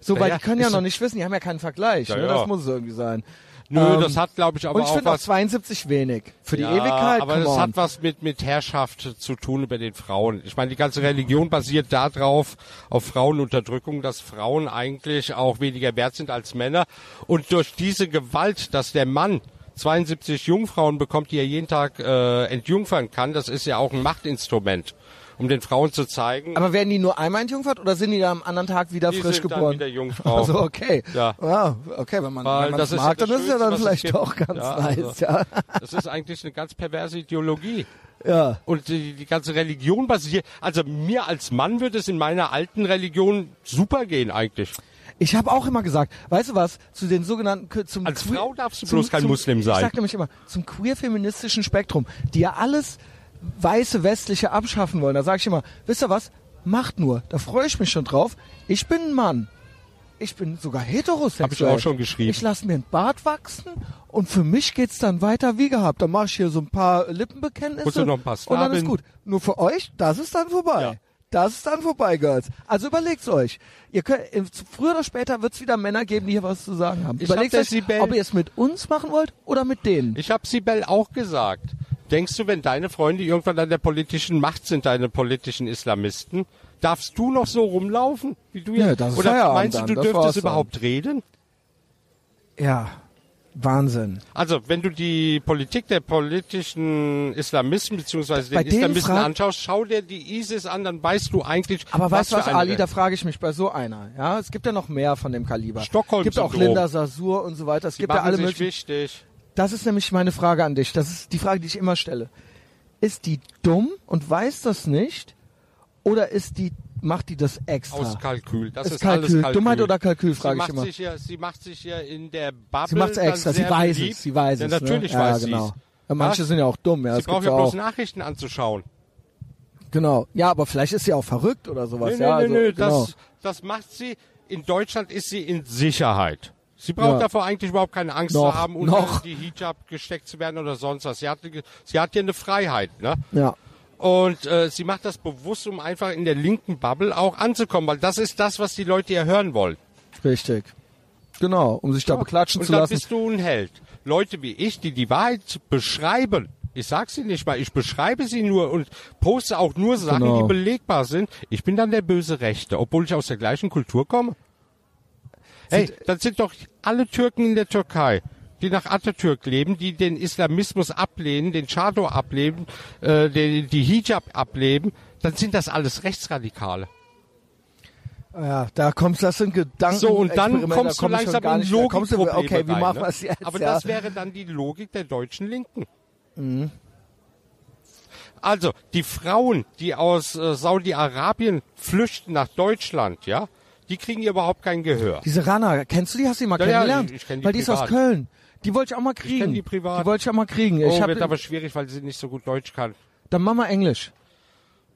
Speaker 1: So, weil
Speaker 2: ja,
Speaker 1: die können ja noch nicht wissen, die haben ja keinen Vergleich.
Speaker 2: Ja,
Speaker 1: ne? Das muss es irgendwie sein.
Speaker 2: Nö,
Speaker 1: Ähm,
Speaker 2: das hat, glaube ich, aber
Speaker 1: und ich
Speaker 2: auch
Speaker 1: finde auch
Speaker 2: was.
Speaker 1: 72 wenig. Für die
Speaker 2: ja,
Speaker 1: Ewigkeit,
Speaker 2: aber das
Speaker 1: on.
Speaker 2: hat was mit, mit Herrschaft zu tun über den Frauen. Ich meine, die ganze Religion basiert darauf, auf Frauenunterdrückung, dass Frauen eigentlich auch weniger wert sind als Männer. Und durch diese Gewalt, dass der Mann 72 Jungfrauen bekommt, die er jeden Tag äh, entjungfern kann, das ist ja auch ein Machtinstrument, um den Frauen zu zeigen,
Speaker 1: Aber werden die nur einmal entjungfert oder sind die dann am anderen Tag wieder
Speaker 2: die
Speaker 1: frisch
Speaker 2: sind dann
Speaker 1: geboren?
Speaker 2: wieder Jungfrau.
Speaker 1: Also okay.
Speaker 2: Ja.
Speaker 1: Ja, okay, wenn man
Speaker 2: Weil
Speaker 1: wenn man
Speaker 2: das
Speaker 1: das mag,
Speaker 2: ja
Speaker 1: dann
Speaker 2: das
Speaker 1: ist es ja
Speaker 2: Schönste,
Speaker 1: dann vielleicht doch ganz
Speaker 2: Ja,
Speaker 1: nice,
Speaker 2: also-
Speaker 1: ja. [LAUGHS]
Speaker 2: Das ist eigentlich eine ganz perverse Ideologie.
Speaker 1: Ja.
Speaker 2: Und die, die ganze Religion basiert, also mir als Mann würde es in meiner alten Religion super gehen eigentlich.
Speaker 1: Ich habe auch immer gesagt, weißt du was, zu den sogenannten zum
Speaker 2: Als
Speaker 1: queer-
Speaker 2: Frau darfst du
Speaker 1: zum-
Speaker 2: bloß kein
Speaker 1: zum,
Speaker 2: Muslim sein.
Speaker 1: Ich sag nämlich immer, zum queer-feministischen Spektrum, die ja alles weiße westliche abschaffen wollen. Da sage ich immer, wisst ihr was, macht nur, da freue ich mich schon drauf. Ich bin ein Mann. Ich bin sogar heterosexuell.
Speaker 2: Hab ich auch schon geschrieben.
Speaker 1: Ich lasse mir einen Bart wachsen und für mich geht's dann weiter wie gehabt. Dann mache ich hier so ein paar Lippenbekenntnisse
Speaker 2: Musst du noch ein paar
Speaker 1: und dann ist gut. Nur für euch, das ist dann vorbei.
Speaker 2: Ja.
Speaker 1: Das ist dann vorbei, Girls. Also überlegt's euch. Ihr könnt, früher oder später wird's wieder Männer geben, die hier was zu sagen haben.
Speaker 2: Ich
Speaker 1: Überlegt
Speaker 2: hab
Speaker 1: euch,
Speaker 2: Sibel-
Speaker 1: ob ihr es mit uns machen wollt oder mit denen.
Speaker 2: Ich habe Sibel auch gesagt. Denkst du, wenn deine Freunde irgendwann an der politischen Macht sind, deine politischen Islamisten, darfst du noch so rumlaufen, wie du
Speaker 1: Ja, das ist
Speaker 2: Oder
Speaker 1: Feierabend
Speaker 2: meinst du, du dürftest überhaupt reden?
Speaker 1: Ja, Wahnsinn.
Speaker 2: Also, wenn du die Politik der politischen Islamisten bzw.
Speaker 1: Bei
Speaker 2: den Islamisten anschaust, schau dir die ISIS an, dann weißt du eigentlich,
Speaker 1: Aber
Speaker 2: was
Speaker 1: weißt du
Speaker 2: für
Speaker 1: was, Ali, da frage ich mich bei so einer. Ja, es gibt ja noch mehr von dem Kaliber.
Speaker 2: Stockholm
Speaker 1: Es gibt auch. Linda Sasur und so weiter. Es
Speaker 2: Die
Speaker 1: gibt ja alle
Speaker 2: sich
Speaker 1: möglichen.
Speaker 2: wichtig.
Speaker 1: Das ist nämlich meine Frage an dich. Das ist die Frage, die ich immer stelle. Ist die dumm und weiß das nicht? Oder ist die, macht die das extra?
Speaker 2: Aus Kalkül. Das
Speaker 1: Ist
Speaker 2: ist,
Speaker 1: Kalkül.
Speaker 2: alles Kalkül.
Speaker 1: Dummheit oder Kalkül,
Speaker 2: sie
Speaker 1: frage ich
Speaker 2: macht
Speaker 1: immer.
Speaker 2: Sich ja, sie macht sich ja in der Bubble
Speaker 1: Sie macht's
Speaker 2: dann
Speaker 1: extra. Sie weiß
Speaker 2: beliebt.
Speaker 1: es. Sie weiß es.
Speaker 2: natürlich
Speaker 1: ne?
Speaker 2: weiß
Speaker 1: ja,
Speaker 2: sie
Speaker 1: genau.
Speaker 2: es.
Speaker 1: Ja, manche sind ja auch dumm. Ja,
Speaker 2: Sie
Speaker 1: das
Speaker 2: braucht ja bloß
Speaker 1: auch.
Speaker 2: Nachrichten anzuschauen.
Speaker 1: Genau. Ja, aber vielleicht ist sie auch verrückt oder sowas.
Speaker 2: Nee, nee,
Speaker 1: ja, also,
Speaker 2: nee, nee,
Speaker 1: genau.
Speaker 2: das, das macht sie. In Deutschland ist sie in Sicherheit. Sie braucht
Speaker 1: Ja.
Speaker 2: davor eigentlich überhaupt keine Angst
Speaker 1: Noch,
Speaker 2: zu haben, unter
Speaker 1: noch.
Speaker 2: die Hijab gesteckt zu werden oder sonst was. Sie hat, sie hat ja eine Freiheit, ne?
Speaker 1: Ja.
Speaker 2: Und äh, sie macht das bewusst, um einfach in der linken Bubble auch anzukommen, weil das ist das, was die Leute ja hören wollen.
Speaker 1: Richtig. Genau, um sich da beklatschen
Speaker 2: Und
Speaker 1: zu
Speaker 2: dann
Speaker 1: lassen.
Speaker 2: bist du ein Held. Leute wie ich, die die Wahrheit beschreiben, ich sag sie nicht mal, ich beschreibe sie nur und poste auch nur Sachen,
Speaker 1: Genau.
Speaker 2: die belegbar sind. Ich bin dann der böse Rechte, obwohl ich aus der gleichen Kultur komme. Hey, das sind doch alle Türken in der Türkei, die nach Atatürk leben, die den Islamismus ablehnen, den Chado ablehnen, äh, den, die Hijab ablehnen, dann sind das alles Rechtsradikale.
Speaker 1: Ja, da kommst das sind Gedanken.
Speaker 2: So, und dann kommst
Speaker 1: da
Speaker 2: du langsam in.
Speaker 1: Kommst
Speaker 2: Logikprobleme
Speaker 1: Okay, wie
Speaker 2: rein,
Speaker 1: machen
Speaker 2: ne?
Speaker 1: wir es jetzt?
Speaker 2: Aber
Speaker 1: ja.
Speaker 2: das wäre dann die Logik der deutschen Linken. Also, die Frauen, die aus äh, Saudi-Arabien flüchten nach Deutschland, ja, die kriegen hier überhaupt kein Gehör.
Speaker 1: Diese Rana, kennst du die? Hast du die mal
Speaker 2: Ja, ja,
Speaker 1: kennengelernt?
Speaker 2: ich- ich kenn die
Speaker 1: Weil die ist aus. Köln. Die wollte ich auch mal kriegen.
Speaker 2: kenn die privat.
Speaker 1: Die wollte ich auch mal kriegen.
Speaker 2: Oh,
Speaker 1: ich hab,
Speaker 2: wird aber schwierig, weil sie nicht so gut Deutsch kann.
Speaker 1: dann mach mal Englisch.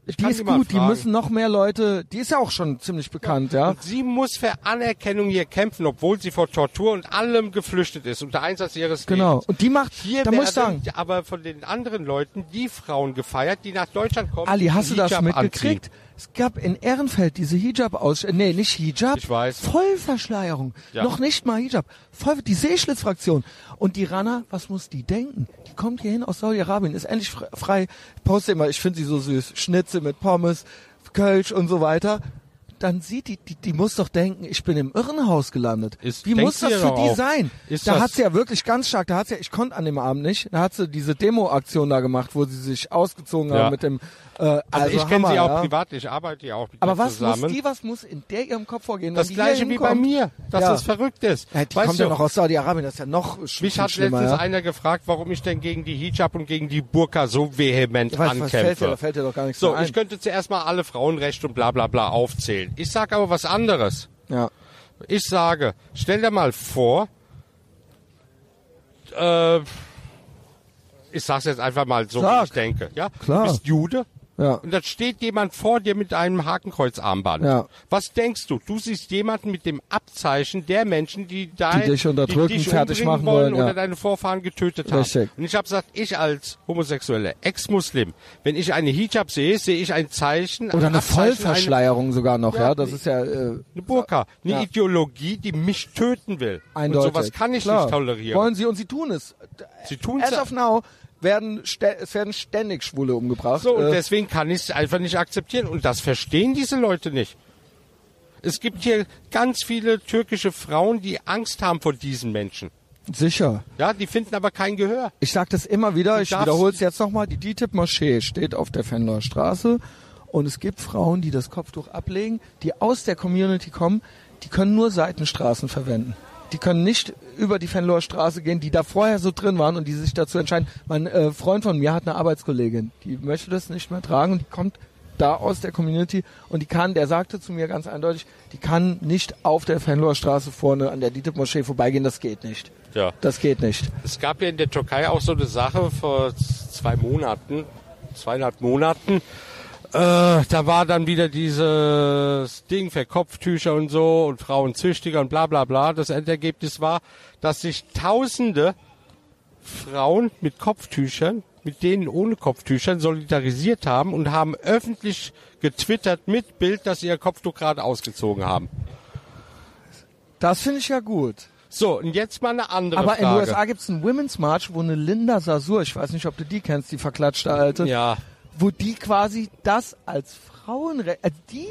Speaker 1: Ich die ist gut, die müssen noch mehr Leute, die ist ja auch schon ziemlich bekannt, ja. ja. Und
Speaker 2: sie muss für Anerkennung hier kämpfen, obwohl sie vor Tortur und allem geflüchtet ist, unter Einsatz ihres
Speaker 1: Genau. Lebens. Und die macht, hier da muss ich sagen.
Speaker 2: aber von den anderen Leuten die Frauen gefeiert, die nach Deutschland kommen.
Speaker 1: Ali, hast du das mitgekriegt? Anziehen. Es gab in Ehrenfeld diese hijab aus nee, nicht Hijab,
Speaker 2: ich weiß.
Speaker 1: Vollverschleierung. Ja. Noch nicht mal Hijab. Voll, die Seeschlitzfraktion. Und die Rana, was muss die denken? Die kommt hierhin aus Saudi-Arabien, ist endlich frei. Poste immer, ich finde sie so süß. Schnitze mit Pommes, Kölsch und so weiter dann sieht die, die, die muss doch denken, ich bin im Irrenhaus gelandet. Ist, Wie muss das für die auch? sein? Ist da hat sie ja wirklich ganz stark, da hat sie ja, ich konnte an dem Abend nicht, da hat sie diese Demo-Aktion da gemacht, wo sie sich ausgezogen ja. haben mit dem äh, also,
Speaker 2: also ich kenne sie auch ja. privat, ich arbeite ja auch mit
Speaker 1: Aber was
Speaker 2: zusammen.
Speaker 1: muss die, was muss in der ihrem Kopf vorgehen?
Speaker 2: Das gleiche wie bei mir, dass ja. das verrückt ist.
Speaker 1: Ja, die weißt kommt du, ja noch aus Saudi-Arabien, das ist ja noch
Speaker 2: sch Mich hat letztens ja? einer gefragt, warum ich denn gegen die Hijab und gegen die Burka so vehement weiß, ankämpfe.
Speaker 1: Fällt dir, da fällt dir doch gar nichts
Speaker 2: so, ich könnte zuerst mal alle Frauenrechte und bla bla bla aufzählen. Ich sage aber was anderes.
Speaker 1: Ja.
Speaker 2: Ich sage, stell dir mal vor, äh, ich sag's jetzt einfach mal so, Sag. wie ich denke. Ja?
Speaker 1: Klar.
Speaker 2: Du bist Jude,
Speaker 1: ja.
Speaker 2: Und dann steht jemand vor dir mit einem Hakenkreuzarmband.
Speaker 1: Ja.
Speaker 2: Was denkst du? Du siehst jemanden mit dem Abzeichen der Menschen, die, dein,
Speaker 1: die dich unterdrücken, die dich fertig machen wollen,
Speaker 2: ja. oder deine Vorfahren getötet
Speaker 1: Richtig.
Speaker 2: haben. Und ich habe gesagt, ich als homosexuelle Ex-Muslim, wenn ich eine Hijab sehe, sehe ich ein Zeichen.
Speaker 1: Oder eine Abzeichen, Vollverschleierung eine, sogar noch, ja. ja. Das ist ja äh,
Speaker 2: eine Burka, eine ja. Ideologie, die mich töten will.
Speaker 1: Eindeutig.
Speaker 2: Und sowas kann ich Klar. nicht tolerieren.
Speaker 1: Wollen sie und sie tun es.
Speaker 2: Sie tun es.
Speaker 1: As of now werden es werden ständig Schwule umgebracht.
Speaker 2: So, und äh, deswegen kann ich es einfach nicht akzeptieren. Und das verstehen diese Leute nicht. Es gibt hier ganz viele türkische Frauen, die Angst haben vor diesen Menschen.
Speaker 1: Sicher.
Speaker 2: Ja, die finden aber kein Gehör.
Speaker 1: Ich sage das immer wieder, du ich wiederhole es jetzt nochmal. Die DITIB-Moschee steht auf der Fenloer Straße und es gibt Frauen, die das Kopftuch ablegen, die aus der Community kommen, die können nur Seitenstraßen verwenden die können nicht über die Fenloer Straße gehen, die da vorher so drin waren und die sich dazu entscheiden. Mein äh, Freund von mir hat eine Arbeitskollegin, die möchte das nicht mehr tragen und die kommt da aus der Community und die kann, der sagte zu mir ganz eindeutig, die kann nicht auf der Fenloer Straße vorne an der DITIB-Moschee vorbeigehen, das geht nicht.
Speaker 2: Ja.
Speaker 1: Das geht nicht.
Speaker 2: Es gab ja in der Türkei auch so eine Sache vor zwei Monaten, zweieinhalb Monaten, äh, da war dann wieder dieses Ding für Kopftücher und so und Frauenzüchtiger und bla bla bla. Das Endergebnis war, dass sich tausende Frauen mit Kopftüchern, mit denen ohne Kopftüchern solidarisiert haben und haben öffentlich getwittert mit Bild, dass sie ihr Kopftuch gerade ausgezogen haben.
Speaker 1: Das finde ich ja gut.
Speaker 2: So, und jetzt mal eine andere
Speaker 1: Aber
Speaker 2: Frage.
Speaker 1: Aber in den USA gibt es einen Women's March, wo eine Linda Sasur, ich weiß nicht, ob du die kennst, die verklatschte Alte,
Speaker 2: ja
Speaker 1: wo die quasi das als Frauenrecht, also die,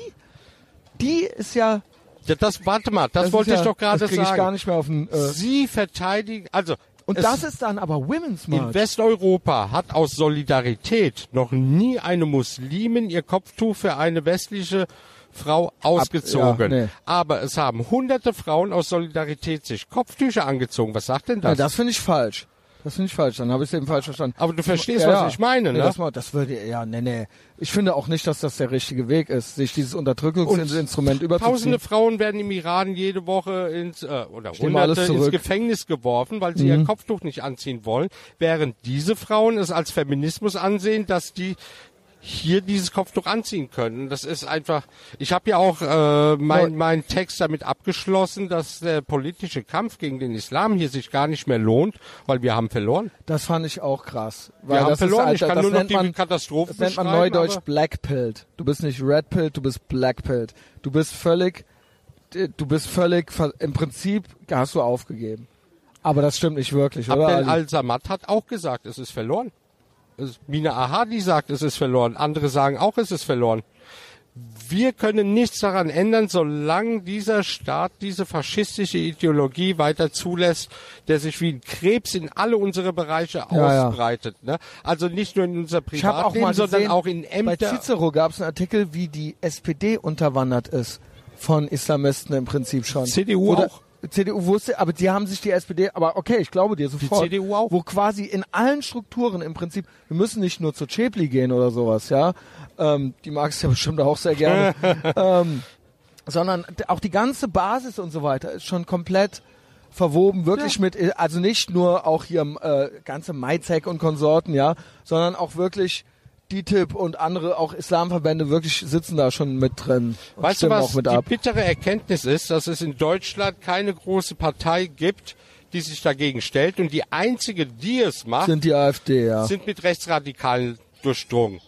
Speaker 1: die ist ja
Speaker 2: ja, das, warte mal, das, das wollte ich ja, doch gerade sagen.
Speaker 1: Ich gar nicht mehr auf den,
Speaker 2: äh Sie verteidigen, also.
Speaker 1: Und das ist dann aber Women's March.
Speaker 2: In Westeuropa hat aus Solidarität noch nie eine Muslimin ihr Kopftuch für eine westliche Frau ausgezogen. Ab, ja, nee. Aber es haben hunderte Frauen aus Solidarität sich Kopftücher angezogen. Was sagt denn das?
Speaker 1: Ja, das finde ich falsch. Das finde ich falsch, dann habe ich es eben falsch verstanden.
Speaker 2: Aber du verstehst, ja, was ich meine,
Speaker 1: ne? Nee, das, mal, das würde, ja, nee, nee. Ich finde auch nicht, dass das der richtige Weg ist, sich dieses Unterdrückungsinstrument überzuziehen.
Speaker 2: Tausende Frauen werden im Iran jede Woche ins, äh, oder hunderte ins Gefängnis geworfen, weil sie mhm. ihr Kopftuch nicht anziehen wollen, während diese Frauen es als Feminismus ansehen, dass die hier dieses Kopftuch anziehen können. Das ist einfach. Ich habe ja auch äh, mein, mein Text damit abgeschlossen, dass der politische Kampf gegen den Islam hier sich gar nicht mehr lohnt, weil wir haben verloren.
Speaker 1: Das fand ich auch krass.
Speaker 2: Weil wir haben verloren. Ist, Alter, ich kann nur noch die man, Katastrophe
Speaker 1: Das nennt man neudeutsch Blackpilled. Du bist nicht Redpilled, du bist Blackpilled. Du bist völlig, du bist völlig, im Prinzip hast du aufgegeben. Aber das stimmt nicht wirklich,
Speaker 2: oder? Abdel Al-Samad hat auch gesagt, es ist verloren. Mina Ahadi sagt, es ist verloren. Andere sagen auch, es ist verloren. Wir können nichts daran ändern, solange dieser Staat diese faschistische Ideologie weiter zulässt, der sich wie ein Krebs in alle unsere Bereiche ja, ausbreitet. Ja. Ne? Also nicht nur in unser Privatleben, auch sondern auch in Ämtern.
Speaker 1: Bei Cicero gab es einen Artikel, wie die SPD unterwandert ist von Islamisten im Prinzip schon.
Speaker 2: CDU Oder, auch.
Speaker 1: CDU wusste, aber die haben sich die SPD, aber okay, ich glaube dir sofort.
Speaker 2: Die CDU auch.
Speaker 1: Wo quasi in allen Strukturen im Prinzip, wir müssen nicht nur zu Chepli gehen oder sowas, ja. Ähm, die mag es ja [LAUGHS] bestimmt auch sehr gerne. [LAUGHS] ähm, sondern auch die ganze Basis und so weiter ist schon komplett verwoben, wirklich ja. mit, also nicht nur auch hier äh, ganze Maizek und Konsorten, ja, sondern auch wirklich DITIB und andere auch Islamverbände wirklich sitzen da schon mit drin.
Speaker 2: Weißt du was? die ab. bittere Erkenntnis ist, dass es in Deutschland keine große Partei gibt, die sich dagegen stellt und die einzige, die es macht,
Speaker 1: sind die AfD, ja.
Speaker 2: Sind mit Rechtsradikalen durchdrungen.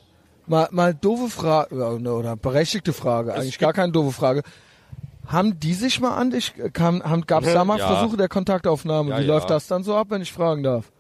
Speaker 1: Mal, mal doofe Frage oder berechtigte Frage, eigentlich gar keine doofe Frage. Haben die sich mal an dich, kam, haben, gab es da mal ja. Versuche der Kontaktaufnahme? Ja, Wie läuft das dann so ab, wenn ich fragen darf?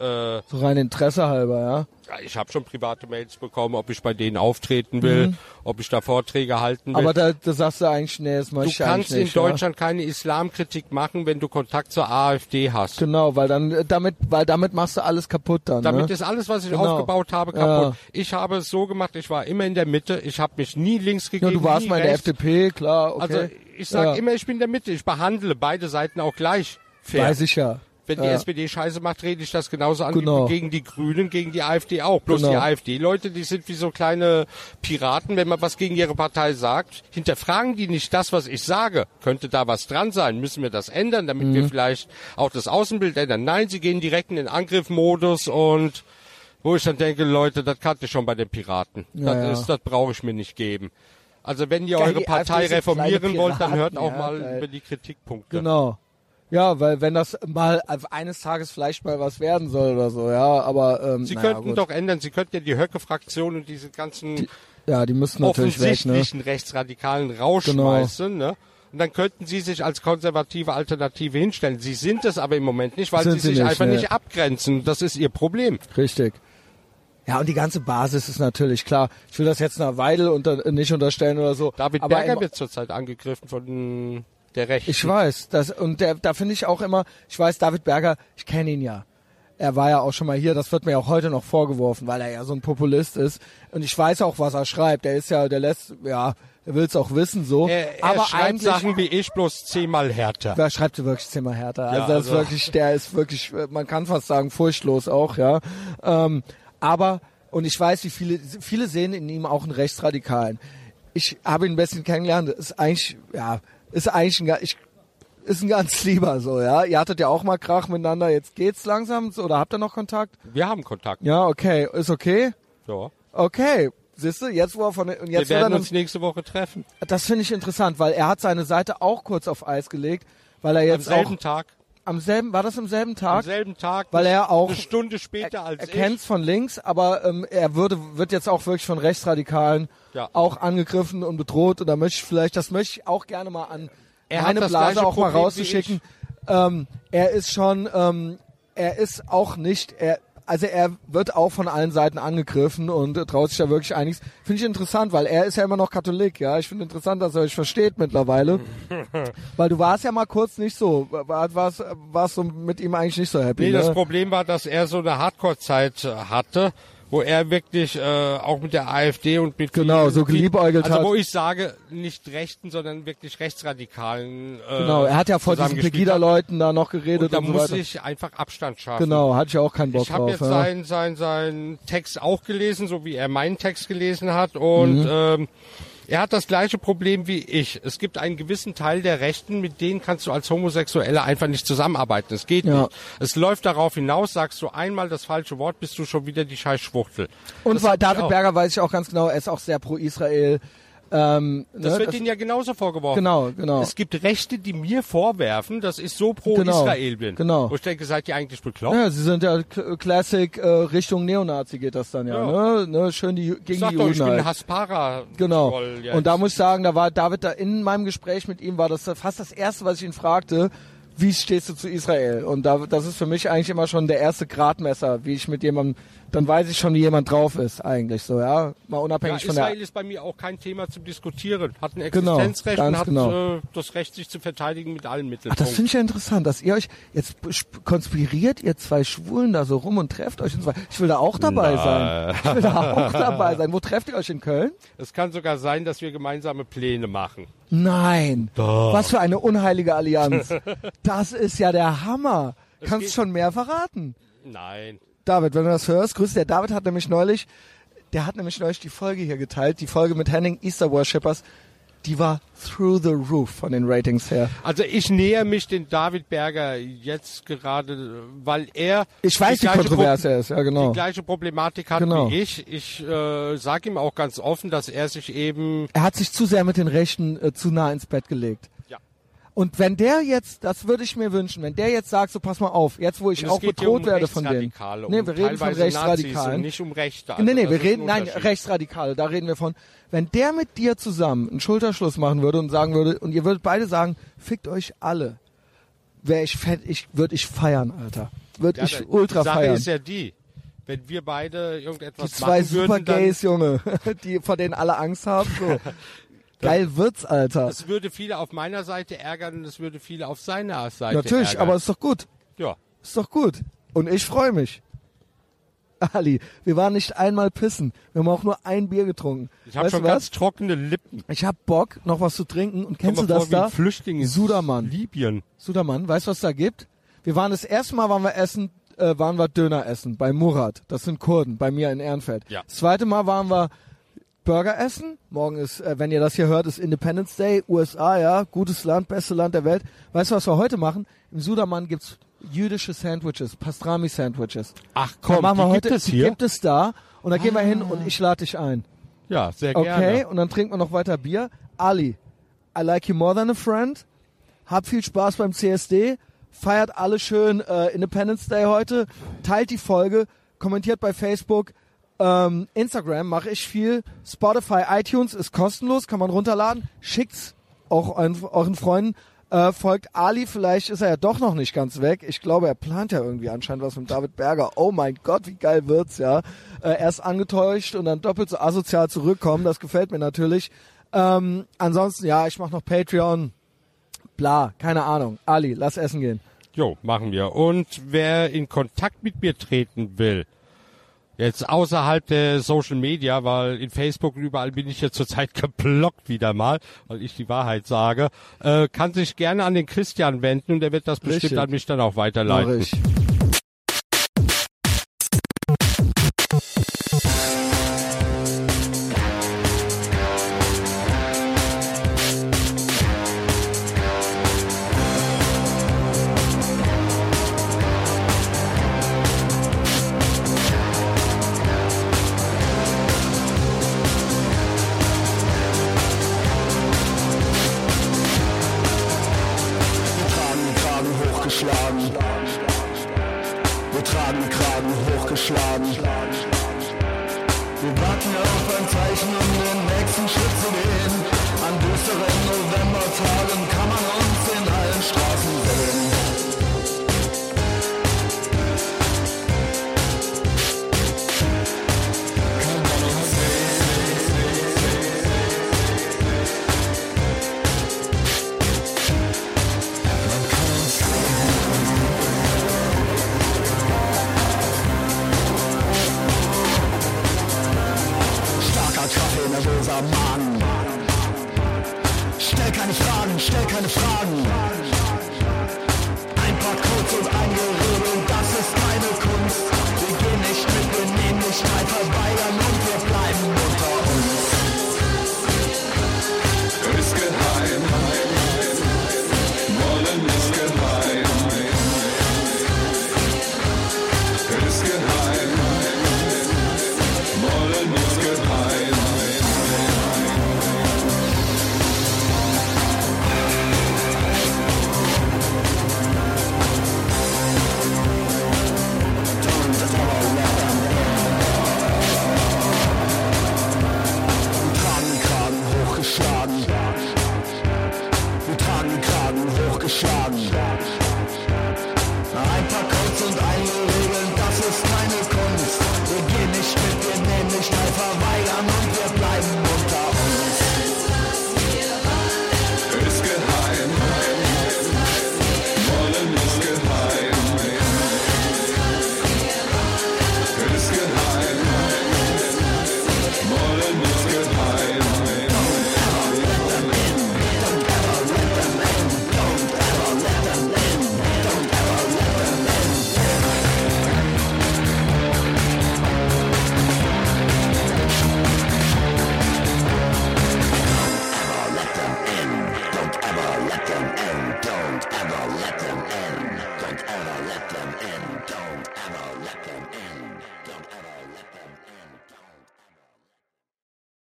Speaker 1: Äh, so rein Interesse halber, ja?
Speaker 2: ich habe schon private Mails bekommen, ob ich bei denen auftreten will, mhm. ob ich da Vorträge halten will.
Speaker 1: Aber da, da sagst du eigentlich, nee, das
Speaker 2: Du kannst in Deutschland ja? keine Islamkritik machen, wenn du Kontakt zur AfD hast.
Speaker 1: Genau, weil dann damit, weil damit machst du alles kaputt dann.
Speaker 2: Damit
Speaker 1: ne?
Speaker 2: ist alles, was ich genau. aufgebaut habe, kaputt. Ja. Ich habe es so gemacht, ich war immer in der Mitte, ich habe mich nie links gegeben.
Speaker 1: Ja, du warst mal in der FDP, klar, okay. Also
Speaker 2: ich sage immer, ich bin in der Mitte, ich behandle beide Seiten auch gleich. Fair.
Speaker 1: Weiß ich ja.
Speaker 2: Wenn die ja. SPD Scheiße macht, rede ich das genauso an genau. gegen die Grünen, gegen die AfD auch. Bloß genau. die AfD-Leute, die sind wie so kleine Piraten. Wenn man was gegen ihre Partei sagt, hinterfragen die nicht das, was ich sage. Könnte da was dran sein? Müssen wir das ändern, damit mhm. wir vielleicht auch das Außenbild ändern? Nein, sie gehen direkt in den Angriffmodus und wo ich dann denke, Leute, das kannte ich schon bei den Piraten. Ja, das, ja. das brauche ich mir nicht geben. Also wenn ihr Geil, eure Partei reformieren wollt, dann hört auch ja, mal über die Kritikpunkte.
Speaker 1: Genau. Ja, weil wenn das mal eines Tages vielleicht mal was werden soll oder so, ja, aber ähm,
Speaker 2: Sie naja, könnten gut. doch ändern, Sie könnten ja die Höcke-Fraktion und diese ganzen
Speaker 1: die, ja, die müssen natürlich
Speaker 2: offensichtlichen
Speaker 1: weg, ne?
Speaker 2: Rechtsradikalen rausschmeißen, genau. ne? Und dann könnten Sie sich als konservative Alternative hinstellen. Sie sind es aber im Moment nicht, weil Sind Sie sich nicht, einfach ne? nicht abgrenzen. Das ist Ihr Problem.
Speaker 1: Richtig. Ja, und die ganze Basis ist natürlich klar. Ich will das jetzt einer Weidel unter, nicht unterstellen oder so.
Speaker 2: David aber Berger wird zurzeit angegriffen von der Rechten.
Speaker 1: Ich weiß, das, und der, da finde ich auch immer, ich weiß, David Berger, ich kenne ihn ja. Er war ja auch schon mal hier, das wird mir auch heute noch vorgeworfen, weil er ja so ein Populist ist. Und ich weiß auch, was er schreibt. Der ist ja, der lässt, ja, er will es auch wissen, so.
Speaker 2: Er, er aber schreibt Sachen wie ich bloß zehnmal härter.
Speaker 1: Er schreibt wirklich zehnmal härter. Ja, also, das also. ist wirklich, der ist wirklich, man kann fast sagen, furchtlos auch, ja. Ähm, aber, und ich weiß, wie viele, viele sehen in ihm auch einen Rechtsradikalen. Ich habe ihn ein bisschen kennengelernt, ist eigentlich, ja, ist eigentlich ein, ich, ist ein ganz [LAUGHS] lieber so, ja. Ihr hattet ja auch mal Krach miteinander, jetzt geht's langsam, oder habt ihr noch Kontakt?
Speaker 2: Wir haben Kontakt.
Speaker 1: Ja, okay. Ist okay?
Speaker 2: Ja.
Speaker 1: Okay. Siehst du, jetzt wo er von und jetzt
Speaker 2: Wir werden uns nächste Woche treffen.
Speaker 1: Das finde ich interessant, weil er hat seine Seite auch kurz auf Eis gelegt, weil er jetzt
Speaker 2: Am selben
Speaker 1: auch,
Speaker 2: Tag.
Speaker 1: Am selben, war das am selben Tag? Am
Speaker 2: selben Tag.
Speaker 1: Weil er auch
Speaker 2: eine Stunde später als
Speaker 1: er, er kennt's von links, aber ähm, er würde wird jetzt auch wirklich von Rechtsradikalen ja. auch angegriffen und bedroht und da möchte ich vielleicht, das möchte ich auch gerne mal an er meine Blase auch Problem mal rauszuschicken. Ähm, er ist schon, ähm, er ist auch nicht, er, also er wird auch von allen Seiten angegriffen und traut sich da wirklich einiges. Finde ich interessant, weil er ist ja immer noch Katholik, ja. Ich finde interessant, dass er euch versteht mittlerweile. [LAUGHS] weil du warst ja mal kurz nicht so, warst, warst so mit ihm eigentlich nicht so happy. Nee,
Speaker 2: ne? das Problem war, dass er so eine Hardcore-Zeit hatte wo er wirklich äh, auch mit der AfD und mit
Speaker 1: genau so geliebäugelt
Speaker 2: also
Speaker 1: hat.
Speaker 2: wo ich sage nicht Rechten, sondern wirklich Rechtsradikalen.
Speaker 1: Äh, genau, er hat ja vor diesen Pegida-Leuten da noch geredet. Und
Speaker 2: da
Speaker 1: und so
Speaker 2: muss
Speaker 1: weiter.
Speaker 2: ich einfach Abstand schaffen.
Speaker 1: Genau, hatte ich auch keinen Bock
Speaker 2: ich drauf. Ich habe jetzt ja. seinen sein, sein Text auch gelesen, so wie er meinen Text gelesen hat und mhm. ähm, er hat das gleiche Problem wie ich. Es gibt einen gewissen Teil der Rechten, mit denen kannst du als Homosexuelle einfach nicht zusammenarbeiten. Es geht ja. nicht. Es läuft darauf hinaus, sagst du einmal das falsche Wort, bist du schon wieder die scheiß Schwuchtel.
Speaker 1: Und das David Berger weiß ich auch ganz genau, er ist auch sehr pro Israel. Ähm,
Speaker 2: das ne, wird das, ihnen ja genauso vorgeworfen.
Speaker 1: Genau, genau.
Speaker 2: Es gibt Rechte, die mir vorwerfen, dass ich so pro genau, Israel bin.
Speaker 1: Genau.
Speaker 2: Wo ich denke, seid ihr eigentlich bekloppt?
Speaker 1: Ja, sie sind ja Classic äh, Richtung Neonazi geht das dann ja. ja. Ne? ne? Schön die gegen Sag die
Speaker 2: doch,
Speaker 1: Juden
Speaker 2: ich bin
Speaker 1: halt.
Speaker 2: Haspara.
Speaker 1: Genau. Und da muss ich sagen, da war David da in meinem Gespräch mit ihm war das fast das erste, was ich ihn fragte wie stehst du zu Israel? Und da, das ist für mich eigentlich immer schon der erste Gradmesser, wie ich mit jemandem, dann weiß ich schon, wie jemand drauf ist, eigentlich so, ja. Mal unabhängig
Speaker 2: ja,
Speaker 1: von
Speaker 2: der.
Speaker 1: Israel
Speaker 2: ist bei mir auch kein Thema zum Diskutieren. Hat ein genau, Existenzrecht genau, und hat genau. äh, das Recht, sich zu verteidigen mit allen Mitteln.
Speaker 1: Ach, das finde ich ja interessant, dass ihr euch jetzt konspiriert, ihr zwei Schwulen da so rum und trefft euch und so Ich will da auch dabei Na. sein. Ich will da auch dabei sein. Wo trefft ihr euch in Köln?
Speaker 2: Es kann sogar sein, dass wir gemeinsame Pläne machen.
Speaker 1: Nein. Doch. Was für eine unheilige Allianz. [LAUGHS] Das ist ja der Hammer. Es Kannst du schon mehr verraten?
Speaker 2: Nein.
Speaker 1: David, wenn du das hörst, grüß der David hat nämlich neulich, der hat nämlich neulich die Folge hier geteilt, die Folge mit Henning Easter Worshippers. die war through the roof von den Ratings her.
Speaker 2: Also ich näher mich den David Berger jetzt gerade, weil er
Speaker 1: ich weiß, wie kontrovers er ist, ja genau.
Speaker 2: Die gleiche Problematik hat genau. wie ich. Ich äh, sage ihm auch ganz offen, dass er sich eben
Speaker 1: er hat sich zu sehr mit den Rechten äh, zu nah ins Bett gelegt. Und wenn der jetzt, das würde ich mir wünschen, wenn der jetzt sagt, so pass mal auf, jetzt wo ich auch bedroht um werde von denen.
Speaker 2: Nee, wir reden von Rechtsradikalen. nicht um Rechte.
Speaker 1: Also nee, nee, wir reden, nein, Rechtsradikale, da reden wir von. Wenn der mit dir zusammen einen Schulterschluss machen würde und sagen würde, und ihr würdet beide sagen, fickt euch alle, wäre ich fett, ich, würde ich feiern, Alter. Würde ja, ich ultra Sache feiern.
Speaker 2: ist ja die, wenn wir beide irgendetwas
Speaker 1: die zwei Super Gays, Junge, [LAUGHS] die vor denen alle Angst haben, so. [LAUGHS] Geil wird's, Alter.
Speaker 2: Es würde viele auf meiner Seite ärgern und es würde viele auf seiner Seite
Speaker 1: Natürlich,
Speaker 2: ärgern.
Speaker 1: aber ist doch gut.
Speaker 2: Ja.
Speaker 1: Ist doch gut. Und ich freue mich. Ali, wir waren nicht einmal pissen. Wir haben auch nur ein Bier getrunken.
Speaker 2: Ich habe schon was? ganz trockene Lippen.
Speaker 1: Ich hab Bock, noch was zu trinken. Und kennst du das vor, da?
Speaker 2: Flüchtling in
Speaker 1: Sudermann.
Speaker 2: Libyen.
Speaker 1: Sudermann, weißt du, was da gibt? Wir waren das erste Mal, waren wir essen, äh, waren wir Döner essen bei Murat. Das sind Kurden, bei mir in Ehrenfeld.
Speaker 2: Ja.
Speaker 1: Das zweite Mal waren wir Burger essen. Morgen ist, äh, wenn ihr das hier hört, ist Independence Day, USA, ja, gutes Land, beste Land der Welt. Weißt du, was wir heute machen? Im Sudermann gibt's jüdische Sandwiches, Pastrami-Sandwiches.
Speaker 2: Ach komm, machen wir
Speaker 1: heute,
Speaker 2: gibt es hier?
Speaker 1: gibt es da. Und da ah. gehen wir hin und ich lade dich ein.
Speaker 2: Ja, sehr
Speaker 1: okay,
Speaker 2: gerne.
Speaker 1: Okay, und dann trinken wir noch weiter Bier. Ali, I like you more than a friend. Hab viel Spaß beim CSD. Feiert alle schön äh, Independence Day heute. Teilt die Folge. Kommentiert bei Facebook. Ähm, Instagram mache ich viel. Spotify, iTunes ist kostenlos, kann man runterladen. Schickt's auch euren, euren Freunden. Äh, folgt Ali, vielleicht ist er ja doch noch nicht ganz weg. Ich glaube, er plant ja irgendwie anscheinend was mit David Berger. Oh mein Gott, wie geil wird's, ja. Äh, erst angetäuscht und dann doppelt so asozial zurückkommen. Das gefällt mir natürlich. Ähm, ansonsten, ja, ich mache noch Patreon. Bla, keine Ahnung. Ali, lass essen gehen.
Speaker 2: Jo, machen wir. Und wer in Kontakt mit mir treten will, Jetzt außerhalb der Social Media, weil in Facebook überall bin ich jetzt zurzeit [LAUGHS] geblockt wieder mal, weil ich die Wahrheit sage, äh, kann sich gerne an den Christian wenden und er wird das bestimmt Richtig. an mich dann auch weiterleiten.